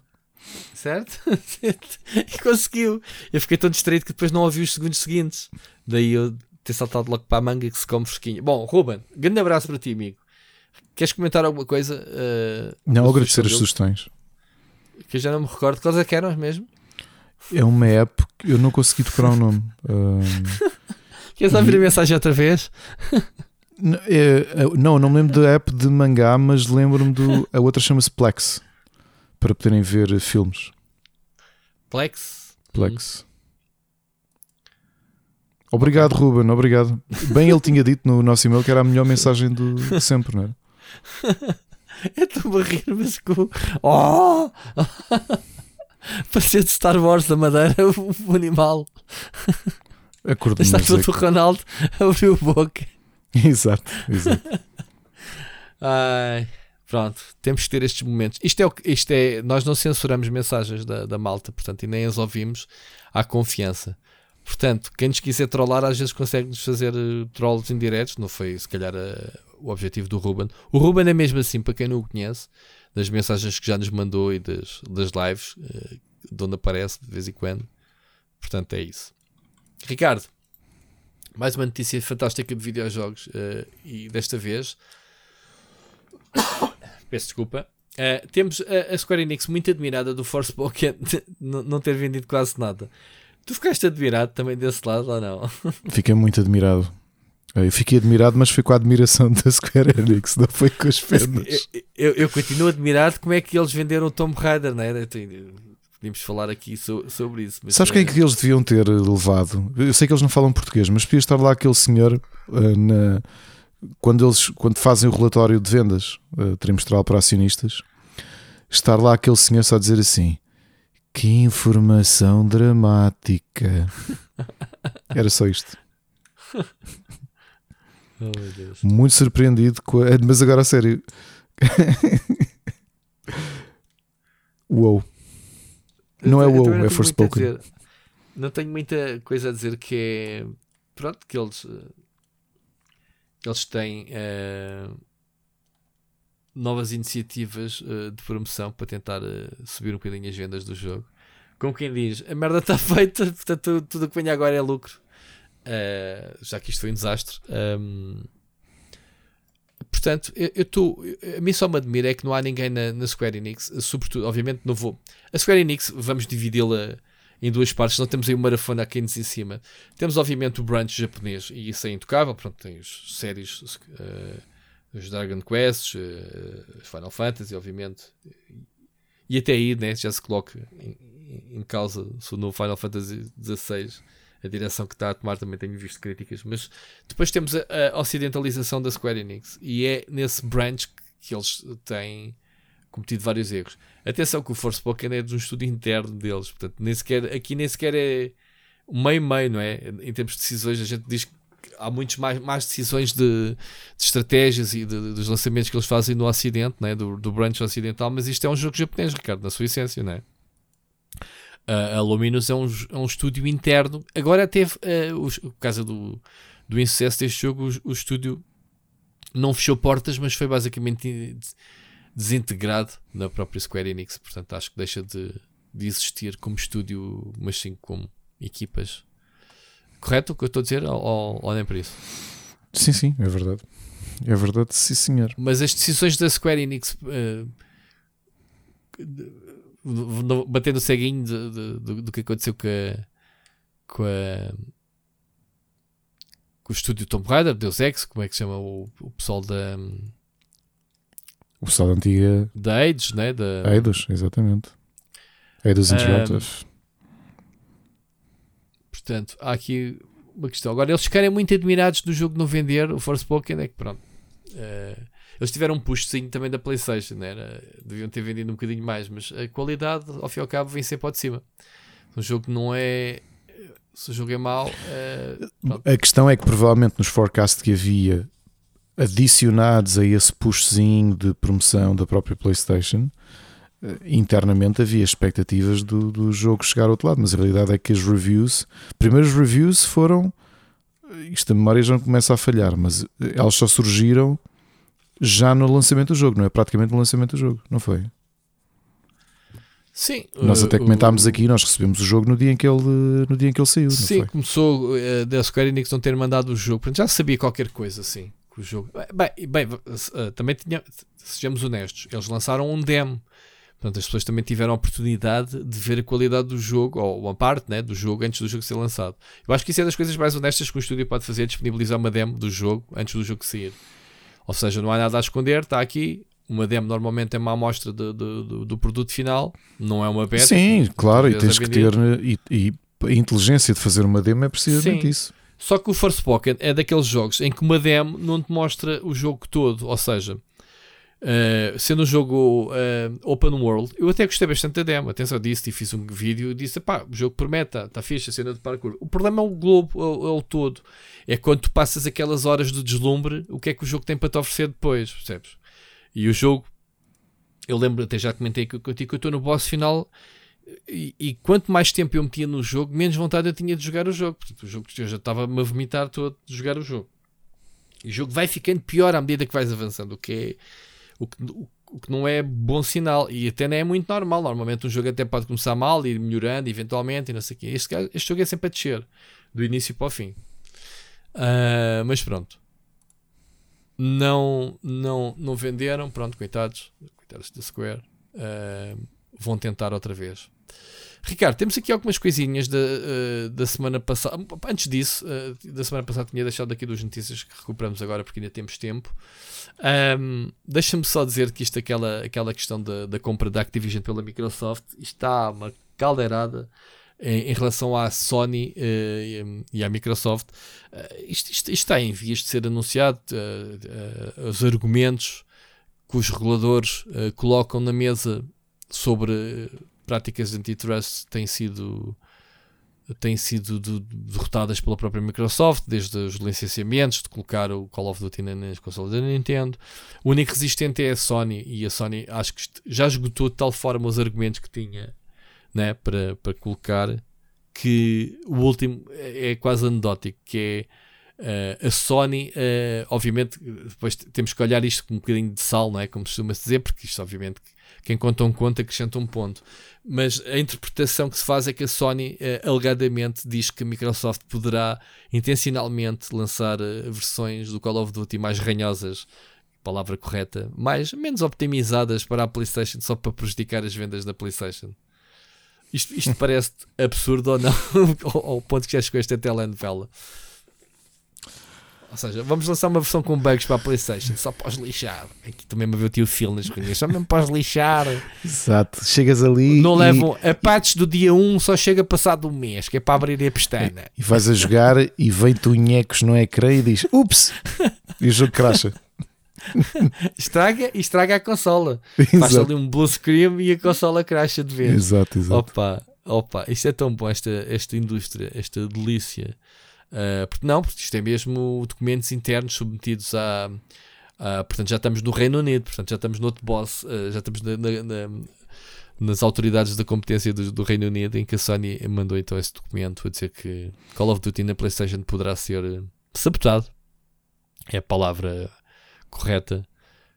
Certo? <laughs> e conseguiu. Eu fiquei tão distraído que depois não ouvi os segundos seguintes. Daí eu ter saltado logo para a manga que se come fresquinha. Bom, Ruben, grande abraço para ti, amigo. Queres comentar alguma coisa? Uh, não, agradecer as sugestões. Que eu já não me recordo. Quais é que eram mesmo? É uma app que eu não consegui decorar o nome. Um... <laughs> Queres ouvir a mensagem outra vez? Não, é, é, não, não me lembro da app de mangá, mas lembro-me do. A outra chama-se Plex para poderem ver filmes. Plex? Plex. Obrigado, Ruben, obrigado. Bem, ele tinha dito no nosso e-mail que era a melhor <laughs> mensagem do, de sempre, não era? <laughs> Eu estou a rir, mas com. Oh! <laughs> Parecia de Star Wars da Madeira, o, animal. Acordo Está todo o Ronaldo abriu a boca. Exato, exato. Ai, pronto, temos que ter estes momentos. Isto é, isto é nós não censuramos mensagens da, da malta, portanto, e nem as ouvimos à confiança. Portanto, quem nos quiser trollar, às vezes consegue-nos fazer uh, trolls indiretos. Não foi, se calhar, uh, o objetivo do Ruben. O Ruben é mesmo assim, para quem não o conhece, das mensagens que já nos mandou e das, das lives, uh, de onde aparece de vez em quando. Portanto, é isso. Ricardo, mais uma notícia fantástica de videojogos. E desta vez, <coughs> peço desculpa. Uh, temos a, a, Square Enix muito admirada do Forspoken <laughs> não ter vendido quase nada. Tu ficaste admirado também desse lado ou não? <laughs> Fiquei muito admirado. Eu fiquei admirado, mas foi com a admiração da Square Enix, não foi com as pernas. Eu, eu, eu, continuo admirado como é que eles venderam o Tomb Raider, não é? Podíamos falar aqui so, sobre isso. Sabes quem é que eles deviam ter levado? Eu sei que eles não falam português, mas podia estar lá aquele senhor uh, na, quando, eles, quando fazem o relatório de vendas uh, trimestral para acionistas. Estar lá aquele senhor só a dizer assim: que informação dramática. <laughs> Era só isto. <laughs> Oh, Muito surpreendido com a... Mas agora a sério. <laughs> Uou. Não é uou, é Forspoken. Não tenho muita coisa a dizer que é. Pronto, que eles. Eles têm. Uh, novas iniciativas uh, de promoção para tentar uh, subir um bocadinho as vendas do jogo. Como quem diz, a merda está <laughs> feita, portanto tudo o que venha agora é lucro. Uh, já que isto foi um desastre. Um, portanto, eu estou. A mim só me admira é que não há ninguém na, na, Square Enix, sobretudo, obviamente, não vou. A Square Enix, vamos dividi-la em duas partes, não temos aí o Marafona aqui em cima. Temos, obviamente, o brunch japonês, e isso é intocável. Pronto, tem os séries. Uh, os Dragon Quests, uh, Final Fantasy, obviamente. E até aí né, já se coloca em, em causa se no Final Fantasy XVI a direção que está a tomar também tenho visto críticas, mas depois temos a, a ocidentalização da Square Enix e é nesse branch que, que eles têm cometido vários erros. Atenção que o Forspoken é de um estudo interno deles, portanto, nem sequer, aqui nem sequer é meio-meio, não é? Em termos de decisões, a gente diz que há muitas mais, mais decisões de, de estratégias e de, dos lançamentos que eles fazem no Ocidente, né? do, do branch ocidental, mas isto é um jogo japonês, Ricardo, na sua essência, não é? Uh, a Luminous é um, é um estúdio interno. Agora teve, uh, os, por causa do, do insucesso deste jogo, o, o estúdio não fechou portas, mas foi basicamente desintegrado na própria Square Enix. Portanto, acho que deixa de, de existir como estúdio, mas sim como equipas. Correto o que eu estou a dizer? Ou, ou nem por isso? Sim, sim, é verdade. É verdade, sim, senhor. Mas as decisões da Square Enix. Uh, batendo o ceguinho de, de, de, do que aconteceu com a, com a com o estúdio Tomb Raider, Deus Ex, como é que se chama o, o pessoal da o pessoal da antiga da Aids, né? Da Eidos, exatamente. Eidos Interactive. Portanto, há aqui uma questão. Agora, eles ficarem muito admirados do jogo não vender, o Forspoken, é que pronto. Uh, eles tiveram um pushzinho também da PlayStation, né? Era, deviam ter vendido um bocadinho mais, mas a qualidade, ao fim e ao cabo, vem sempre de cima. Um jogo não é. Se o jogo é mau. Uh, a questão é que provavelmente nos forecasts que havia adicionados a esse pushzinho de promoção da própria PlayStation, internamente havia expectativas do, do jogo chegar ao outro lado, mas a realidade é que as reviews, primeiros reviews foram. Isto a memória já não começa a falhar, mas elas só surgiram já no lançamento do jogo, não é? Praticamente no lançamento do jogo, não foi? Sim. Nós até comentámos aqui, nós recebemos o jogo no dia em que ele, no dia em que ele saiu. Sim, começou uh, da Square Enix não ter mandado o jogo, portanto já sabia qualquer coisa assim. Que o jogo. Bem, bem uh, também tinha, sejamos honestos, eles lançaram um demo. Portanto, as pessoas também tiveram a oportunidade de ver a qualidade do jogo, ou uma parte né, do jogo, antes do jogo ser lançado. Eu acho que isso é das coisas mais honestas que um estúdio pode fazer, disponibilizar uma demo do jogo antes do jogo sair. Ou seja, não há nada a esconder, está aqui. Uma demo normalmente é uma amostra de, de, do produto final, não é uma beta. Sim, claro, e tens que ter. E, e, a inteligência de fazer uma demo é precisamente Sim. isso. Só que o First Pocket é daqueles jogos em que uma demo não te mostra o jogo todo. Ou seja, Uh, sendo um jogo uh, open world, eu até gostei bastante da demo. Atenção, disse e fiz um vídeo e disse: pá, o jogo promete, está tá fixe a cena de parkour. O problema é o globo, é o, é o, todo. É quando tu passas aquelas horas de deslumbre, o que é que o jogo tem para te oferecer depois, percebes? E o jogo, eu lembro, até já comentei que eu estou no boss final. E, e, quanto mais tempo eu metia no jogo, menos vontade eu tinha de jogar o jogo. Portanto, o jogo eu já estava-me a vomitar todo de jogar o jogo. E o jogo vai ficando pior à medida que vais avançando, o que é o que, o que não é bom sinal e até não é muito normal. Normalmente um jogo até pode começar mal e ir melhorando eventualmente e não sei o quê. Este, este jogo é sempre a descer do início para o fim. Uh, mas pronto, não, não, não venderam. Pronto, coitados, coitados da Square, uh, vão tentar outra vez. Ricardo, temos aqui algumas coisinhas da, uh, da semana passada. Antes disso, uh, da semana passada tinha deixado aqui duas notícias que recuperamos agora porque ainda temos tempo. Um, Deixa-me só dizer que isto, aquela, aquela questão da, da compra da Activision pela Microsoft, está uma caldeirada em, relação à Sony uh, e à Microsoft. Isto, isto, isto, está em vias de ser anunciado. os argumentos que os reguladores colocam na mesa sobre práticas de antitrust têm sido têm sido derrotadas pela própria Microsoft, desde os licenciamentos, de colocar o Call of Duty nas consolas da Nintendo. O único resistente é a Sony, e a Sony acho que já esgotou de tal forma os argumentos que tinha né, para, para colocar que o último é, é quase anedótico, que é Uh, a Sony, uh, obviamente, depois temos que olhar isto com um bocadinho de sal, não é? Como costuma-se dizer, porque isto, obviamente, quem conta um conto acrescenta um ponto. Mas a interpretação que se faz é que a Sony eh, alegadamente diz que a Microsoft poderá intencionalmente lançar eh, versões do Call of Duty mais ranhosas, palavra correta, mais menos optimizadas para a PlayStation só para prejudicar as vendas da PlayStation. Isto, isto parece absurdo ou não? <laughs> ao ponto que já chegou esta telenovela. Ou seja, vamos lançar uma versão com bugs para a PlayStation, só para os lixar. Aqui também me viu o tio Phil nas reuniões, só mesmo para os lixar. Exato, chegas ali. Não e... levam. A patch do dia 1 só chega passado um mês, que é para abrir a pestana. E vais a jogar e vem-te unhecos no ecrã e diz: Ups! E o jogo cracha. <laughs> estraga, estraga a consola. Faz ali um blue screen e a consola cracha de vez. Exato, exato. Opa, opa, isto é tão bom, esta, esta indústria, esta delícia. Uh, porque não, porque isto é mesmo documentos internos submetidos a, Portanto, já estamos no Reino Unido, portanto, já estamos no outro boss, uh, já estamos na, na, na, nas autoridades da competência do, do, Reino Unido, em que a Sony mandou então esse documento a dizer que Call of Duty na PlayStation poderá ser sabotado. É a palavra correta,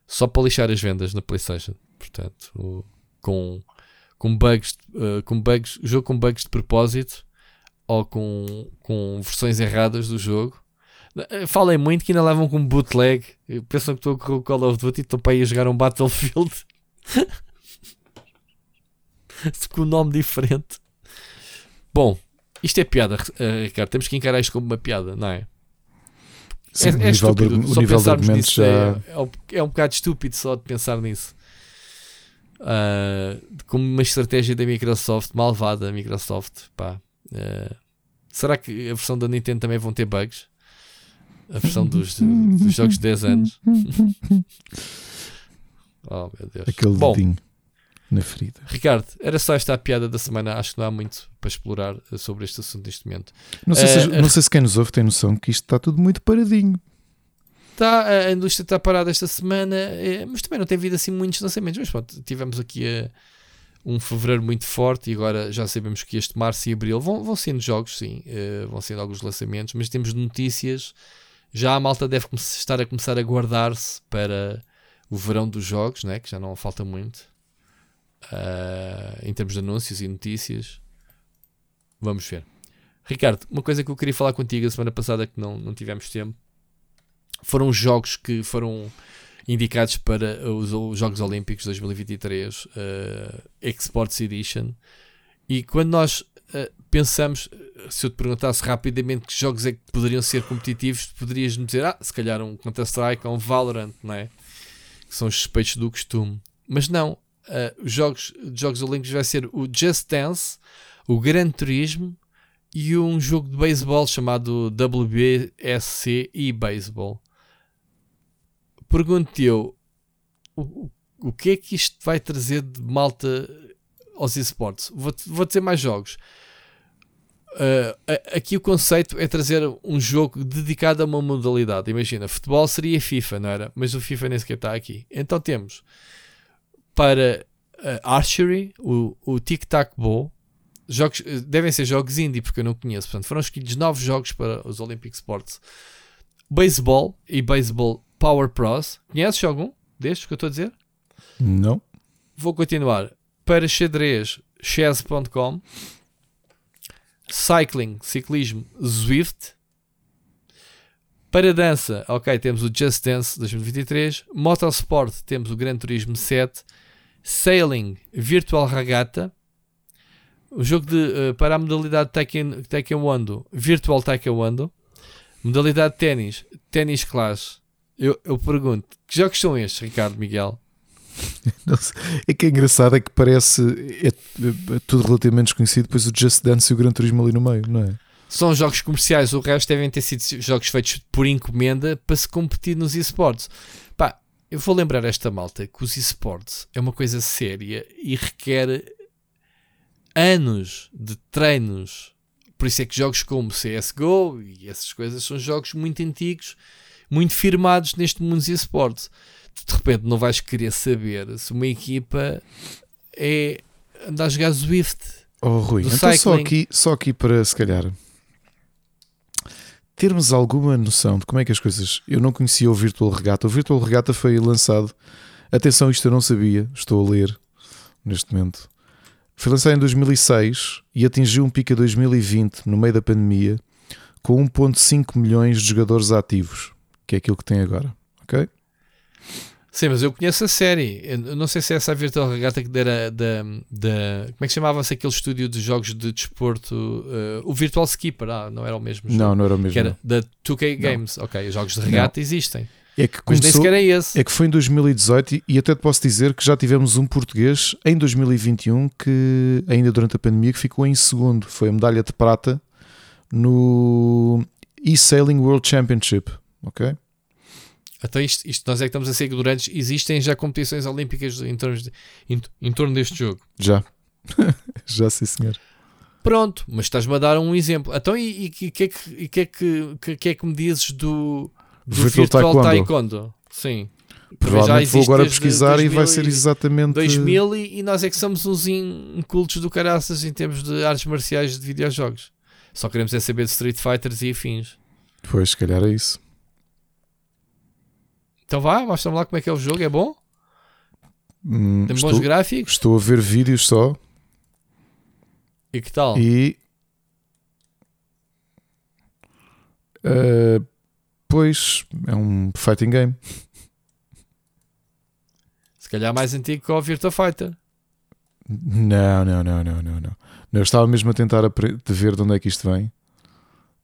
só para lixar as vendas na PlayStation. Portanto, o, com com bugs, uh, com bugs, jogo com bugs de propósito ou com, com versões erradas do jogo. Eh, falem muito que ainda levam com bootleg. Pensam que estou com o Call of Duty e estou para ir a jogar um Battlefield <laughs> com um nome diferente. Bom, isto é piada, uh, Ricardo. Temos que encarar isto como uma piada, não é? Sim, é, o é nível, estúpido. de, o só nível pensarmos nisso já. é, é, um, é bocado estúpido só de pensar nisso. Uh, como uma estratégia da Microsoft, malvada a Microsoft. Pá. Uh, será que a versão da Nintendo também vão ter bugs? A versão dos, dos jogos de 10 anos. <laughs> oh meu Deus. Aquele Bom, dedinho na ferida. Ricardo, era só esta a piada da semana. Acho que não há muito para explorar uh, sobre este assunto neste momento. Não sei, Eh, se, não sei se quem nos ouve tem noção que isto está tudo muito paradinho. Tá, a indústria está parada esta semana, eh, mas também não tem havido assim muitos lançamentos. Mas pronto, tivemos aqui eh, um fevereiro muito forte e agora já sabemos que este março e abril vão, vão sendo jogos, sim, eh, vão sendo alguns lançamentos, mas temos notícias. Já a malta deve estar a começar a guardar-se para o verão dos jogos, né, que já não falta muito, ah, em termos de anúncios e notícias. Vamos ver. Ricardo, uma coisa que eu queria falar contigo a semana passada que não, não tivemos tempo foram os jogos que foram indicados para os, os Jogos Olímpicos 2023 uh, Exports Edition. E quando nós uh, pensamos se eu te perguntasse rapidamente que jogos é que poderiam ser competitivos poderias me dizer, ah, se calhar um Counter-Strike ou um Valorant, não é? que são os suspeitos do costume. Mas não, uh, os jogos, jogos Olímpicos vai ser o Just Dance o Gran Turismo e um jogo de beisebol chamado WBSC e Baseball pergunto-te eu o, o, que é que isto vai trazer de malta aos esportes? Vou, vou dizer mais jogos. Uh, aqui o conceito é trazer um jogo dedicado a uma modalidade. Imagina, futebol seria FIFA, não era? Mas o FIFA nem sequer está aqui. Então temos para uh, Archery, o, o Tic Tac Bow. Jogos, devem ser jogos indie, porque eu não conheço. Portanto, foram escolhidos novos jogos para os Olympic Sports. Baseball e Baseball Power Pros. Conheces algum destes que eu estou a dizer? Não? Vou continuar. Para xadrez, chess.com. Cycling, ciclismo, Zwift. Para dança, ok, temos o Just Dance 2023. Motorsport, temos o Gran Turismo 7. Sailing, Virtual Regatta. O jogo de, eh, para a modalidade Taekwondo, Virtual Taekwondo. Modalidade de ténis, Ténis Clash. Eu, eu pergunto, que jogos são estes, Ricardo Miguel? <laughs> É que é engraçado, é que parece é, é tudo relativamente desconhecido, depois o Just Dance e o Gran Turismo ali no meio, não é? São jogos comerciais, o resto devem ter sido jogos feitos por encomenda para se competir nos esportes. Pá, eu vou lembrar esta malta que os esportes é uma coisa séria e requer anos de treinos. Por isso é que jogos como CSGO e essas coisas são jogos muito antigos, muito firmados neste mundo dos esportes. De repente não vais querer saber se uma equipa é andar a jogar Zwift. Oh, Rui, então só cycling. aqui, só aqui para se calhar termos alguma noção de como é que as coisas. Eu não conhecia o Virtual Regatta. O Virtual Regatta foi lançado. Atenção, isto eu não sabia, estou a ler neste momento. Foi lançado em 2006 e atingiu um pico a 2020, no meio da pandemia, com 1,5 milhões de jogadores ativos, que é aquilo que tem agora. Ok? Sim, mas eu conheço a série. Eu não sei se é essa a Virtual Regatta que era da, da. Como é que chamava-se aquele estúdio de jogos de desporto? eh, o Virtual Skipper, ah, não era o mesmo jogo. Não, não era o mesmo. Que era não. da 2K Games. Ok, os jogos de regata existem. É que Mas nem começou, sequer é esse. É que foi em 2018 e- e até te posso dizer que já tivemos um português em 2021 que, ainda durante a pandemia, que ficou em segundo. Foi a medalha de prata no e-Sailing World Championship. Ok? Então isto, isto nós é que estamos a ser ignorantes. Existem já competições olímpicas em, termos de- em, em torno deste jogo. Já. <laughs> já, sim, senhor. Pronto, mas estás-me a dar um exemplo. Então e o que, é que, que, é que, que, é que me dizes do, do Virtual Virtual, Taekwondo. Taekwondo? Sim. Provavelmente vou agora desde pesquisar e vai 2000 ser exatamente. 2000 e, e nós é que somos uns incultos do caraças em termos de artes marciais de videojogos. Só queremos é saber de Street Fighters e afins. Pois, se calhar é isso. Então vá, mostra-me lá como é que é o jogo. É bom? Hum, Tem estou, bons gráficos? estou a ver vídeos só. E que tal? E. Uh, pois é um fighting game. Se calhar mais antigo que o Virtua Fighter. Não, não, não, não, não, não. Eu estava mesmo a tentar de ver de onde é que isto vem.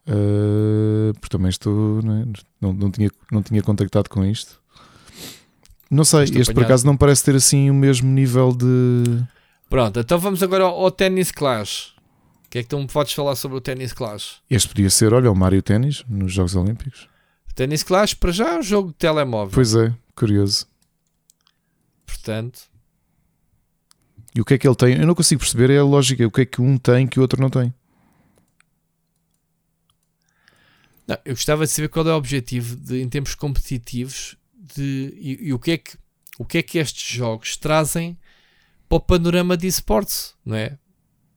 Uh, porque também estou. Não, é? não, não, tinha, não tinha contactado com isto. Não sei, estou este apanhado. por acaso não parece ter assim o mesmo nível de. Pronto, então vamos agora ao, ao Tennis Clash. O que é que tu me podes falar sobre o Tennis Clash? Este podia ser, olha, o Mario Tennis nos Jogos Olímpicos. Tennis Clash, para já, é um jogo de telemóvel. Pois é, curioso. Portanto. E o que é que ele tem? Eu não consigo perceber é a lógica. O que é que um tem que o outro não tem? Não, eu gostava de saber qual é o objetivo de, em termos competitivos de, e, e, o, que é que, o que é que estes jogos trazem para o panorama de esportes, não é?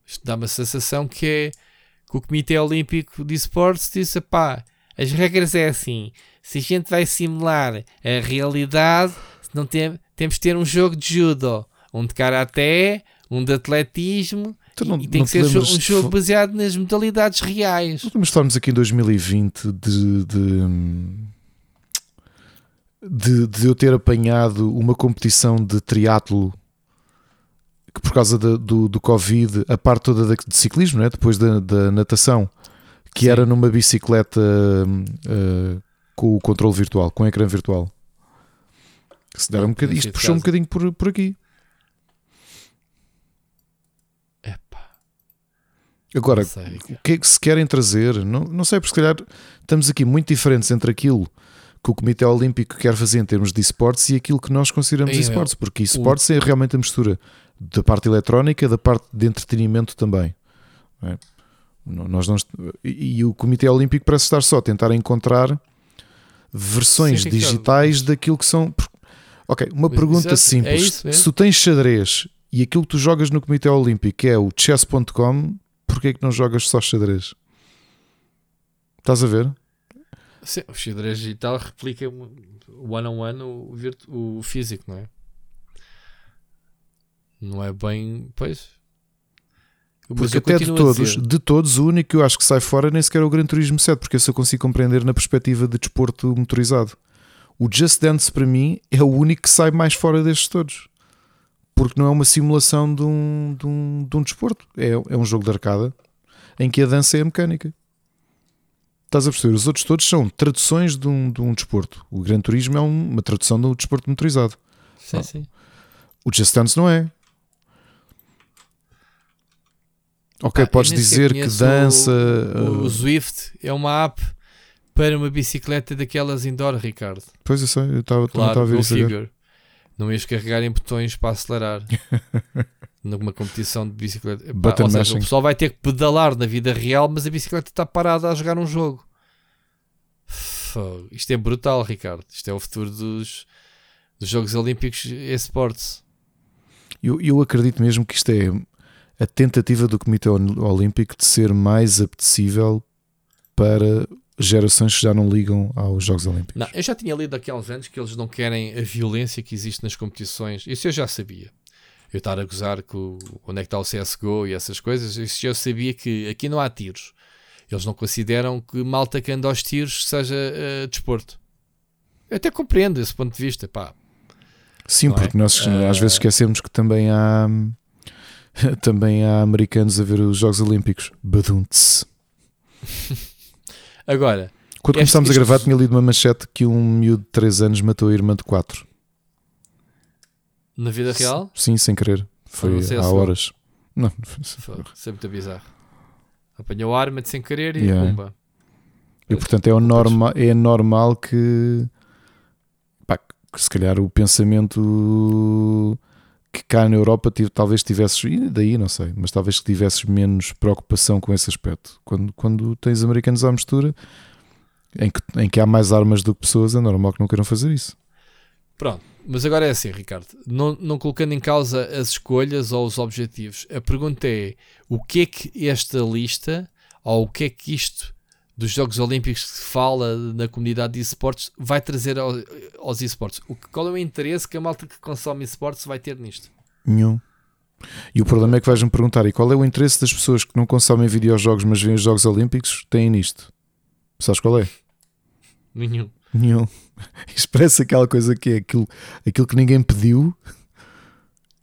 Isto dá uma sensação que é que o Comitê Olímpico de Esportes disse: pá, as regras é assim, se a gente vai simular a realidade, não tem, temos de ter um jogo de judo, um de karaté, um de atletismo não, e tem que ser um jogo baseado nas modalidades reais. Não estamos aqui em 2020 de, de, de, eu ter apanhado uma competição de triatlo que por causa do, do Covid, a parte toda de ciclismo, né? depois da, da natação, que Sim. era numa bicicleta uh, com o controle virtual, com o ecrã virtual. Se der um bocadinho, isto puxou um bocadinho por, por aqui. Agora, o que é que se querem trazer? Não, não sei, porque se calhar estamos aqui muito diferentes entre aquilo que o Comitê Olímpico quer fazer em termos de esportes e aquilo que nós consideramos esportes, porque esportes o... é realmente a mistura da parte eletrónica, da parte de entretenimento também. É? Nós não, e o Comitê Olímpico parece estar só a tentar encontrar versões Sim, digitais daquilo que são. Ok, uma pergunta simples: é se tu tens xadrez e aquilo que tu jogas no Comitê Olímpico é o chess.com, porquê é que não jogas só xadrez? Estás a ver? Sim, o xadrez digital replica one on one o, o físico, não é? Não é bem. Pois. Porque até de todos, de todos, o único que eu acho que sai fora nem sequer é o Gran Turismo 7, porque esse eu consigo compreender na perspectiva de desporto motorizado. O Just Dance para mim é o único que sai mais fora destes todos porque não é uma simulação de um, de um, de um desporto, é, é um jogo de arcada em que a dança é a mecânica. Estás a perceber? Os outros todos são traduções de um, de um desporto. O Gran Turismo é um, uma tradução um desporto motorizado. Sim, ah. sim. O Just Dance não é. Ok, ah, podes dizer que dança. O, o, uh... Zwift é uma app para uma bicicleta daquelas indoor, Ricardo. Pois eu sei, eu estava claro, a ver isso. Agora. Não ias carregar em botões para acelerar <laughs> numa competição de bicicleta. Epá, ou seja, o pessoal vai ter que pedalar na vida real, mas a bicicleta está parada a jogar um jogo. Isto é brutal, Ricardo. Isto é o futuro dos, dos Jogos Olímpicos e esportes. Eu, eu acredito mesmo que isto é a tentativa do Comitê Olímpico de ser mais apetecível para gerações que já não ligam aos Jogos Olímpicos. Não, eu já tinha lido aqui há uns anos que eles não querem a violência que existe nas competições. Isso eu já sabia. Eu estar a gozar com onde é que está o CSGO e essas coisas, isso eu sabia que aqui não há tiros. Eles não consideram que malta que anda aos tiros seja uh, desporto. Eu até compreendo esse ponto de vista, pá. Sim, porque é? nós uh... às vezes esquecemos que também há <laughs> também há americanos a ver os Jogos Olímpicos. Baduntes. <laughs> Agora, quando este, começámos este... a gravar, tinha lido uma manchete que um miúdo de 3 anos matou a irmã de 4. Na vida real? Sim, sem querer. Foi há horas. Não, <laughs> foi sempre muito bizarro. Apanhou a arma de sem querer e yeah. pumba. E portanto é, norma, é normal que, pá, que se calhar o pensamento que cá na Europa talvez tivesses, e daí não sei, mas talvez que tivesses menos preocupação com esse aspecto. Quando, quando tens americanos à mistura, em que, em que há mais armas do que pessoas, é normal que não queiram fazer isso. Pronto, mas agora é assim, Ricardo, não, não colocando em causa as escolhas ou os objetivos, a pergunta é o que é que esta lista, ou o que é que isto dos Jogos Olímpicos que se fala na comunidade de esportes vai trazer ao, aos esportes? O, qual é o interesse que a malta que consome esportes vai ter nisto? Nenhum. E o problema é que vais-me perguntar: e qual é o interesse das pessoas que não consomem videojogos, mas veem os Jogos Olímpicos? Têm nisto. Sabes qual é? Nenhum. Nenhum. <laughs> Expressa aquela coisa que é aquilo, aquilo que ninguém pediu,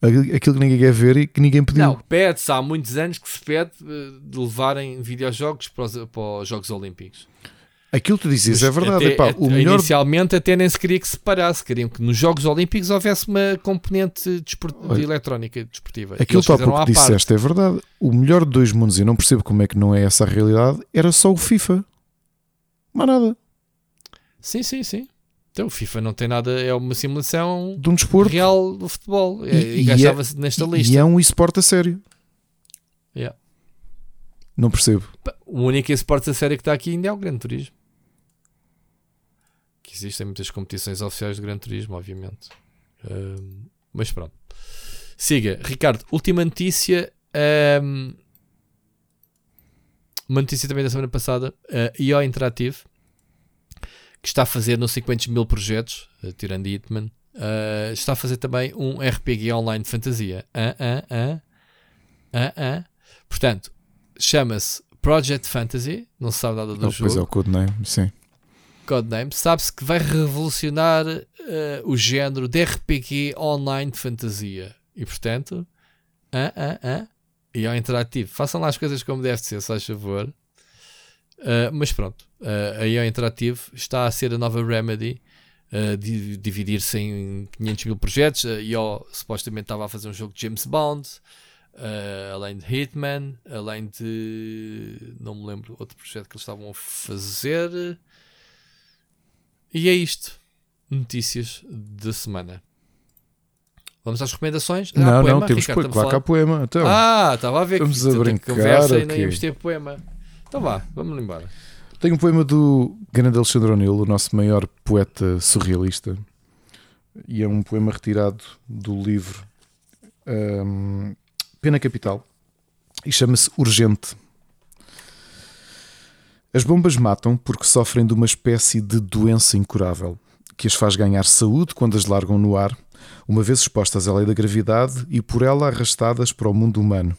aquilo que ninguém quer ver e que ninguém pediu. Não, pede-se há muitos anos que se pede eh, de levarem videojogos para os, para os Jogos Olímpicos. Aquilo que tu dizes é verdade. Até- epá, até- melhor Inicialmente até nem se queria que se separasse, queriam que nos Jogos Olímpicos houvesse uma componente de eletrónica desportiva. Aquilo que pouco à parte. disseste é verdade. O melhor de dois mundos, e não percebo como é que não é essa a realidade, era só o FIFA. Mais nada. Sim, sim, sim. Então o FIFA não tem nada, é uma simulação De um desporto. real do futebol. E, E- e, e é- encaixava-se nesta lista. E é um esporte a sério. Yeah. Não percebo. O único esporte a sério que está aqui ainda é o Gran Turismo. Que existem muitas competições oficiais de Gran Turismo, obviamente. Ahm, mas pronto. Siga. Ricardo, última notícia. ahm, uma notícia também da semana passada. A IO Interactive, que está a fazer não sei quantos mil projetos, eh, tirando Hitman, ah, está a fazer também um RPG online de fantasia. Ah, ah. Portanto, chama-se Project Fantasy, não se sabe nada do Oh, pois é, jogo, o Codename, sim. Codename, sabe-se que vai revolucionar eh, o género de RPG online de fantasia. E portanto, e ao interativo, façam lá as coisas como deve ser, se faz favor. Ah, mas pronto, ah, a IO Interativo está a ser a nova Remedy, di- dividir-se em 500 mil projetos. A IO supostamente estava a fazer um jogo de James Bond, além de Hitman, além de. não me lembro, outro projeto que eles estavam a fazer. E é isto. Notícias da semana. Vamos às recomendações? Ah, não, poema, não, temos Ricardo, que que poema. Então, ah, estava a ver Vamos que a brincar, conversa e ok. nem íamos ter poema. Então vá, vamos embora. Tenho um poema do grande Alexandre O'Neill, o nosso maior poeta surrealista. E é um poema retirado do livro hum, Pena Capital. E chama-se Urgente. As bombas matam porque sofrem de uma espécie de doença incurável que as faz ganhar saúde quando as largam no ar, uma vez expostas à lei da gravidade e por ela arrastadas para o mundo humano.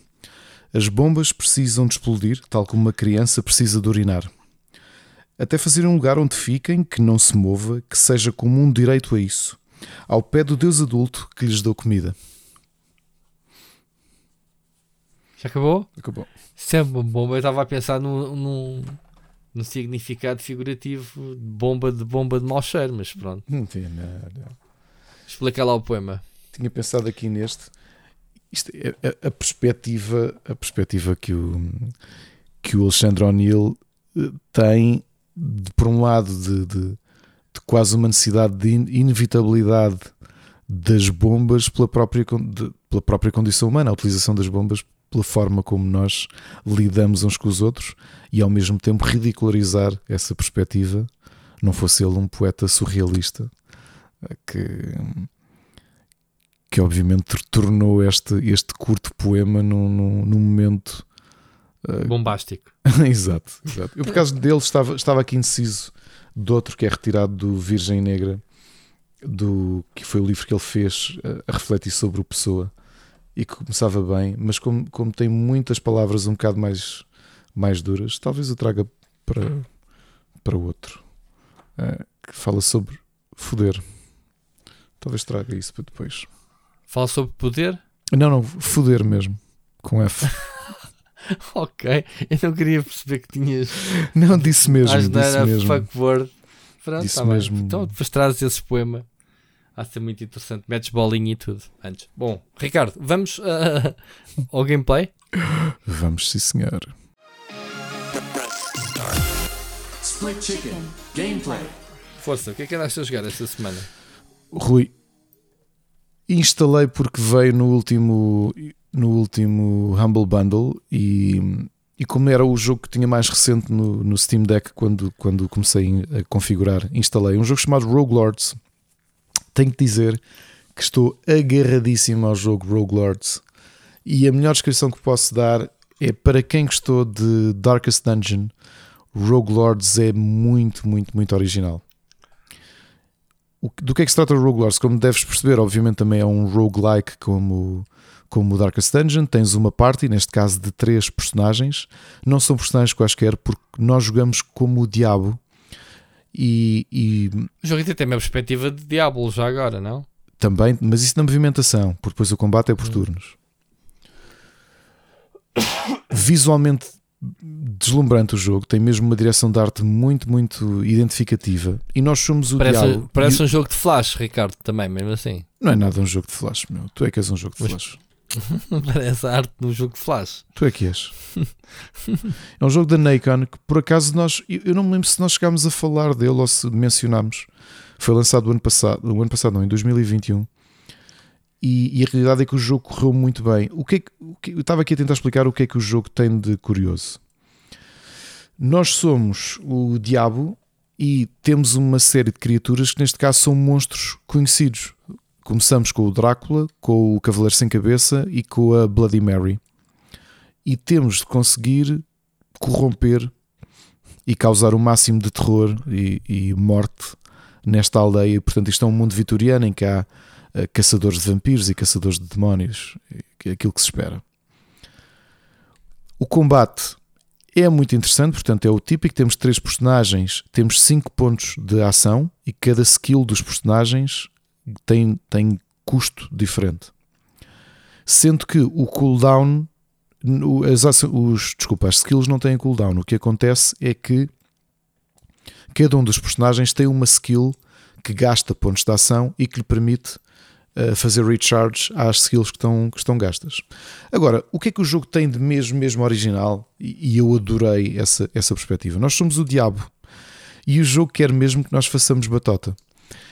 As bombas precisam de explodir, tal como uma criança precisa de urinar até fazer um lugar onde fiquem, que não se mova, que seja comum direito a isso, ao pé do Deus adulto que lhes deu comida. Já acabou? Acabou. Isso é uma bomba. Eu estava a pensar num, num, num significado figurativo de bomba de bomba de mau cheiro, mas pronto. Não tinha nada. Explica lá o poema. Tinha pensado aqui neste. Isto é a, a perspectiva, a perspectiva que o que o Alexandre O'Neill eh, tem, de, por um lado, de, de- de quase uma necessidade de in- inevitabilidade das bombas pela própria, de- pela própria condição humana, a utilização das bombas pela forma como nós lidamos uns com os outros e ao mesmo tempo ridicularizar essa perspectiva, não fosse ele um poeta surrealista eh, que, que obviamente tornou este, este curto poema num, num, num momento eh, Bombástico. <laughs> exato, exato. Eu, por causa dele, estava, estava aqui indeciso de outro que é retirado do Virgem Negra, do, que foi o livro que ele fez eh, a refletir sobre o Pessoa e que começava bem, mas como, como tem muitas palavras um bocado mais, mais duras, talvez eu traga para, para outro eh, que fala sobre foder. Talvez traga isso para depois. Fala sobre poder? Não, não, foder mesmo, com F. <laughs> Ok. Eu não queria perceber que tinhas. Não, disse mesmo, que não era mesmo. fuckboard. Pronto, Disse tá bem. mesmo. Então depois trazes esse poema. Há de ser muito interessante. Metes bolinha e tudo antes. Bom, Ricardo, vamos ah, ao gameplay. Vamos, sim senhor. Split Chicken Gameplay. Força, o que é que andaste a jogar esta semana? Rui, instalei porque veio no último, no último Humble Bundle e, e como era o jogo que tinha mais recente no, no Steam Deck quando, quando comecei a configurar, instalei um jogo chamado Rogue Lords. Tenho que dizer que estou agarradíssimo ao jogo Rogue Lords e a melhor descrição que posso dar é para quem gostou de Darkest Dungeon, Rogue Lords é muito, muito, muito original. Do que é que se trata o Rogue Lords? Como deves perceber, obviamente também é um roguelike como, como o Darkest Dungeon, tens uma party, neste caso de três personagens. Não são personagens quaisquer, porque nós jogamos como o diabo. E, e O jogo tem uma perspectiva de Diablo já agora, não? também, mas isso na movimentação, porque depois o combate é por turnos. Visualmente deslumbrante o jogo, tem mesmo uma direção de arte muito, muito identificativa. E nós somos o Parece, diabo. parece E- um jogo de flash, Ricardo, também, mesmo assim. Não é nada um jogo de flash, meu. Tu é que és um jogo de Mas- flash. <laughs> parece a arte de um jogo de flash. Tu é que és. é um jogo da Nikon que por acaso nós. Eu eu não me lembro se nós chegámos a falar dele ou se mencionámos. Foi lançado o ano passado, o ano passado não, em 2021. E, e a realidade é que o jogo correu muito bem. O que é que, o que- eu estava aqui a tentar explicar o que é que o jogo tem de curioso. Nós somos o diabo e temos uma série de criaturas que neste caso são monstros conhecidos. Começamos com o Drácula, com o Cavaleiro Sem Cabeça e com a Bloody Mary. E temos de conseguir corromper e causar o máximo de terror e, e morte nesta aldeia. Portanto, isto é um mundo vitoriano em que há caçadores de vampiros e caçadores de demónios, é aquilo que se espera. O combate é muito interessante, portanto, é o típico. Temos três personagens, temos cinco pontos de ação e cada skill dos personagens tem, tem custo diferente. Sendo que o cooldown, as, os, desculpa, as skills não têm cooldown. O que acontece é que cada um dos personagens tem uma skill que gasta pontos de ação e que lhe permite fazer recharge às skills que estão, que estão gastas. Agora, o que é que o jogo tem de mesmo, mesmo original? E, eu adorei essa, essa perspectiva. Nós somos o diabo e o jogo quer mesmo que nós façamos batota.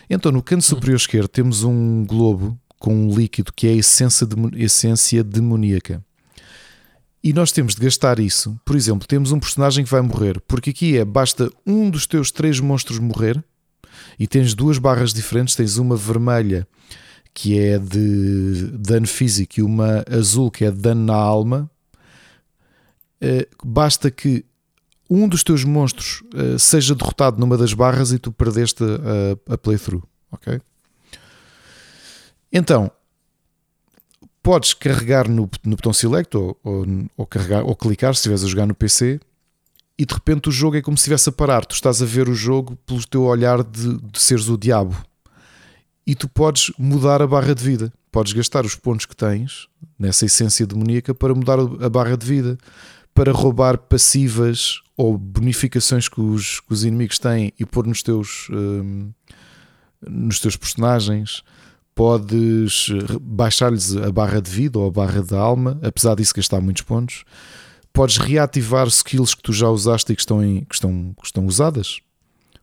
Então, no canto superior esquerdo, temos um globo com um líquido que é a essência, demo- essência demoníaca. E nós temos de gastar isso. Por exemplo, temos um personagem que vai morrer, porque aqui é basta um dos teus três monstros morrer e tens duas barras diferentes. Tens uma vermelha que é de dano físico e uma azul que é de dano na alma. Eh, Basta que um dos teus monstros eh, seja derrotado numa das barras e tu perdeste a, a playthrough. Ok? Então, podes carregar no, no botão select ou, ou, ou carregar, ou clicar se estiveres a jogar no PC e de repente o jogo é como se estivesse a parar. Tu estás a ver o jogo pelo teu olhar de, de seres o diabo e tu podes mudar a barra de vida. Podes gastar os pontos que tens nessa essência demoníaca para mudar a barra de vida, para roubar passivas ou bonificações que os, que os inimigos têm e pôr nos teus, hum, nos teus personagens. Podes eh, baixar-lhes a barra de vida ou a barra de alma, apesar disso gastar muitos pontos. Podes reativar skills que tu já usaste e que estão, em- que estão, que estão usadas.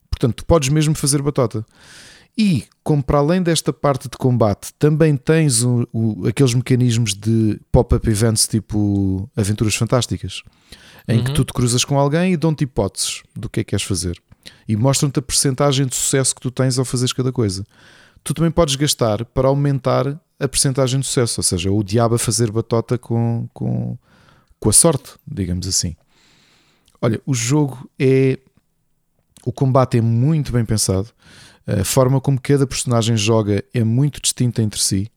Portanto, tu podes mesmo fazer batota. E, como para além desta parte de combate, também tens o- o- aqueles mecanismos de pop-up events tipo Aventuras Fantásticas, em que Uhum. tu te cruzas com alguém e dão-te hipóteses do que é que queres fazer. E mostram-te a percentagem de sucesso que tu tens ao fazeres cada coisa. Tu também podes gastar para aumentar a percentagem de sucesso, ou seja, o diabo a fazer batota com, com, com a sorte, digamos assim. Olha, o jogo é. O combate é muito bem pensado. A forma como cada personagem joga é muito distinta entre si.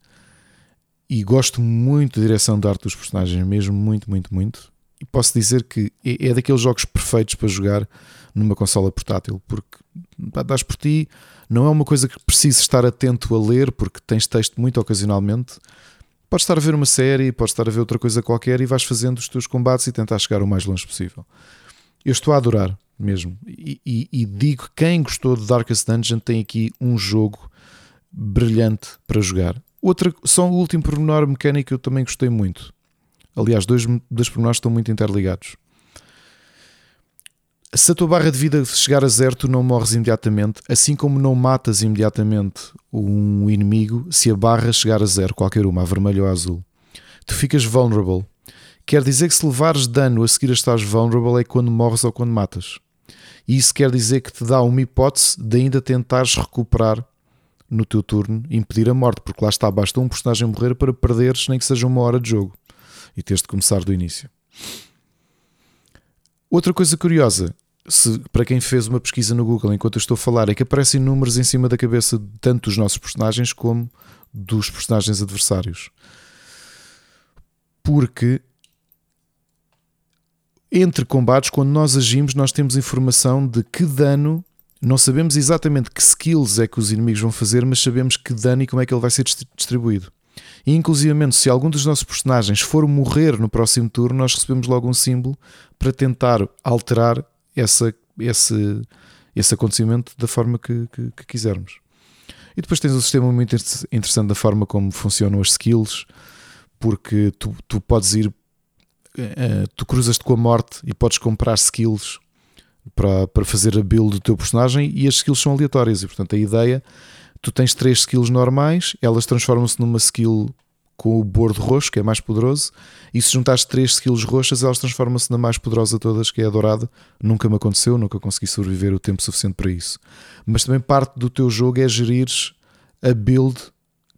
E gosto muito da direção de arte dos personagens, mesmo muito, muito, muito. E posso dizer que é, é daqueles jogos perfeitos para jogar numa consola portátil, porque pá, dás por ti, não é uma coisa que precises estar atento a ler, porque tens texto muito ocasionalmente. Podes estar a ver uma série, podes estar a ver outra coisa qualquer e vais fazendo os teus combates e tentar chegar o mais longe possível. Eu estou a adorar mesmo. E, e- e digo que quem gostou de Darkest Dungeon tem aqui um jogo brilhante para jogar. Outra, só o último pormenor mecânico que eu também gostei muito. Aliás, dois, dois pormenores estão muito interligados. Se a tua barra de vida chegar a zero, tu não morres imediatamente, assim como não matas imediatamente um inimigo se a barra chegar a zero, qualquer uma, a vermelho ou a azul. Tu ficas vulnerable. Quer dizer que se levares dano a seguir a estás vulnerable é quando morres ou quando matas. E isso quer dizer que te dá uma hipótese de ainda tentares recuperar no teu turno impedir a morte, porque lá está, basta um personagem morrer para perderes nem que seja uma hora de jogo e teres de começar do início. Outra coisa curiosa, se, para quem fez uma pesquisa no Google enquanto eu estou a falar, é que aparecem números em cima da cabeça tanto dos nossos personagens como dos personagens adversários. porque entre combates, quando nós agimos, nós temos informação de que dano. Não sabemos exatamente que skills é que os inimigos vão fazer, mas sabemos que dano e como é que ele vai ser dist- distribuído. E, inclusivamente, se algum dos nossos personagens for morrer no próximo turno, nós recebemos logo um símbolo para tentar alterar essa, esse, esse acontecimento da forma que, que- que quisermos. E depois tens um sistema muito inter- interessante da forma como funcionam as skills, porque tu, tu podes ir, tu cruzas-te com a morte e podes comprar skills para, para fazer a build do teu personagem e as skills são aleatórias. E portanto a ideia, tu tens três skills normais, elas transformam-se numa skill com o bordo roxo, que é mais poderoso, e se juntares três skills roxas, elas transformam-se na mais poderosa de todas, que é a dourada. Nunca me aconteceu, nunca consegui sobreviver o tempo suficiente para isso. Mas também parte do teu jogo é gerires a build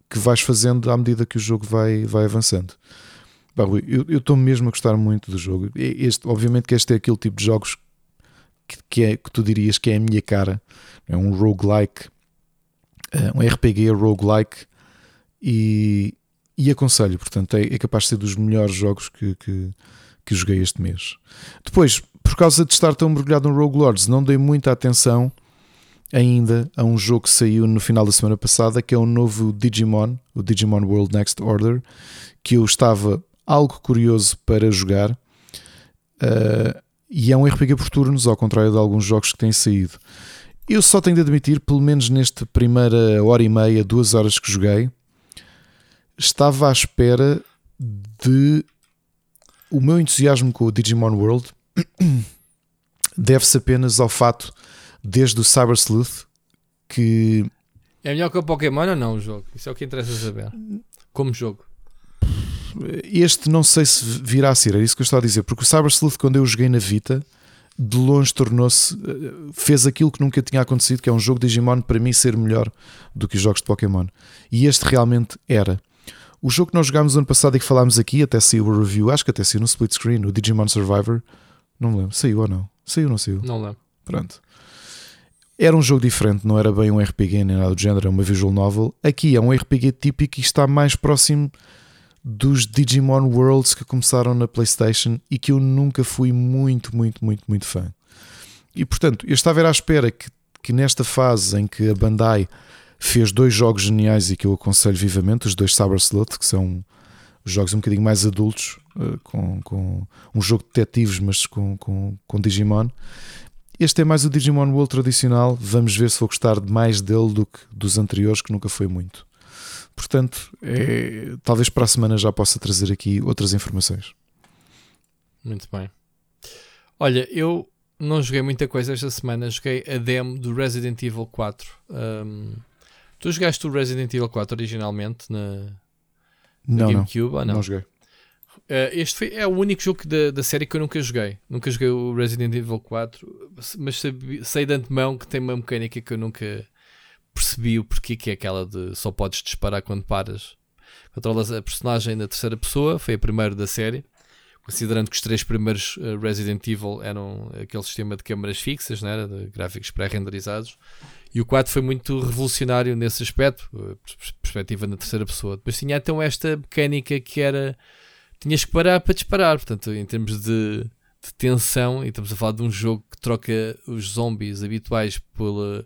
que vais fazendo à medida que o jogo vai, vai avançando. Pá, Rui, eu estou mesmo a gostar muito do jogo. Este, obviamente que este é aquele tipo de jogos que, que, é, que tu dirias que é a minha cara. É um roguelike, eh, um RPG roguelike e, e aconselho, portanto, é, é capaz de ser dos melhores jogos que, que, que joguei este mês. Depois, por causa de estar tão mergulhado no Rogue Lords, não dei muita atenção ainda a um jogo que saiu no final da semana passada, que é o novo Digimon, o Digimon World Next Order, que eu estava algo curioso para jogar. Uh, e é um RPG por turnos, ao contrário de alguns jogos que têm saído. Eu só tenho de admitir, pelo menos nesta primeira hora e meia, duas horas que joguei, estava à espera de. O meu entusiasmo com o Digimon World <coughs> deve-se apenas ao fato, desde o Cyber Sleuth, que É melhor que o Pokémon ou não o jogo? Isso é o que interessa saber. Como jogo. Este não sei se virá a ser, é isso que eu estou a dizer, porque o Cyber Sleuth, quando eu joguei na Vita, de longe tornou-se, eh, fez aquilo que nunca tinha acontecido, que é um jogo de Digimon para mim ser melhor do que os jogos de Pokémon. E este realmente era. O jogo que nós jogámos ano passado e que falámos aqui, até saiu o review, acho que até saiu no split screen, o Digimon Survivor, não me lembro, saiu ou não? Saiu ou não saiu? Não lembro. Pronto. Era um jogo diferente, não era bem um RPG nem nada do género, é uma visual novel. Aqui é um RPG típico e está mais próximo dos Digimon Worlds que começaram na PlayStation e que eu nunca fui muito, muito, muito, muito fã. E portanto, eu estava à espera que, que nesta fase em que a Bandai fez dois jogos geniais e que eu aconselho vivamente, os dois Cyber Sleuth, que são jogos um bocadinho mais adultos, eh, com, com um jogo de detetives, mas com, com, com Digimon. Este é mais o Digimon World tradicional. Vamos ver se vou gostar mais dele do que dos anteriores, que nunca foi muito. Portanto, é- talvez para a semana já possa trazer aqui outras informações. Muito bem. Olha, eu não joguei muita coisa esta semana. Joguei a demo do Resident Evil 4. Um, tu jogaste o Resident Evil 4 originalmente na, na Não, não, GameCube ou não? não joguei. Uh, este foi- é o único jogo da, da série que eu nunca joguei. Nunca joguei o Resident Evil 4, mas sei de antemão que tem uma mecânica que eu nunca percebi o porquê que é aquela de só podes disparar quando paras. Controlas a personagem na terceira pessoa, foi a primeira da série. Considerando que os três primeiros uh, Resident Evil eram aquele sistema de câmaras fixas, não era? de gráficos pré-renderizados. E o 4 foi muito revolucionário nesse aspecto, pers- perspectiva na terceira pessoa. Depois tinha então esta mecânica que era tinhas que parar para disparar. Portanto, em termos de, de tensão, e estamos a falar de um jogo que troca os zombies habituais eh,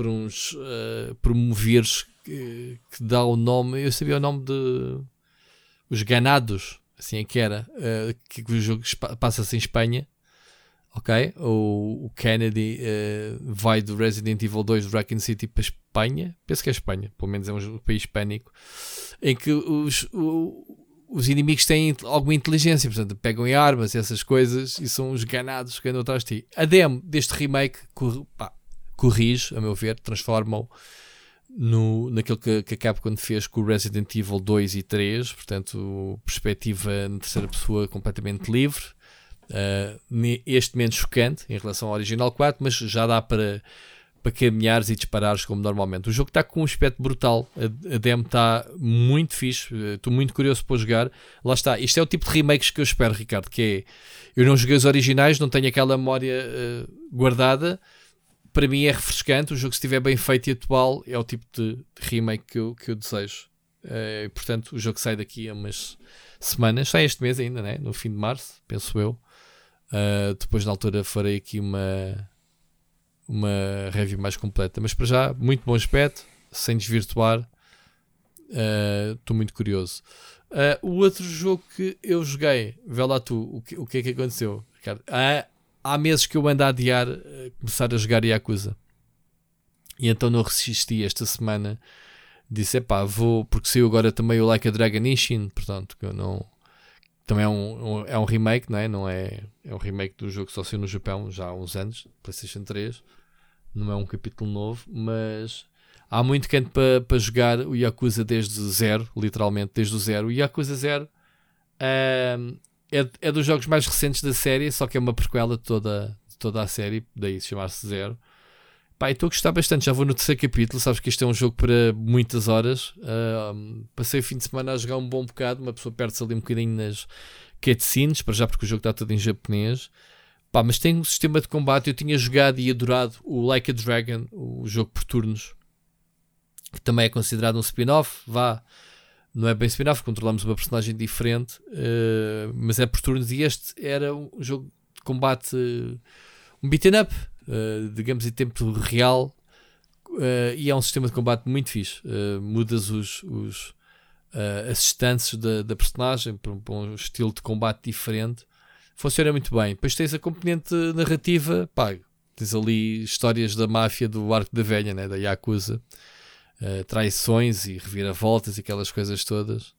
por uns eh, por um vírus que, que dá o nome. Eu sabia o nome de os ganados, assim é que era, eh, que o jogo passa-se em Espanha. Ok, o, o Kennedy eh, vai do Resident Evil 2 do Raccoon City para Espanha, penso que é Espanha, pelo menos é um país hispânico, em que os, o- os inimigos têm alguma inteligência, portanto, pegam em armas, essas coisas, e são os ganados que andam atrás de ti. A demo deste remake pá, corrige, a meu ver, transformam no, naquilo que, que a Capcom fez com o Resident Evil 2 e 3, portanto, perspectiva na terceira pessoa completamente livre. Uh, este menos chocante em relação ao original 4, mas já dá para, para caminhares e disparares como normalmente. O jogo está com um aspecto brutal, a, a demo está muito fixe, eh, estou muito curioso para jogar. Lá está, isto é o tipo de remakes que eu espero, Ricardo, que é, eu não joguei os originais, não tenho aquela memória eh, guardada, para mim é refrescante, o jogo se estiver bem feito e atual, é o tipo de, remake que eu, que eu desejo. Uh, portanto, o jogo sai daqui a umas semanas, sai este mês ainda, né? no fim de março, penso eu. Uh, depois, na altura, farei aqui uma, uma review mais completa. Mas para já, muito bom aspecto, sem desvirtuar. Estou uh, muito curioso. O outro jogo que eu joguei, vê lá tu, o que, o que é que aconteceu, Ricardo? Há, há meses que eu ando a adiar começar a jogar Yakuza. E então não resisti esta semana. Disse, epá, vou, porque saiu agora também o Like a Dragon Ishin, portanto, que eu não. Também é um, um, é um remake, não é? Não é, é um remake do jogo que só saiu no Japão já há uns anos, PlayStation 3 não é um capítulo novo, mas há muito canto para pa jogar o Yakuza desde zero, literalmente desde o zero. O Yakuza Zero uh, é, é dos jogos mais recentes da série, só que é uma prequela de toda, de toda a série, daí chamar-se Zero. Pá, estou a gostar bastante, já vou no terceiro capítulo, sabes que este é um jogo para muitas horas. Uh, passei o fim de semana a jogar um bom bocado, uma pessoa perde-se ali um bocadinho nas cutscenes, para já porque o jogo está todo em japonês. Pá, mas tem um sistema de combate. Eu tinha jogado e adorado o Like a Dragon, o jogo por turnos, que também é considerado um spin-off. Vá, não é bem spin-off, controlamos uma personagem diferente, uh, mas é por turnos. E este era um jogo de combate, um beat'em up, uh, digamos em tempo real. Uh, e é um sistema de combate muito fixe. mudas os, os as instâncias da, da personagem para um, para um estilo de combate diferente funciona muito bem. Depois tens a componente narrativa, pá, tens ali histórias da máfia do Arco da Velha, né, da Yakuza, uh, traições e reviravoltas e aquelas coisas todas.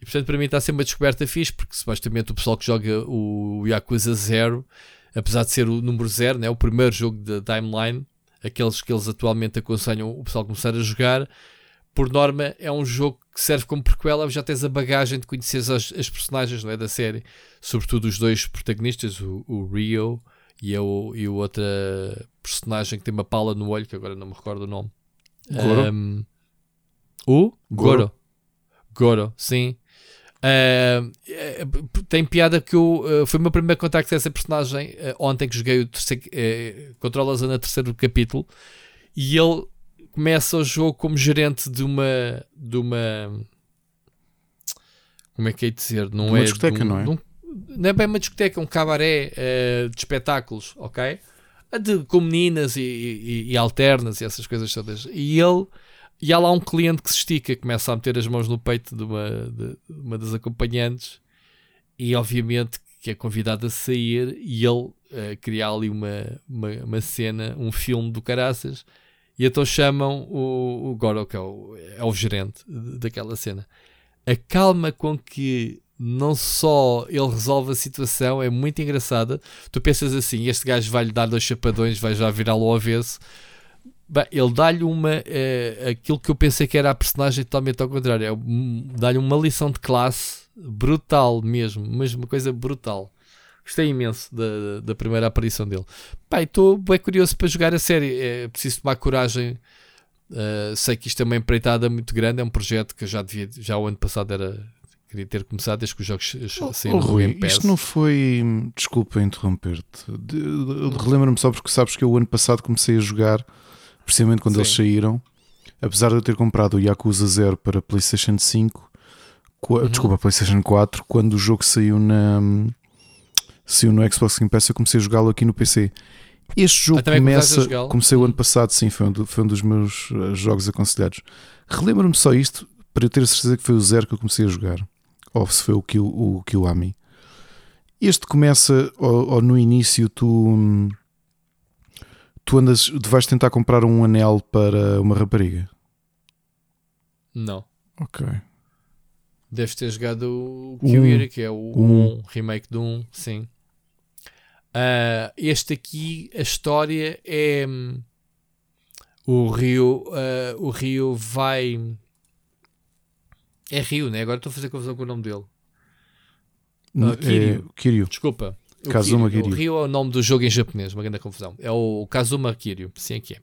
E portanto, para mim está a ser uma descoberta fixe, porque supostamente o pessoal que joga o Yakuza Zero, apesar de ser o número zero, né, o primeiro jogo da timeline, aqueles que eles atualmente aconselham o pessoal a começar a jogar, por norma, é um jogo que serve como prequela, já tens a bagagem de conhecer as, as personagens não é, da série, sobretudo os dois protagonistas, o, o Rio e, a, e o outra personagem que tem uma pala no olho, que agora não me recordo o nome. Goro? Um, o Goro. Goro, sim. Uh, tem piada que eu, uh, foi o meu primeiro contacto com essa personagem uh, ontem que joguei o terceiro, uh, Controlas no terceiro capítulo e ele começa o jogo como gerente de uma. de uma. Como é que é de dizer? Não uma é discoteca, um, não é? Um, não é bem uma discoteca, é um cabaré de espetáculos, ok? De, com meninas e, e, e, alternas e essas coisas todas. E ele. E há lá um cliente que se estica, começa a meter as mãos no peito de uma, de uma das acompanhantes e obviamente que é convidado a sair e ele uh, cria ali uma, uma, uma cena, um filme do caraças e então chamam o, o Goro, que é o, é o gerente daquela cena. A calma com que não só ele resolve a situação é muito engraçada. Tu pensas assim: este gajo vai-lhe dar dois chapadões, vai já virá-lo ao avesso. Bem, ele dá-lhe uma. É, aquilo que eu pensei que era a personagem totalmente ao contrário. É, dá-lhe uma lição de classe brutal mesmo, mas uma coisa brutal. Gostei imenso da, da primeira aparição dele. Estou bem curioso para jogar a série. É preciso tomar coragem. Uh, sei que isto é uma empreitada muito grande. É um projeto que eu já devia, já o ano passado era. Queria ter começado desde que os jogos saíram oh, do Rui, Isto não foi. Desculpa interromper-te. De, Relembra-me só porque sabes que eu o ano passado comecei a jogar, precisamente quando Sim. eles saíram. Apesar de eu ter comprado o Yakuza 0 para PlayStation 5, uhum. desculpa, PlayStation 4, quando o jogo saiu na saiu no Xbox Game Pass, eu comecei a jogá-lo aqui no PC. Este jogo ah, começa. Comecei o ano passado, sim, foi um, foi um dos meus uh, jogos aconselhados. Relembra-me só isto, para eu ter a certeza que foi o zero que eu comecei a jogar. Ou se foi o Kill, o Kill Este começa, ou, ou, no início, tu. Tu andas. Tu vais tentar comprar um anel para uma rapariga. Não. Ok. Deves ter jogado o Kyuiri, que é o 1, um. remake do 1, sim. Uh, este aqui, a história é hum, o Rio, uh, o Rio vai é Rio, né? Agora estou a fazer confusão com o nome dele. Uh, Kiryu. É, Kiryu. Desculpa. Kazuma Kiryu. O Rio é o nome do jogo em japonês, uma grande confusão. É o Kazuma Kiryu, sim é que é.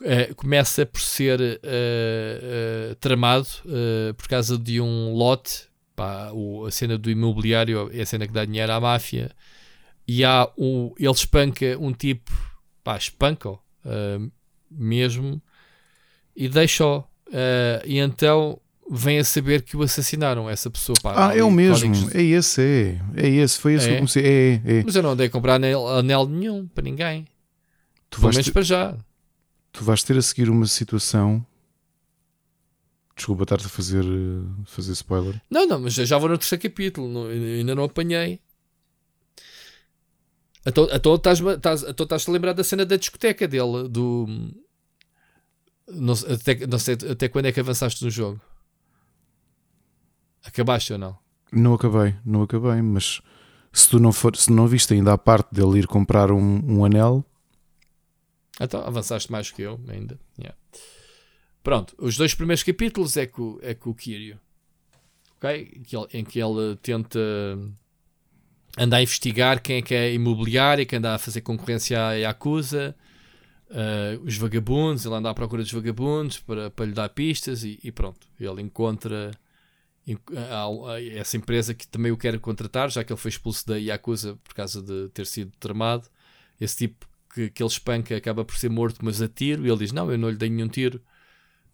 Uh, começa por ser uh, uh, tramado por causa de um lote. Pá, o, a cena do imobiliário é a cena que dá dinheiro à máfia. E há um, ele espanca um tipo, pá, espanca mesmo, e deixa-o eh, e então vem a saber que o assassinaram, essa pessoa. Pá, Ah, é o mesmo. códigos- É esse, é. É esse. Foi esse que É? eu comecei. É, é. é. Mas eu não andei a comprar anel, anel nenhum para ninguém. Tu, Pelo menos ter, para já. tu vais ter a seguir uma situação. Desculpa estar-te a fazer, eh, fazer spoiler. Não, não, mas já vou no terceiro capítulo, não- ainda não apanhei. Então então então estás-te a lembrar da cena da discoteca dele, do. Não, até, não sei até quando é que avançaste no jogo. Acabaste ou não? Não acabei, não acabei, mas se tu não, for, se não viste ainda a parte dele ir comprar um, um anel, Então avançaste mais que eu ainda. Yeah. Pronto, os dois primeiros capítulos é com, é com o Kiryu. Ok? Que ele- em que ele tenta andar a investigar quem é que é imobiliária, que anda a fazer concorrência à Yakuza, eh, os vagabundos, ele anda à procura dos vagabundos para, para lhe dar pistas e, e pronto. Ele encontra essa empresa que também o quer contratar, já que ele foi expulso da Yakuza por causa de ter sido tramado. Esse tipo que, que ele espanca acaba por ser morto, mas a tiro, e ele diz: Não, eu não lhe dei nenhum tiro,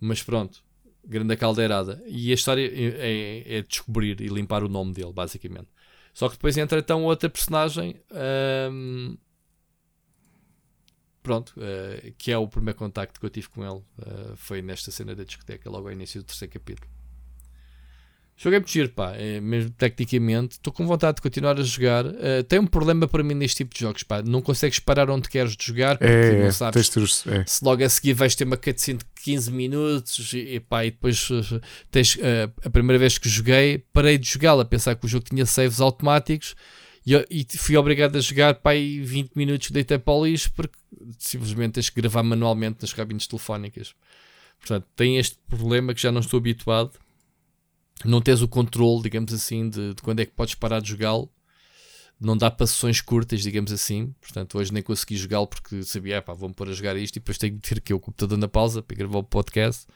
mas pronto, grande caldeirada. E a história é, é- é descobrir e limpar o nome dele, basicamente. Só que depois entra então outra personagem, ahm, pronto, eh, que é o primeiro contacto que eu tive com ele, eh, foi nesta cena da discoteca, logo ao início do terceiro capítulo. Joguei muito giro, pá. É, mesmo tecnicamente, estou com vontade de continuar a jogar. Eh, tem um problema para mim neste tipo de jogos, pá. Não consegues parar onde queres de jogar porque é, não é, sabes os- é. se logo a seguir vais ter uma cutscene de 15 minutos e, pá, e depois uh, tens uh, a primeira vez que joguei, parei de jogá-la, a pensar que o jogo tinha saves automáticos e, e fui obrigado a jogar pá, e 20 minutos deitei para o lixo porque simplesmente tens que gravar manualmente nas cabines telefónicas. Portanto, tem este problema que já não estou habituado. Não tens o controle, digamos assim, de, de quando é que podes parar de jogá-lo não dá para sessões curtas, digamos assim. Portanto, hoje nem consegui jogá-lo porque sabia, pá, vou-me pôr a jogar isto e depois tenho que ter aqui o computador na pausa para gravar o podcast.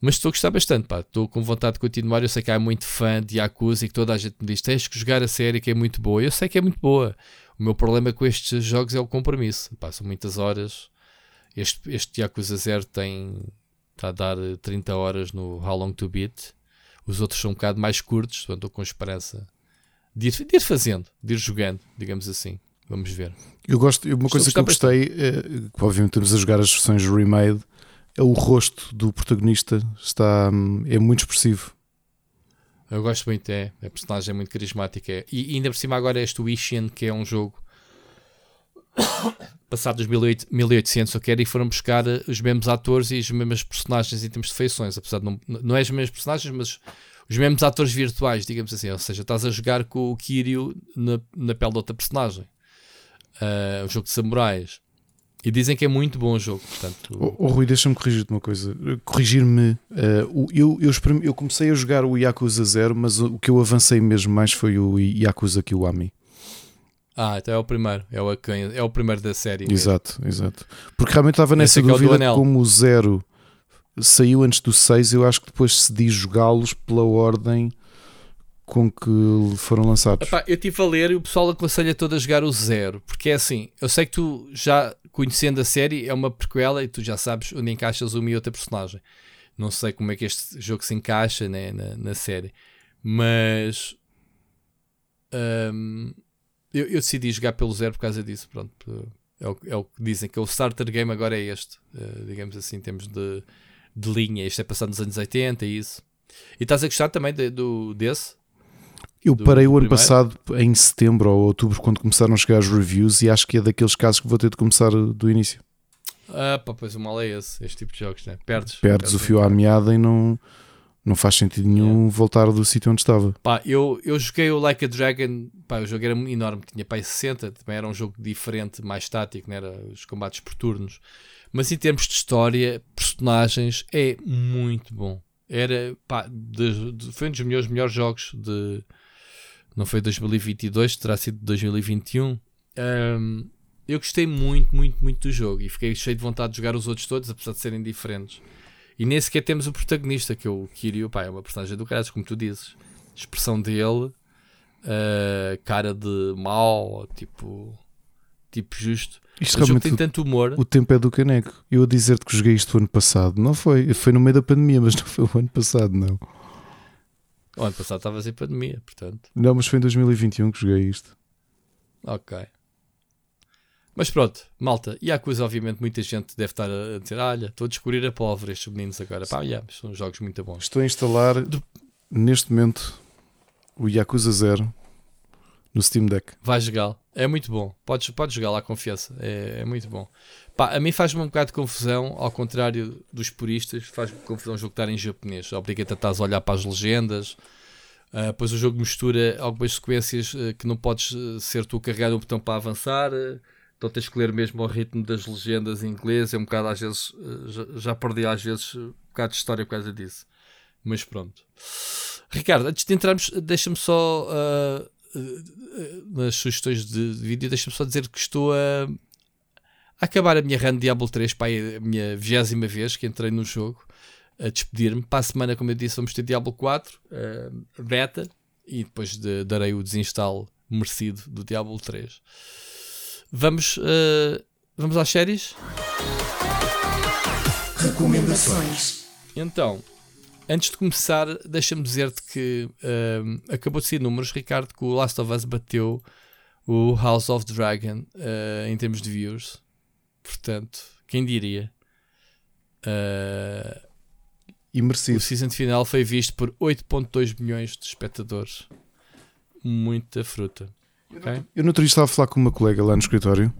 Mas estou a gostar bastante, pá. Estou com vontade de continuar. Eu sei que há muito fã de Yakuza e que toda a gente me diz: tens que jogar a série que é muito boa. Eu sei que é muito boa. O meu problema com estes jogos é o compromisso. São muitas horas. Este, este Yakuza Zero tem. Está a dar eh, 30 horas no How Long to Beat. Os outros são um bocado mais curtos, portanto estou com esperança de ir, de ir fazendo, de ir jogando, digamos assim. Vamos ver. Eu gosto, uma Estou coisa que eu gostei, é, que obviamente estamos a jogar as versões remade, é o rosto do protagonista, está, hum, é muito expressivo. Eu gosto muito, é. A personagem é muito carismática. É. E, ainda por cima agora este Wishian, que é um jogo passado dos 1800, 1800 eu quero, e foram buscar eh, os mesmos atores e as mesmas personagens em termos de feições, apesar de não, não é as mesmas personagens, mas os mesmos atores virtuais, digamos assim, ou seja, estás a jogar com o Kiryu na, na pele de outra personagem. Um jogo de samurais. E dizem que é muito bom o jogo, portanto... Oh, Rui, deixa-me corrigir-te uma coisa. Corrigir-me. o- eu, eu, eu comecei a jogar o Yakuza Zero, mas o, o que eu avancei mesmo mais foi o Yakuza Kiwami. Ah, então é o primeiro, é o, é o primeiro da série. mesmo. Exato, exato. Porque realmente estava nessa é é dúvida anel. como o Zero saiu antes do 6, eu acho que depois decidi jogá-los pela ordem com que foram lançados. Epá, eu estive a ler e o pessoal aconselha todo a jogar o zero, porque é assim, eu sei que tu já conhecendo a série é uma prequela e tu já sabes onde encaixas uma e outra personagem. Não sei como é que este jogo se encaixa né, na, na série, mas hum, eu, eu decidi jogar pelo zero por causa disso. Pronto, é o, é o que dizem que o starter game agora é este, eh, digamos assim, em termos de, de linha. Isto é passado nos anos 80 e isso. E estás a gostar também de- do, desse? Eu do- parei o ano primeiro? passado em setembro ou outubro quando começaram a chegar as reviews e acho que é daqueles casos que vou ter de começar do início. Ah, pá, pois o mal é esse, este tipo de jogos, né? Perdes. Perdes o fio à meada e não, não faz sentido nenhum voltar do sítio onde estava. Pá, eu, eu joguei o Like a Dragon, pá, o jogo era enorme, tinha pá, aí 60, também era um jogo diferente, mais tático, né? era os combates por turnos. Mas em termos de história, personagens, é muito bom. Era, pá, de- de- foi um dos meus melhores jogos de. Não foi 2022, terá sido 2021. Ahm, eu gostei muito, muito, muito do jogo e fiquei cheio de vontade de jogar os outros todos, apesar de serem diferentes. E nem sequer temos o protagonista, que é o Kiryu, pá, é uma personagem do caralho, como tu dizes. Expressão dele, uh, cara de mau, tipo. tipo justo. Isto o realmente tem tanto humor. o tempo é do caneco. Eu a dizer-te que joguei isto o ano passado, não foi? Foi no meio da pandemia, mas não foi o ano passado, não. O ano passado estavas em pandemia, portanto. Não, mas foi em 2021 que joguei isto. Ok. Mas pronto, malta. E Yakuza, obviamente, muita gente deve estar a dizer: olha, estou a descobrir a pólvora estes meninos agora. Pá, yeah, são jogos muito bons. Estou a instalar neste momento o Yakuza 0 no Steam Deck. Vai jogar. É muito bom. Podes, podes jogar lá, confiança. É, é muito bom. Pá, a mim faz-me um bocado de confusão, ao contrário dos puristas, faz-me confusão o jogo estar em japonês. Obriga-te a estás a olhar para as legendas. Uh, pois o jogo mistura algumas sequências uh, que não podes uh, ser tu carregar o botão para avançar. uh, então tens que ler mesmo ao ritmo das legendas em inglês. É um bocado às vezes. uh, já, já perdi às vezes um bocado de história por causa disso. Mas pronto. Ricardo, antes de entrarmos, deixa-me só. uh, uh, nas sugestões de vídeo, deixa-me só dizer que estou a, a acabar a minha run de Diablo 3, pá, é a minha vigésima vez que entrei no jogo, a despedir-me. Para a semana, como eu disse, vamos ter Diablo 4, uh, beta, e depois de- darei o desinstalo merecido do Diablo 3. Vamos, uh, vamos às séries? Recomendações. Então, antes de começar, deixa-me dizer-te que ahm, acabou de ser números, Ricardo, que o Last of Us bateu o House of Dragon ah, em termos de views. Portanto, quem diria? Ah, E o merecido. season final foi visto por 8.2 milhões de espectadores. Muita fruta. Ok? Eu no outro dia estava a falar com uma colega lá no escritório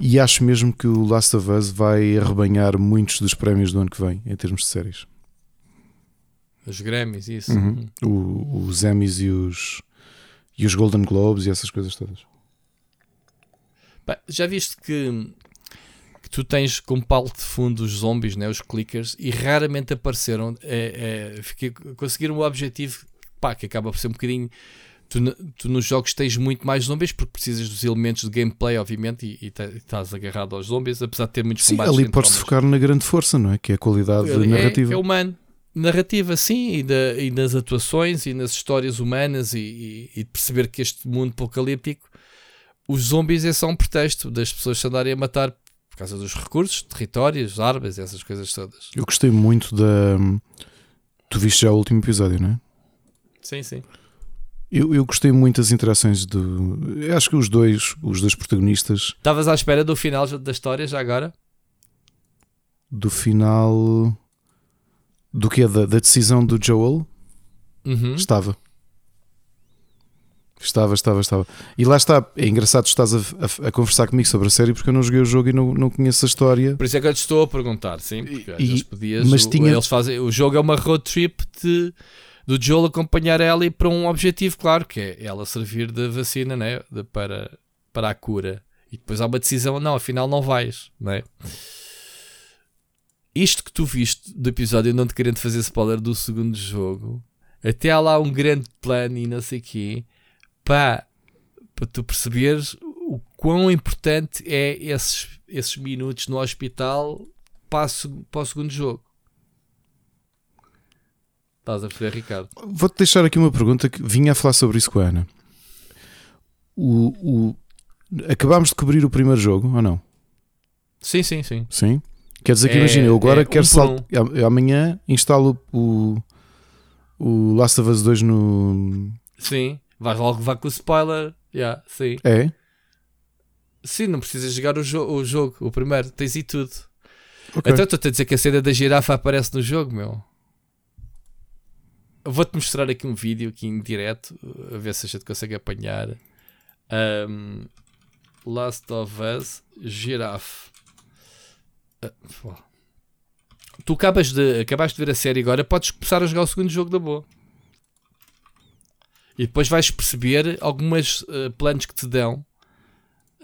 e acho mesmo que o Last of Us vai arrebanhar muitos dos prémios do ano que vem em termos de séries. Os Grammys, isso. Uhum. O- os Emmys e os, e os Golden Globes e essas coisas todas. Já viste que, que tu tens como palo de fundo os zombies, né, os clickers, e raramente apareceram. É, é, fiquei- conseguiram o objetivo pá, que acaba por ser um bocadinho. Tu, tu nos jogos tens muito mais zombies porque precisas dos elementos de gameplay, obviamente, e, e tá- estás agarrado aos zombies, apesar de ter muitos Sim, combates. ali podes focar na grande força, não é? Que é a qualidade É- narrativa. É, humano. Narrativa, sim, e, da- e nas atuações e nas histórias humanas e, e- e de perceber que este mundo apocalíptico, os zombies é só um pretexto das pessoas se andarem a matar por causa dos recursos, territórios, armas, essas coisas todas. Eu gostei muito da. Tu viste já o último episódio, não é? Sim, sim. Eu, eu gostei muito das interações do. eu Acho que os dois, os dois protagonistas, Estavas à espera do final da história já agora? do final. Do que é da, da decisão do Joel? Uhum. Estava. Estava, estava, estava. E lá está. É engraçado, estás a, a- a conversar comigo sobre a série porque eu não joguei o jogo e não, não conheço a história. Por isso é que eu te estou a perguntar, sim. Porque E- eles podias, mas o, tinha- eles fazem, o jogo é uma road trip de, do Joel acompanhar a Ellie para um objetivo, claro, que é ela servir de vacina né, de- para, para a cura. E depois há uma decisão, não, afinal não vais, não é? Isto que tu viste do episódio, não te querendo fazer spoiler do segundo jogo, até há lá um grande plano e não sei o quê, para tu perceberes o quão importante é esses, esses minutos no hospital para, para o segundo jogo. Estás a perceber, Ricardo? Vou-te deixar aqui uma pergunta que vinha a falar sobre isso com a Ana. O, o- acabámos de cobrir o primeiro jogo, ou não? Sim, sim, sim. Sim. Quer dizer que É- imagina, eu agora é quero um saltar. Amanhã instalo o, o Last of Us 2 no. Sim. Vais logo levar com o spoiler. Yeah, sim. É? Sim, não precisas jogar o, jo o jogo, o primeiro, tens e tudo. Ok. Então estou a dizer que a cena da girafa aparece no jogo, meu. Vou-te mostrar aqui um vídeo aqui em direto, a ver se a gente consegue apanhar. Ahm, Last of Us Girafe. Ah, pô. tu acabas de, acabaste de ver a série agora, podes começar a jogar o segundo jogo da boa. E depois vais perceber algumas ah, planos que te dão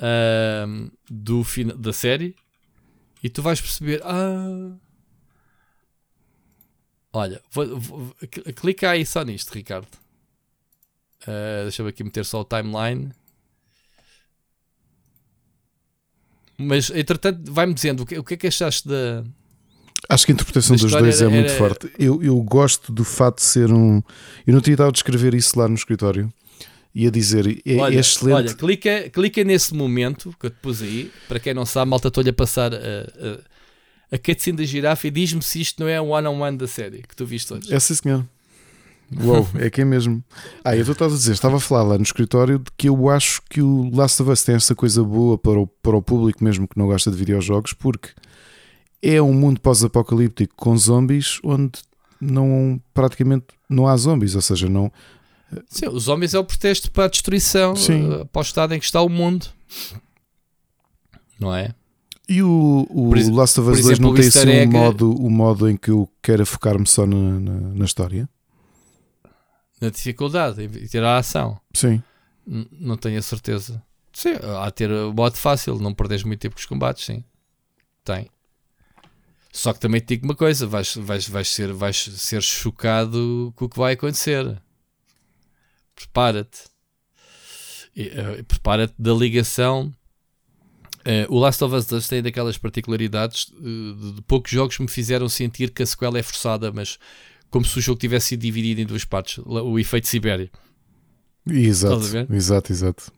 ahm, do da série e tu vais perceber. Ah, olha, vou- vou- cl- clica aí só nisto, Ricardo. Ah, Deixa-me aqui meter só o timeline. Mas entretanto, vai-me dizendo o que, o que é que achaste da. Acho que a interpretação dos dois é era- muito era- forte. Eu, eu gosto do fato de ser um. Eu não tinha estado a descrever isso lá no escritório. e a dizer é, Olha, é excelente. olha clica, clica nesse momento que eu te pus aí. Para quem não sabe, malta, estou-lhe a passar a, a, a cutscene da girafa e diz-me se isto não é um one-on-one da série que tu viste hoje. É sim, senhor. Uou, é que é mesmo. Ah, eu estou a dizer, estava a falar lá no escritório de que eu acho que o Last of Us tem essa coisa boa para o, para o público, mesmo que não gosta de videojogos, porque é um mundo pós-apocalíptico com zombies onde não praticamente não há zombies, ou seja, não. Sim, os homens é o pretexto para a destruição Sim. uh, para o estado em que está o mundo. Não é? E o, o Por Last of Us 2 exemplo, não tem assim um egg- modo, o modo em que eu quero focar-me só na, na, na história? Na dificuldade em tirar a ação. Sim. N- não tenho a certeza. Sim, há ter o modo fácil, não perdes muito tempo com os combates, sim. Tem. Só que também te digo uma coisa: vais, vais, vais, ser, vais ser chocado com o que vai acontecer. Prepara-te. E, eh, Prepara-te da ligação. Eh, o Last of Us 2 tem daquelas particularidades eh, de, de poucos jogos me fizeram sentir que a sequela é forçada, mas como se o jogo tivesse sido dividido em duas partes. O efeito Sibéria. Exato, exato, exato.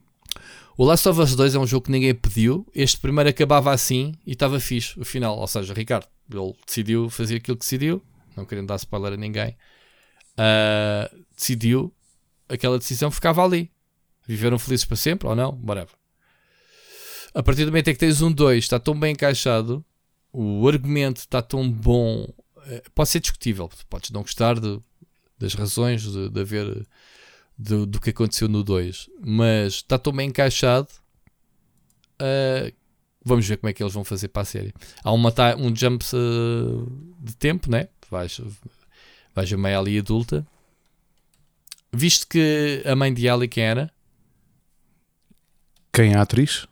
O Last of Us 2 é um jogo que ninguém pediu. Este primeiro acabava assim e estava fixe, o final. Ou seja, Ricardo, ele decidiu fazer aquilo que decidiu, não querendo dar spoiler a ninguém. ah, decidiu, aquela decisão ficava ali. Viveram felizes para sempre ou não? Whatever. A partir do momento em que tens um 2, está tão bem encaixado, o argumento está tão bom, eh, pode ser discutível. Podes não gostar de- das razões de, de haver do, do que aconteceu no 2, mas está tão bem encaixado. ah, vamos ver como é que eles vão fazer para a série. Há uma, um jump ah, de tempo, né? Vais, vais a meia ali adulta. Visto que a mãe de Ellie quem era? Quem é a atriz?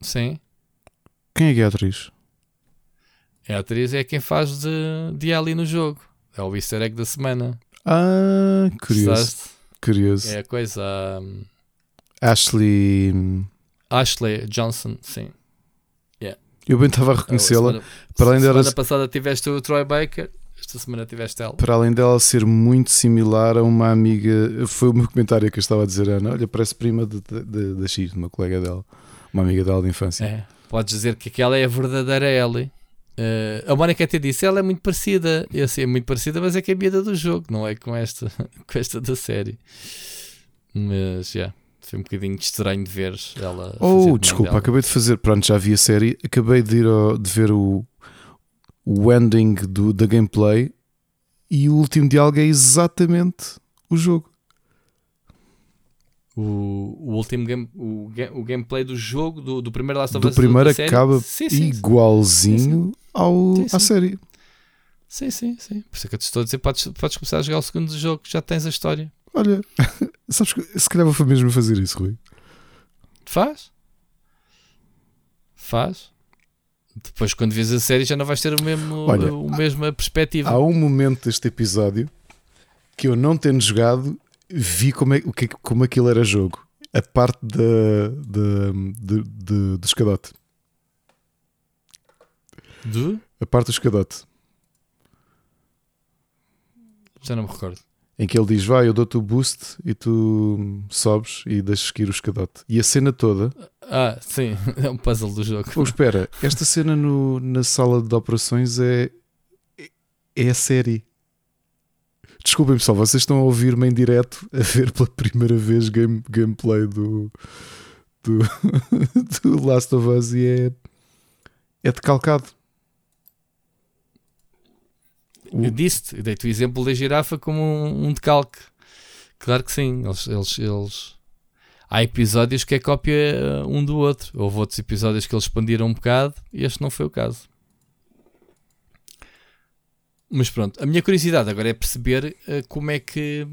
Sim. Quem é que é a atriz? É a atriz é quem faz de, de Ellie no jogo. É o easter egg da semana. Ah, curioso. Curioso. É a coisa. hum, Ashley. hum, Ashley Johnson, sim. Eu bem estava a reconhecê-la. Semana, Para além dela- semana passada tiveste o Troy Baker, esta semana tiveste ela. Para além dela ser muito similar a uma amiga, foi o meu comentário que eu estava a dizer, Ana. Olha, parece prima de- de- de- da X, uma colega dela, uma amiga dela de infância. É, podes dizer que aquela é a verdadeira Ellie. Eh, a Mónica até disse, ela é muito parecida. Eu sei, é muito parecida, mas é que é a miúda do jogo, não é com esta, <laughs> com esta da série. Mas, já, foi um bocadinho estranho de ver ela. Oh, desculpa, dela. acabei de fazer, pronto, já vi a série, acabei de ir ao- de ver o, o ending do, da gameplay e o último diálogo é exatamente o jogo. O, o último game, o, o gameplay do jogo, do, do primeiro Last of Do Us primeiro da série. acaba sim, sim, sim. igualzinho ao, Sim, à sim. série. Sim, sim, sim. Por isso é que eu te estou a dizer: podes, podes começar a jogar o segundo jogo, já tens a história. Olha, <laughs> sabes que se calhar vou mesmo fazer isso, Rui. Faz. Faz. Depois, quando vês a série, já não vais ter o mesmo, Olha, o mesma perspectiva. Há um momento deste episódio que eu não tendo jogado vi como, é, o que, como aquilo era jogo. A parte da, da, de- de- do escadote. Do? A parte do escadote. Já não me recordo. Em que ele diz: Vai, eu dou-te o boost e tu sobes e deixas cair o escadote. E a cena toda. Ah, sim, <laughs> é um puzzle do jogo. Oh, espera, esta cena no- na sala de operações é. É a série. Desculpem pessoal, vocês estão a ouvir-me em direto a ver pela primeira vez game, gameplay do, do, <laughs> do Last of Us e é, é decalcado. Eu disse-te, dei-te o exemplo da girafa como um, um decalque. Claro que sim, eles, eles, eles- Há episódios que é cópia uh, um do outro. Houve outros episódios que eles expandiram um bocado e este não foi o caso. Mas pronto, a minha curiosidade agora é perceber uh, como é que.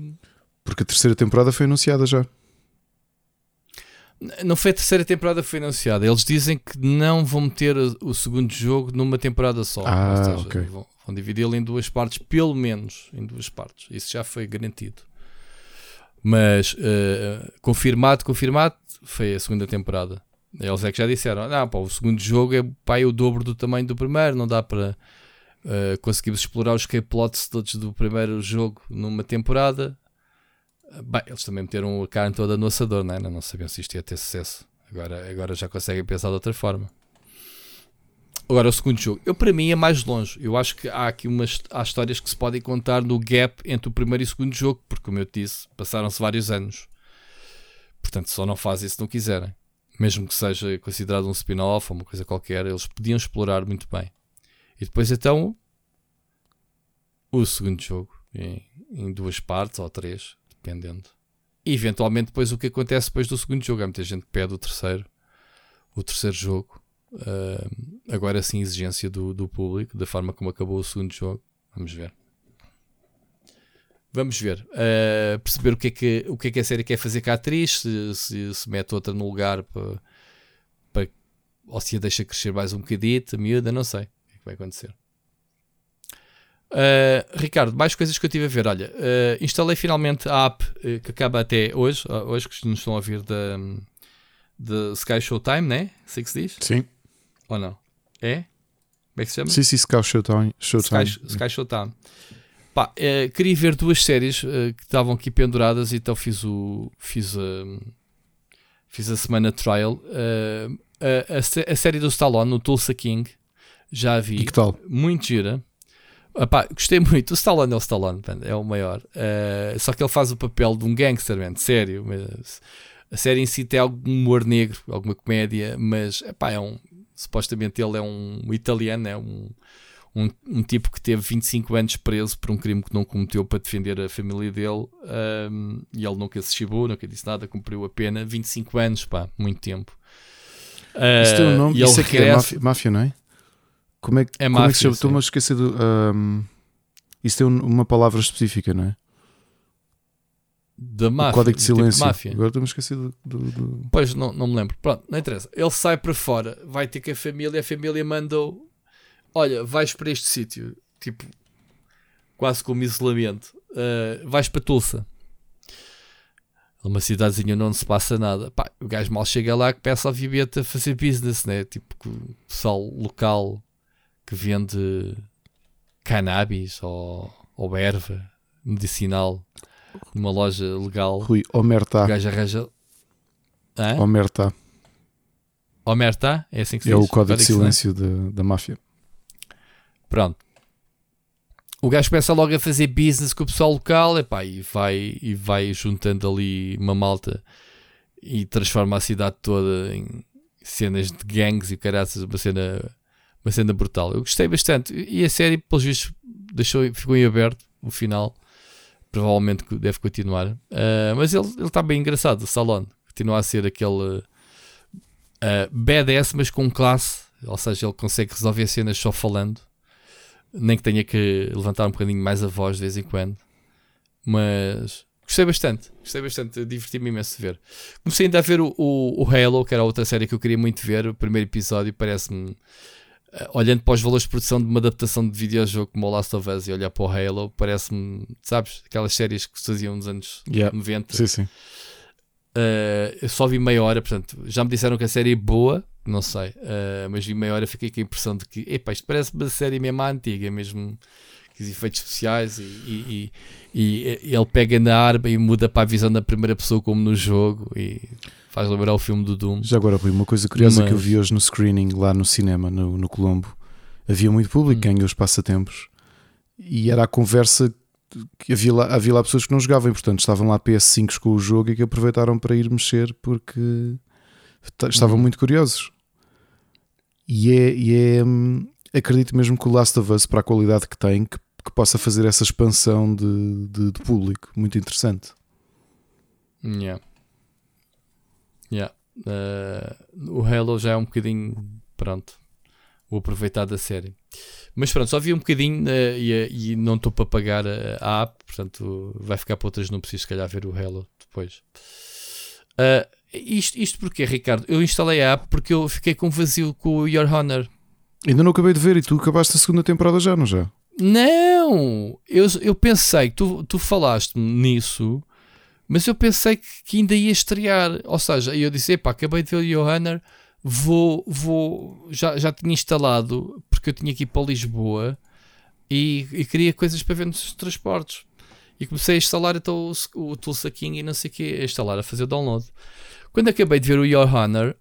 Porque a terceira temporada foi anunciada já. Não foi a terceira temporada que foi anunciada. Eles dizem que não vão meter o, segundo jogo numa temporada só. Ah, seja, ok. Vão, vão dividi-lo em duas partes, pelo menos em duas partes. Isso já foi garantido. Mas eh, confirmado, confirmado, foi a segunda temporada. Eles é que já disseram: não, pá, o segundo jogo é, pá, é o dobro do tamanho do primeiro, não dá para eh, conseguirmos explorar os K-plots todos do primeiro jogo numa temporada. Bem, eles também meteram a carne toda no assador, não é? Não sabiam se isto ia ter sucesso. Agora, agora já conseguem pensar de outra forma. Agora, o segundo jogo. Eu, para mim, é mais longe. Eu acho que há aqui umas há histórias que se podem contar no gap entre o primeiro e o segundo jogo, porque, como eu te disse, passaram-se vários anos. Portanto, só não fazem se não quiserem. Mesmo que seja considerado um spin-off ou uma coisa qualquer, eles podiam explorar muito bem. E depois, então, o segundo jogo, em, em duas partes ou três, dependendo. E, eventualmente, depois o que acontece depois do segundo jogo. Há muita gente que pede o terceiro, o terceiro jogo. Uh, agora sim, exigência do, do público, da forma como acabou o segundo jogo. Vamos ver. Vamos ver. Uh, perceber o que, é que, o que é que a série quer fazer com a atriz, se, se, se mete outra no lugar para, ou se a deixa crescer mais um bocadito, a miúda, não sei vai acontecer. Uh, Ricardo, mais coisas que eu tive a ver. Olha, uh, instalei finalmente a app uh, que acaba até hoje, hoje que nos estão a ouvir da, da Sky Showtime, né? Sei que se diz? Sim. Ou não? É? Como é que se chama? Sim, sim, Sky Showtime. Showtime. Sky, Sky Showtime. Pá, uh, queria ver duas séries uh, que estavam aqui penduradas, então fiz o. Fiz a. Fiz a semana trial. Uh, a, a, a, série do Stallone, no Tulsa King, já vi. E que tal? Muito gira. Epá, gostei muito. O Stallone é o Stallone, é o maior. só que ele faz o papel de um gangster, man, sério. Mas a série em si tem algum humor negro, alguma comédia, mas epá, é um. Supostamente ele é um italiano, é um um, um, tipo que teve 25 anos preso por um crime que não cometeu para defender a família dele um, e ele nunca se chibou, nunca disse nada, cumpriu a pena. 25 anos, pá, muito tempo. Uh, isso tem um nome, isso aqui é máfia, máfia, não é? Como é, é como máfia, é que se chama? Estou-me a esquecer do. Um, isso tem uma palavra específica, não é? Da máfia. O código de silêncio. Tipo máfia. Agora estou-me a esquecer do, do, do, Pois, não, não me lembro. Pronto, não interessa. Ele sai para fora, vai ter que a família, a família mandou olha, vais para este sítio, tipo, quase como isolamento, uh, vais para Tulsa. Uma cidadezinha onde não se passa nada. Pá, o gajo mal chega lá que peça obviamente a fazer business, né? Tipo, o pessoal local que vende cannabis ou, ou erva medicinal numa loja legal. Rui, Omerta. O gajo arranja. Hã? Omerta. Omerta? É assim que se é diz? o código de silêncio da, da máfia. Pronto. O gajo começa logo a fazer business com o pessoal local epá, e, vai, e vai juntando ali uma malta e transforma a cidade toda em cenas de gangues e caraças, uma cena, uma cena brutal. Eu gostei bastante. E a série, pelos vistos, deixou, ficou em aberto o final. Provavelmente deve continuar. Uh, mas ele está bem engraçado, o Salon. Continua a ser aquele uh, mas com classe. Ou seja, ele consegue resolver cenas só falando nem que tenha que levantar um bocadinho mais a voz de vez em quando. Mas gostei bastante, gostei bastante, diverti-me imenso de ver. Comecei ainda a ver o, o, o, Halo, que era outra série que eu queria muito ver. O primeiro episódio parece-me, olhando para os valores de produção de uma adaptação de videojogo como o Last of Us e olhar para o Halo, parece-me, sabes, aquelas séries que se faziam nos anos yeah. 90. Sim, sim. Uh, eu só vi meia hora, portanto, já me disseram que a série é boa, não sei, uh, mas vi meia hora fiquei com a impressão de que, epá, isto parece uma série mesmo antiga, mesmo que os efeitos especiais e, e, e, e, ele pega na arma e muda para a visão da primeira pessoa como no jogo e faz lembrar o filme do Doom. Já agora, Rui, uma coisa curiosa mas... que eu vi hoje no screening lá no cinema, no, no Colombo, havia muito público, hum. ganhou os passatempos e era a conversa que havia lá, havia lá pessoas que não jogavam e portanto estavam lá PS5 com o jogo e que aproveitaram para ir mexer porque estavam hum. muito curiosos. E é, e é hum, acredito mesmo que o Last of Us, para a qualidade que tem, que, que possa fazer essa expansão de, de, de, público. Muito interessante. Yeah. Yeah. Uh, o Halo já é um bocadinho pronto. O aproveitar da série. Mas pronto, só vi um bocadinho uh, e, e, não estou para pagar a, a, app, portanto vai ficar para outras, não preciso se calhar ver o Halo depois. Uh, isto, isto porque, Ricardo? Eu instalei a app porque eu fiquei com vazio com o Your Honor. Ainda não acabei de ver e tu acabaste a segunda temporada já, não já? Não! Eu, eu pensei tu, tu falaste nisso, mas eu pensei que, que ainda ia estrear. Ou seja, eu disse: epá, acabei de ver o Honor, vou, vou. Já, já tinha instalado porque eu tinha que ir para Lisboa e, e queria coisas para ver nos transportes. E comecei a instalar então, o, o Tulsa King e não sei o que, a instalar, a fazer o download. Quando acabei de ver o Your Honor,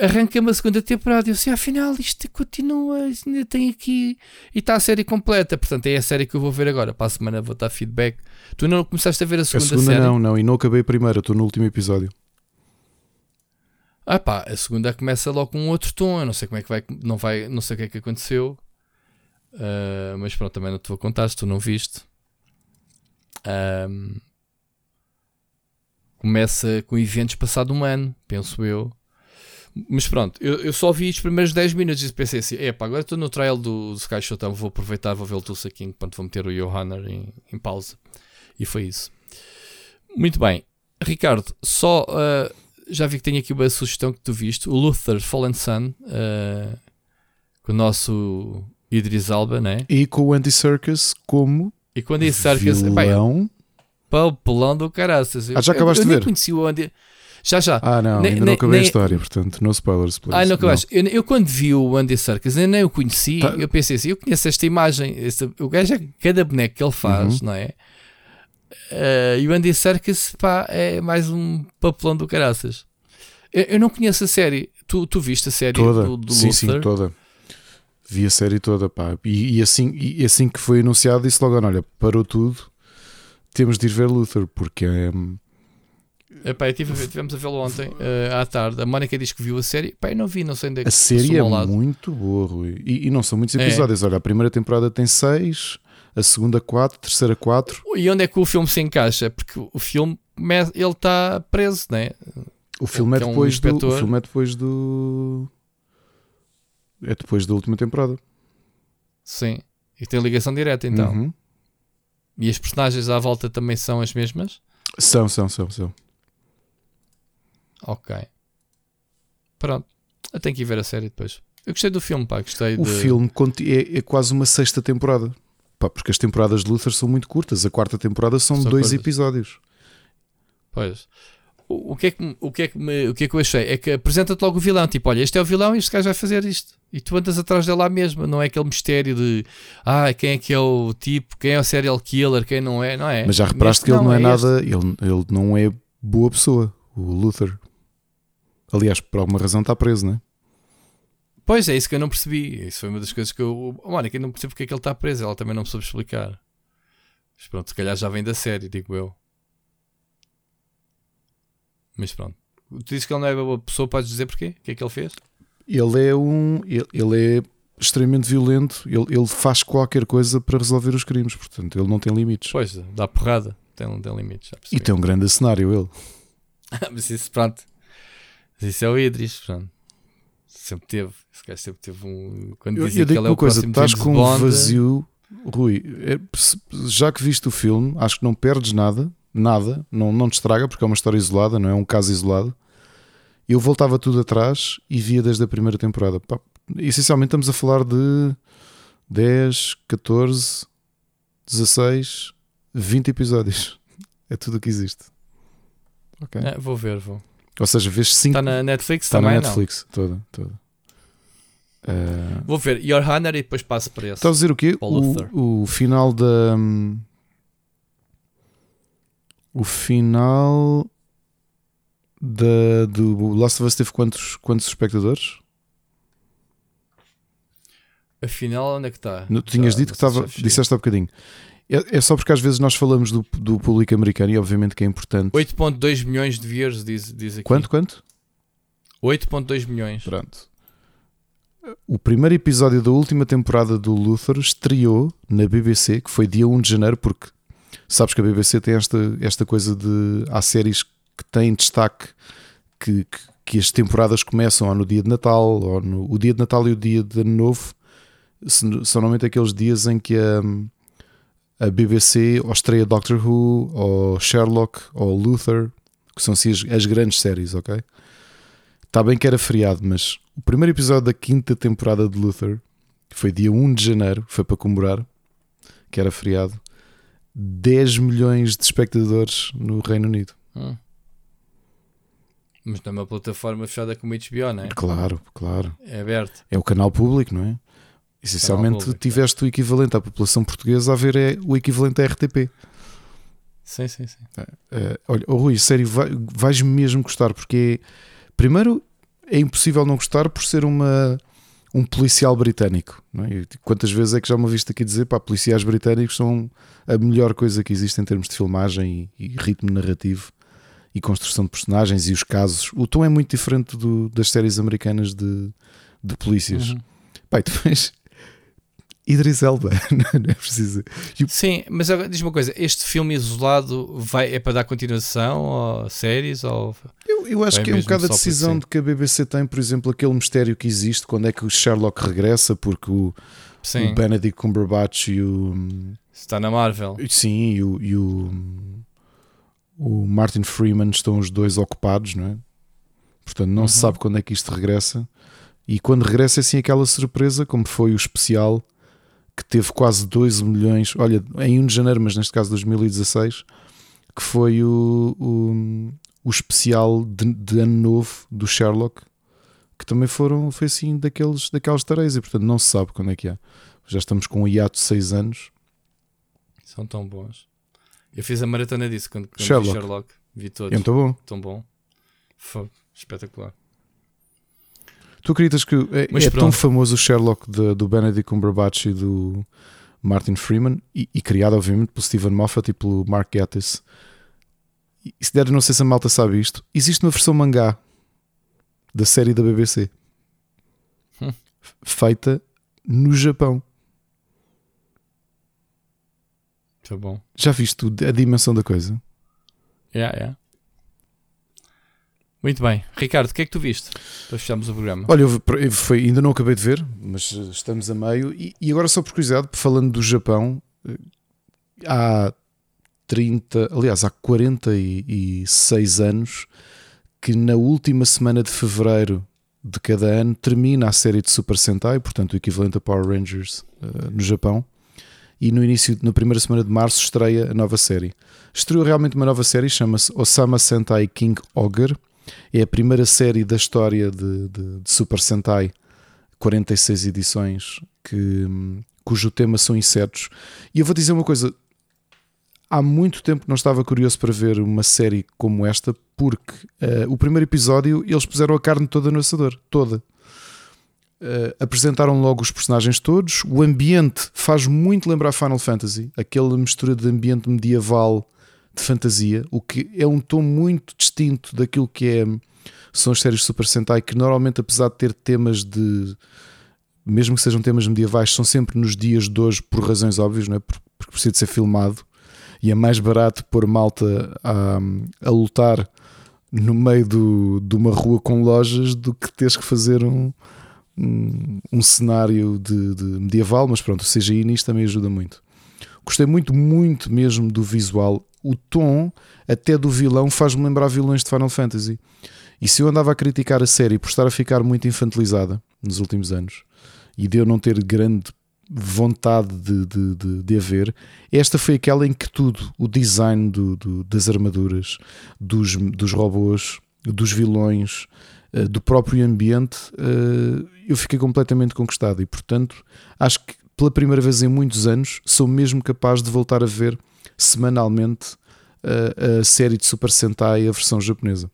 arranca-me a segunda temporada e eu assim, afinal isto continua, ainda tem aqui e está a série completa. Portanto, é a série que eu vou ver agora. Para a semana vou dar feedback. Tu não começaste a ver a A segunda, segunda série? não, não, e não acabei a primeira, estou no último episódio. Ah pá, a segunda começa logo com um outro tom. Eu não sei como é que vai, não vai, não sei o que é que aconteceu. Ah, mas pronto, também não te vou contar se tu não viste. Ahm, começa com eventos passado um ano, penso eu. Mas pronto, eu, eu só vi os primeiros 10 minutos e pensei assim: epá, agora estou no trial do, do Sky Showtime, vou aproveitar, vou ver o Tulsa King, portanto vou meter o Johanna em, em pausa. E foi isso. Muito bem, Ricardo, só ah, já vi que tenho aqui uma sugestão que tu viste: o Luther Fallen Sun, ah, com o nosso Idris Alba, né? E com o Andy Serkis como E quando disse Sarkis, pá, vilão. papelão do caraças. Eu- Ah, já eu- acabaste eu, de nem ver? conheci o Andy. Já, já. Ah, não, Nem- ainda não nem- acabei nem- a história, portanto, no spoilers, please. Ah, não acabaste. Eu, eu quando vi o Andy Serkis, eu nem o conheci. Tá. Eu pensei assim: eu conheço esta imagem. Este- o gajo, é- cada boneco que ele faz, Uhum. não é? Eh, e o Andy Serkis, pá, é mais um papelão do caraças. Eu, eu não conheço a série. Tu, tu viste a série Toda, do, do sim, Luther? sim, toda. Vi a série toda, pá. E, e assim, e assim que foi anunciado, disse logo: olha, parou tudo, temos de ir ver Luther, porque é. Epá, tive tivemos a vê-lo ontem, eh, à tarde. A Mónica diz que viu a série. Pá, eu não vi, não sei onde é que A série é muito boa, Rui. E, e não são muitos É. episódios. Olha, a primeira temporada tem seis, a segunda quatro, a terceira quatro. E onde é que o filme se encaixa? Porque o filme, ele está preso, né? O filme é é um depois do. O filme é depois do. É depois da última temporada. Sim. E tem ligação direta, então. Uhum. E as personagens à volta também são as mesmas? São, são, são, são. Ok. Pronto. Eu tenho que ir ver a série depois. Eu gostei do filme, pá. Gostei O de... filme é, é quase uma sexta temporada. Pá, porque as temporadas de Luther são muito curtas. A quarta temporada são, São dois curtas. episódios. Pois. O, o que é que, o, que é que me- o que é que eu achei? É que apresenta-te logo o vilão. Tipo, olha, este é o vilão e este gajo vai fazer isto. E tu andas atrás dele lá mesmo. Não é aquele mistério de ah, quem é que é o tipo, quem é o serial killer, quem não é. Não é. Mas já reparaste que ele não é, este. nada. Ele, ele não é boa pessoa, o Luther. Aliás, por alguma razão está preso, não é? Pois é, isso que eu não percebi. Isso foi uma das coisas que eu. Oh, Mónica, eu não percebo porque é que ele está preso. Ela também não me soube explicar. Mas pronto, se calhar já vem da série, digo eu. Mas pronto. Tu dizes que ele não é boa pessoa, podes dizer porquê? O que é que ele fez? Ele é um. Ele, ele é extremamente violento. Ele, ele faz qualquer coisa para resolver os crimes. Portanto, ele não tem limites. Pois, dá porrada. Tem, tem limites. E tem um grande cenário, ele. <laughs> Mas isso, pronto. Mas isso é o Idris, pronto. Sempre teve. Esse gajo sempre teve um. Quando Eu, dizem eu que ele é o coisa: estás com um vazio. Rui, é- já que viste o filme, acho que não perdes nada. Nada. Não, não te estraga, porque é uma história isolada, não é um caso isolado. Eu voltava tudo atrás e via desde a primeira temporada. Pá, essencialmente estamos a falar de 10, 14, 16, 20 episódios. <laughs> É tudo o que existe. Ok? É, vou ver, vou. Ou seja, vês 5 Está na Netflix Está também? na Netflix, toda, toda. Eh, Não. Vou ver Your Honor e depois passo para esse. Estás a dizer o quê? O, o final da. hum, O final da, do Last of Us teve quantos, quantos espectadores? Afinal, onde é que está? Tu tinhas dito que estava. Disseste há bocadinho. É, é só porque às vezes nós falamos do, do público americano e obviamente que é importante. 8.2 milhões de viewers, diz, diz aqui. Quanto? Quanto? 8.2 milhões. Pronto. O primeiro episódio da última temporada do Luther estreou na BBC, que foi dia 1 de janeiro, porque sabes que a BBC tem esta, esta coisa de. Há séries que têm destaque que, que, que as temporadas começam ou no dia de Natal, ou no o dia de Natal e o dia de Ano Novo. São normalmente aqueles dias em que a, a BBC ou estreia Doctor Who, ou Sherlock, ou Luther, que são assim as, as grandes séries, ok? Está bem que era feriado, mas o primeiro episódio da quinta temporada de Luther, que foi dia 1 de janeiro, foi para comemorar, que era feriado, 10 milhões de espectadores no Reino Unido. Hum. Mas não é uma plataforma fechada como HBO, não é? Claro, claro. É aberto. É o canal público, não é? Essencialmente público, tiveste o equivalente à população portuguesa a ver é o equivalente à RTP. Sim, sim, sim. Uh, olha, oh, Rui, sério, vai, vais mesmo gostar, porque é, primeiro é impossível não gostar por ser uma, um policial britânico. É? Quantas vezes é que já me visto aqui dizer pá, policiais britânicos são a melhor coisa que existe em termos de filmagem e, e ritmo narrativo e construção de personagens e os casos. O tom é muito diferente do, das séries americanas de, de polícias. Uhum. Pai, tu vês Idris Elba, <laughs> não é preciso. Sim, mas agora diz uma coisa: este filme isolado vai, é para dar continuação ou séries? Ou... Eu, eu acho que é um bocado a decisão de que a BBC tem, por exemplo, aquele mistério que existe quando é que o Sherlock regressa, porque o, o Benedict Cumberbatch e o. está na Marvel. Sim, e o, e o, o Martin Freeman estão os dois ocupados, não é? Portanto, não se Uhum. sabe quando é que isto regressa. E quando regressa é assim aquela surpresa, como foi o especial que teve quase 2 milhões, olha, em 1 de janeiro, mas neste caso 2016, que foi o, o, o especial de, de ano novo do Sherlock, que também foram, foi assim daqueles, daquelas tareias, e portanto não se sabe quando é que há. Já estamos com um hiato de 6 anos. São tão bons. Eu fiz a maratona disso quando, quando Sherlock. vi Sherlock. Vi todos. É muito bom. Tão bom. Foi espetacular. Tu acreditas que é, é tão famoso o Sherlock de- do Benedict Cumberbatch e do Martin Freeman e, e criado obviamente pelo Stephen Moffat e pelo Mark Gatiss e se der, não sei se a malta sabe isto existe uma versão mangá da série da BBC Hum. feita no Japão Foi bom. já viste a dimensão da coisa? Yeah, yeah. Muito bem. Ricardo, o que é que tu viste? Para fecharmos o programa. Olha, eu, eu foi- ainda não acabei de ver, mas eh, estamos a meio. E, e agora, só por curiosidade, falando do Japão, eh, há 30, aliás, há 46 anos que na última semana de fevereiro de cada ano termina a série de Super Sentai, portanto, o equivalente a Power Rangers eh, no Japão. E no início, na primeira semana de março, estreia a nova série. Estreou realmente uma nova série, chama-se Osama Sentai King Ogre. É a primeira série da história de, de- de Super Sentai, 46 edições, que, cujo tema são insetos. E eu vou dizer uma coisa: há muito tempo não estava curioso para ver uma série como esta, porque eh, o primeiro episódio eles puseram a carne toda no assador toda. Eh, apresentaram logo os personagens todos. O ambiente faz muito lembrar Final Fantasy, aquela mistura de ambiente medieval de fantasia, o que é um tom muito distinto daquilo que é, são as séries Super Sentai, que normalmente, apesar de ter temas de. Mesmo que sejam temas medievais, são sempre nos dias de hoje por razões óbvias, não é? Por- porque precisa de ser filmado e é mais barato pôr malta a, a lutar no meio do, de uma rua com lojas do que teres que fazer um, um, um cenário de, de medieval, mas pronto, o CGI nisto também ajuda muito. Gostei muito, muito mesmo do visual. O tom até do vilão faz-me lembrar vilões de Final Fantasy. E se eu andava a criticar a série por estar a ficar muito infantilizada nos últimos anos e de eu não ter grande vontade de, de, de, de a ver, esta foi aquela em que tudo, o design do, do- das armaduras, dos, dos robôs, dos vilões, eh, do próprio ambiente, eh, eu fiquei completamente conquistado e, portanto, acho que pela primeira vez em muitos anos sou mesmo capaz de voltar a ver semanalmente eh, a série de Super Sentai, a versão japonesa.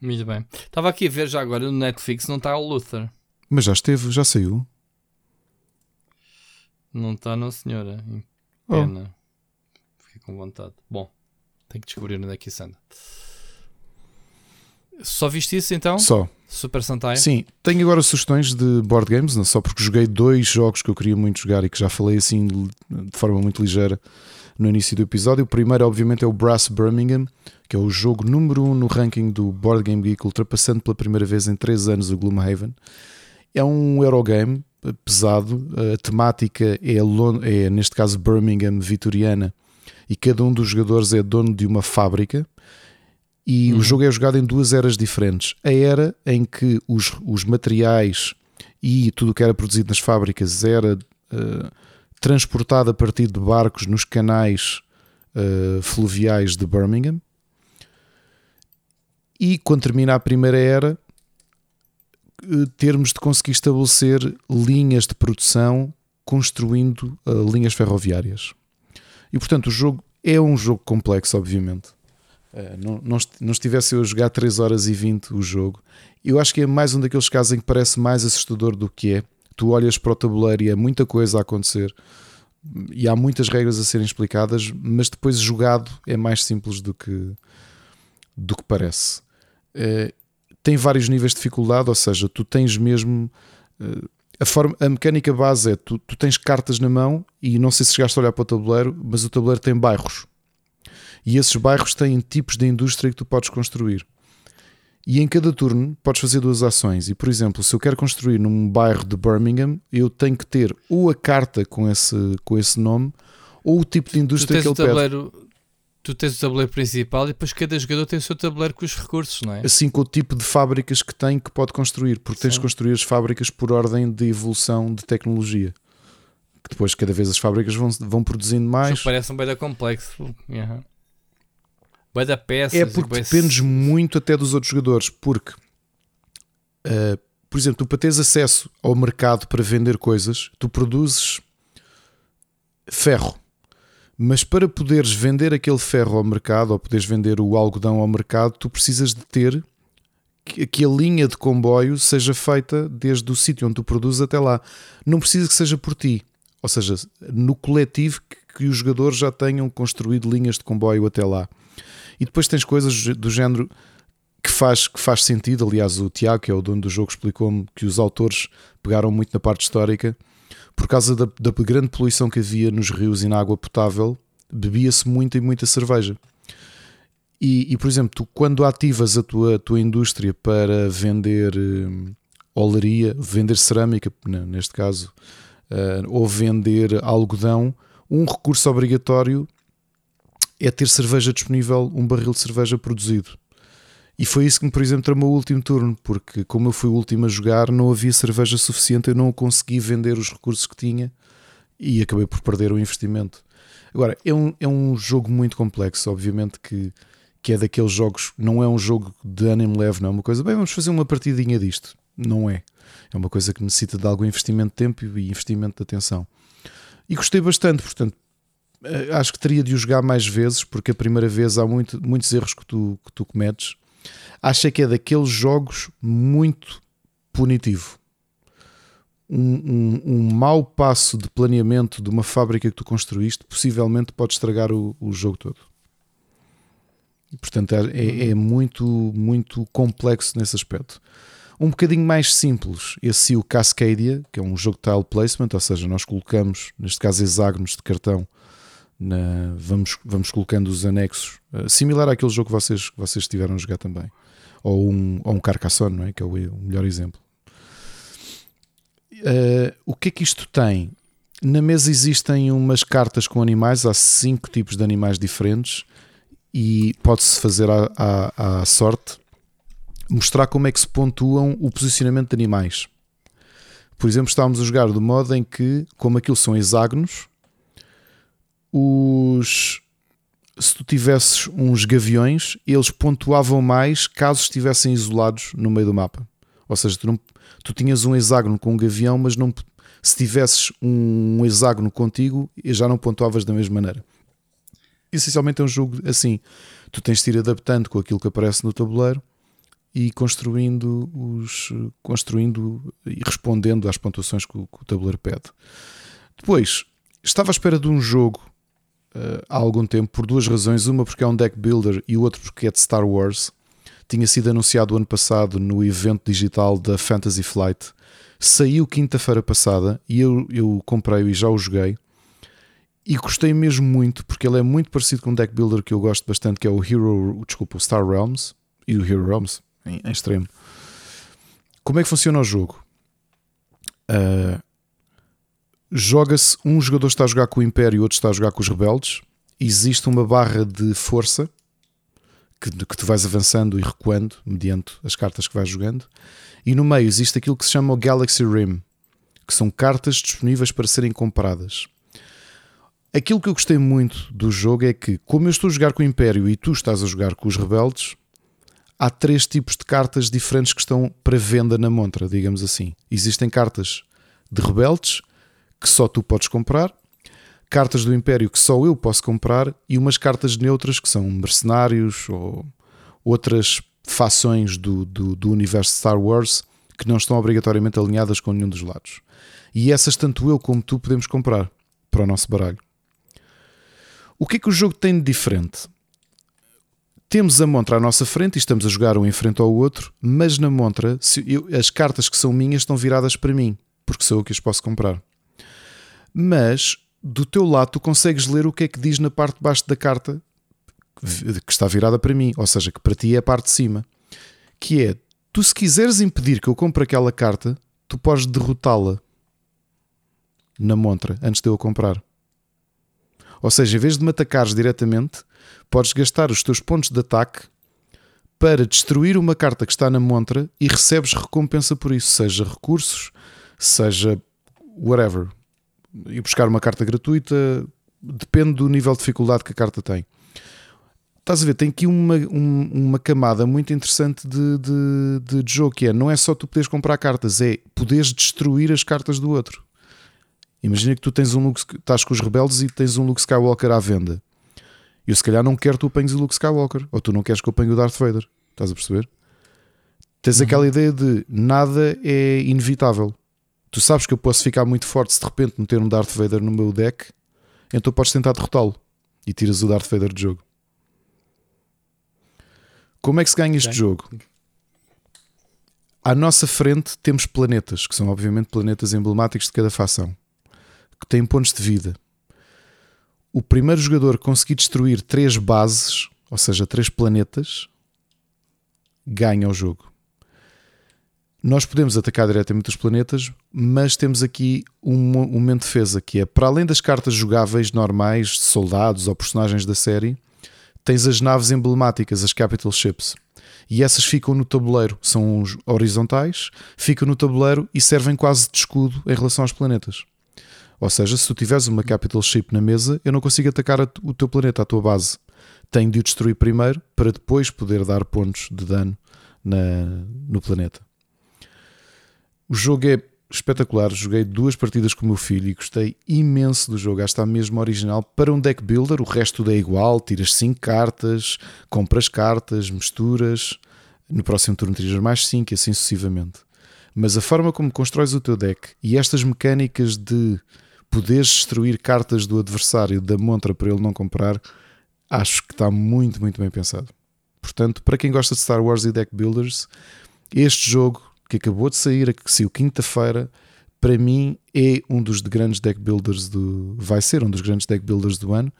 Muito bem. Estava aqui a ver já agora no Netflix, não está o Luther. Mas já esteve, já saiu. Não está, não, senhora. Oh. Pena. Fiquei com vontade. Bom, tenho que descobrir onde é que isso anda. Só viste isso então? Só. Super Sentai? Sim, tenho agora sugestões de board games, não só porque joguei dois jogos que eu queria muito jogar e que já falei assim de forma muito ligeira no início do episódio. O primeiro, obviamente, é o Brass Birmingham, que é o jogo número 1 um no ranking do Board Game Geek, ultrapassando pela primeira vez em 3 anos o Gloomhaven. É um Eurogame pesado, a temática é, é, neste caso, Birmingham vitoriana, e cada um dos jogadores é dono de uma fábrica. E Uhum. o jogo é jogado em duas eras diferentes. A era em que os, os materiais e tudo o que era produzido nas fábricas era eh, transportado a partir de barcos nos canais eh, fluviais de Birmingham. E quando termina a primeira era, eh, termos de conseguir estabelecer linhas de produção construindo linhas ferroviárias. E portanto, o jogo é um jogo complexo, obviamente. Uh, não, não, estivesse eu a jogar 3 horas e 20 o jogo. Eu acho que é mais um daqueles casos em que parece mais assustador do que é. Tu olhas para o tabuleiro e é muita coisa a acontecer e há muitas regras a serem explicadas, mas depois jogado é mais simples do que, do que parece. Uh, tem vários níveis de dificuldade, ou seja, tu tens mesmo. Uh, a, forma, a mecânica base é tu, tu tens cartas na mão e não sei se chegaste a olhar para o tabuleiro, mas o tabuleiro tem bairros. E esses bairros têm tipos de indústria que tu podes construir. E em cada turno podes fazer duas ações. E, por exemplo, se eu quero construir num bairro de Birmingham, eu tenho que ter ou a carta com esse, com esse nome ou o tipo de indústria que ele tabuleiro, pede. Tu tens o tabuleiro principal e depois cada jogador tem o seu tabuleiro com os recursos, não é? Assim com o tipo de fábricas que tem que pode construir, porque tens de construir as fábricas por ordem de evolução de tecnologia. Que depois cada vez as fábricas vão, vão produzindo mais. Isso parece um bem complexo. Uhum. Vai da peças. É porque dependes muito até dos outros jogadores, porque, uh, por exemplo, tu para teres acesso ao mercado para vender coisas, tu produzes ferro. Mas para poderes vender aquele ferro ao mercado ou poderes vender o algodão ao mercado, tu precisas de ter que, que a linha de comboio seja feita desde o sítio onde tu produzes até lá. Não precisa que seja por ti. Ou seja, no coletivo que, que os jogadores já tenham construído linhas de comboio até lá. E depois tens coisas do género que faz, que faz sentido. Aliás, o Tiago, que é o dono do jogo, explicou-me que os autores pegaram muito na parte histórica por causa da, da grande poluição que havia nos rios e na água potável. Bebia-se muita e muita cerveja. E, e, por exemplo, tu quando ativas a tua, tua indústria para vender uh, olaria, vender cerâmica, neste caso, uh, ou vender algodão, um recurso obrigatório é ter cerveja disponível, um barril de cerveja produzido. E foi isso que, por exemplo, tramou o último turno, porque como eu fui o último a jogar, não havia cerveja suficiente, eu não consegui vender os recursos que tinha e acabei por perder o investimento. Agora, é um, é um jogo muito complexo, obviamente que, que é daqueles jogos, não é um jogo de ânimo leve, não é uma coisa, bem, vamos fazer uma partidinha disto. Não é. É uma coisa que necessita de algum investimento de tempo e investimento de atenção. E gostei bastante, portanto, acho que teria de o jogar mais vezes, porque a primeira vez há muito, muitos erros que tu, que tu cometes. Acho que é daqueles jogos muito punitivo. Um, um, um mau passo de planeamento de uma fábrica que tu construíste possivelmente pode estragar o, o jogo todo. Portanto, é, é, é muito, muito complexo nesse aspecto. Um bocadinho mais simples, esse o Cascadia, que é um jogo de tile placement, ou seja, nós colocamos, neste caso, hexágonos de cartão na, vamos, vamos colocando os anexos, uh, similar àquele jogo que vocês, que vocês estiveram a jogar também, ou um, ou um Carcassonne, não é? que é o, o melhor exemplo. Uh, o que é que isto tem? Na mesa existem umas cartas com animais, há cinco tipos de animais diferentes e pode-se fazer à, à sorte mostrar como é que se pontuam o posicionamento de animais. Por exemplo, estávamos a jogar do modo em que, como aquilo são hexágonos, os se tu tivesses uns gaviões, eles pontuavam mais caso estivessem isolados no meio do mapa. Ou seja, tu, não, tu tinhas um hexágono com um gavião, mas não, se tivesses um hexágono contigo, já não pontuavas da mesma maneira. Essencialmente é um jogo assim. Tu tens de ir adaptando com aquilo que aparece no tabuleiro e construindo os construindo e respondendo às pontuações que o, que o tabuleiro pede. Depois, estava à espera de um jogo uh, há algum tempo por duas razões. Uma porque é um deck builder e o outro porque é de Star Wars. Tinha sido anunciado ano passado no evento digital da Fantasy Flight. Saiu quinta-feira passada e eu, eu comprei e já o joguei. E gostei mesmo muito porque ele é muito parecido com um deck builder que eu gosto bastante, que é o Hero, desculpa, o Star Realms e o Hero Realms em, em extremo. Como é que funciona o jogo? Uh, joga-se, um jogador está a jogar com o Império e outro está a jogar com os rebeldes. Existe uma barra de força que, que tu vais avançando e recuando mediante as cartas que vais jogando. E no meio existe aquilo que se chama o Galaxy Rim, que são cartas disponíveis para serem compradas. Aquilo que eu gostei muito do jogo é que, como eu estou a jogar com o Império e tu estás a jogar com os rebeldes, há três tipos de cartas diferentes que estão para venda na montra, digamos assim. Existem cartas de rebeldes, que só tu podes comprar. cartas do Império que só eu posso comprar e umas cartas neutras que são mercenários ou outras fações do, do, do universo Star Wars que não estão obrigatoriamente alinhadas com nenhum dos lados. E essas, tanto eu como tu, podemos comprar para o nosso baralho. O que é que o jogo tem de diferente? Temos a montra à nossa frente e estamos a jogar um em frente ao outro, mas na montra eu, as cartas que são minhas estão viradas para mim, porque sou eu que as posso comprar. Mas do teu lado tu consegues ler o que é que diz na parte de baixo da carta que está virada para mim, ou seja, que para ti é a parte de cima, que é tu se quiseres impedir que eu compre aquela carta, tu podes derrotá-la na montra antes de eu a comprar. Ou seja, em vez de me atacares diretamente, podes gastar os teus pontos de ataque para destruir uma carta que está na montra e recebes recompensa por isso, seja recursos, seja whatever. E buscar uma carta gratuita, depende do nível de dificuldade que a carta tem. Estás a ver, tem aqui uma, um, uma camada muito interessante de, de, de, jogo que é não é só tu poderes comprar cartas, é poderes destruir as cartas do outro. Imagina que tu tens um Luke, estás com os rebeldes e tens um Luke Skywalker à venda. Eu se calhar não quero que tu apanhes o Luke Skywalker, ou tu não queres que eu apanhe o Darth Vader. Estás a perceber? Tens uhum. aquela ideia de nada é inevitável. Tu sabes que eu posso ficar muito forte se de repente meter um Darth Vader no meu deck, então podes tentar derrotá-lo e tiras o Darth Vader do jogo. Como é que se ganha este jogo? À nossa frente temos planetas, que são obviamente planetas emblemáticos de cada facção, que têm pontos de vida o primeiro jogador conseguir destruir três bases, ou seja, três planetas, ganha o jogo. Nós podemos atacar diretamente os planetas, mas temos aqui um, um momento de defesa que é para além das cartas jogáveis normais de soldados ou personagens da série, tens as naves emblemáticas, as capital ships. E essas ficam no tabuleiro, são horizontais, ficam no tabuleiro e servem quase de escudo em relação aos planetas. Ou seja, se tu tiveres uma capital ship na mesa, eu não consigo atacar o teu planeta, a tua base. Tenho de o destruir primeiro para depois poder dar pontos de dano na, no planeta. O jogo é espetacular. Joguei duas partidas com o meu filho e gostei imenso do jogo. Está mesmo original para um deck builder. O resto tudo é igual. Tiras 5 cartas, compras cartas, misturas. No próximo turno tiras mais 5 e assim sucessivamente. Mas a forma como constróis o teu deck e estas mecânicas de poderes destruir cartas do adversário da montra para ele não comprar, acho que está muito, muito bem pensado. Portanto, para quem gosta de Star Wars e deck builders, este jogo que acabou de sair, que saiu quinta-feira, para mim é um dos grandes deck builders do. vai ser um dos grandes deck builders do ano.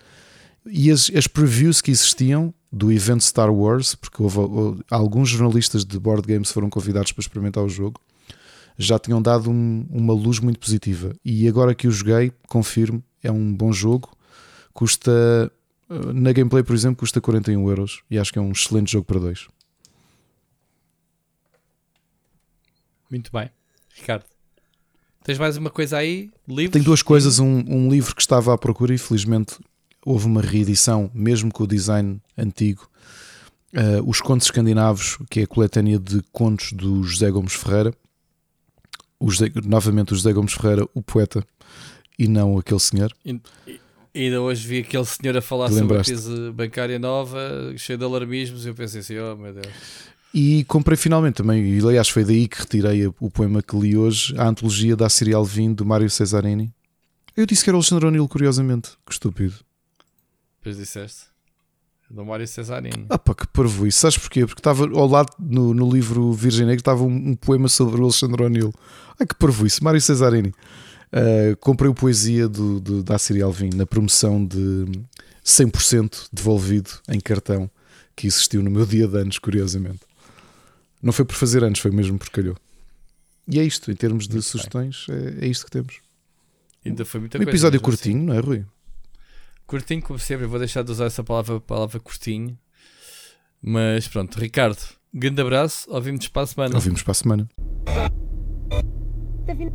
E as, as previews que existiam do evento Star Wars, porque houve, houve, alguns jornalistas de board games foram convidados para experimentar o jogo, já tinham dado um, uma luz muito positiva. E agora que o joguei, confirmo, é um bom jogo. Custa, eh, na gameplay, por exemplo, custa 41 euros. E acho que é um excelente jogo para dois. Muito bem. Ricardo, tens mais uma coisa aí? Livros? Tenho duas coisas. Um, um livro que estava à procura e felizmente houve uma reedição, mesmo com o design antigo. Uh, Os Contos Escandinavos, que é a coletânea de contos do José Gomes Ferreira o José, novamente o José Gomes Ferreira, o poeta, e não aquele senhor. E, ainda hoje vi aquele senhor a falar sobre a crise bancária nova, cheio de alarmismos, e eu pensei assim: oh meu Deus. E comprei finalmente também, e aliás foi daí que retirei o poema que li hoje, a antologia da Serial Vim do Mário Cesarini. Eu disse que era o Alexandre O'Neill, curiosamente. Que estúpido. Depois disseste do Mário Cesarini. Ah pá, que parvo isso. Sabes porquê? Porque estava ao lado no, no livro Virgem Negra estava um, um, poema sobre o Alexandre O'Neill. Ai que parvo isso. Mário Cesarini. Uh, comprei o poesia do, do, da Assiri Alvim na promoção de 100% devolvido em cartão que existiu no meu dia de anos, curiosamente. Não foi por fazer anos, foi mesmo por calhou. E é isto, em termos de Muito sugestões, é, é, isto que temos. Ainda foi muita um coisa, episódio curtinho, assim. não é, Rui? Curtinho, como sempre, vou deixar de usar essa palavra, palavra curtinho. Mas pronto, Ricardo, grande abraço, ouvimos para a semana. Ouvimos para a semana. Okay.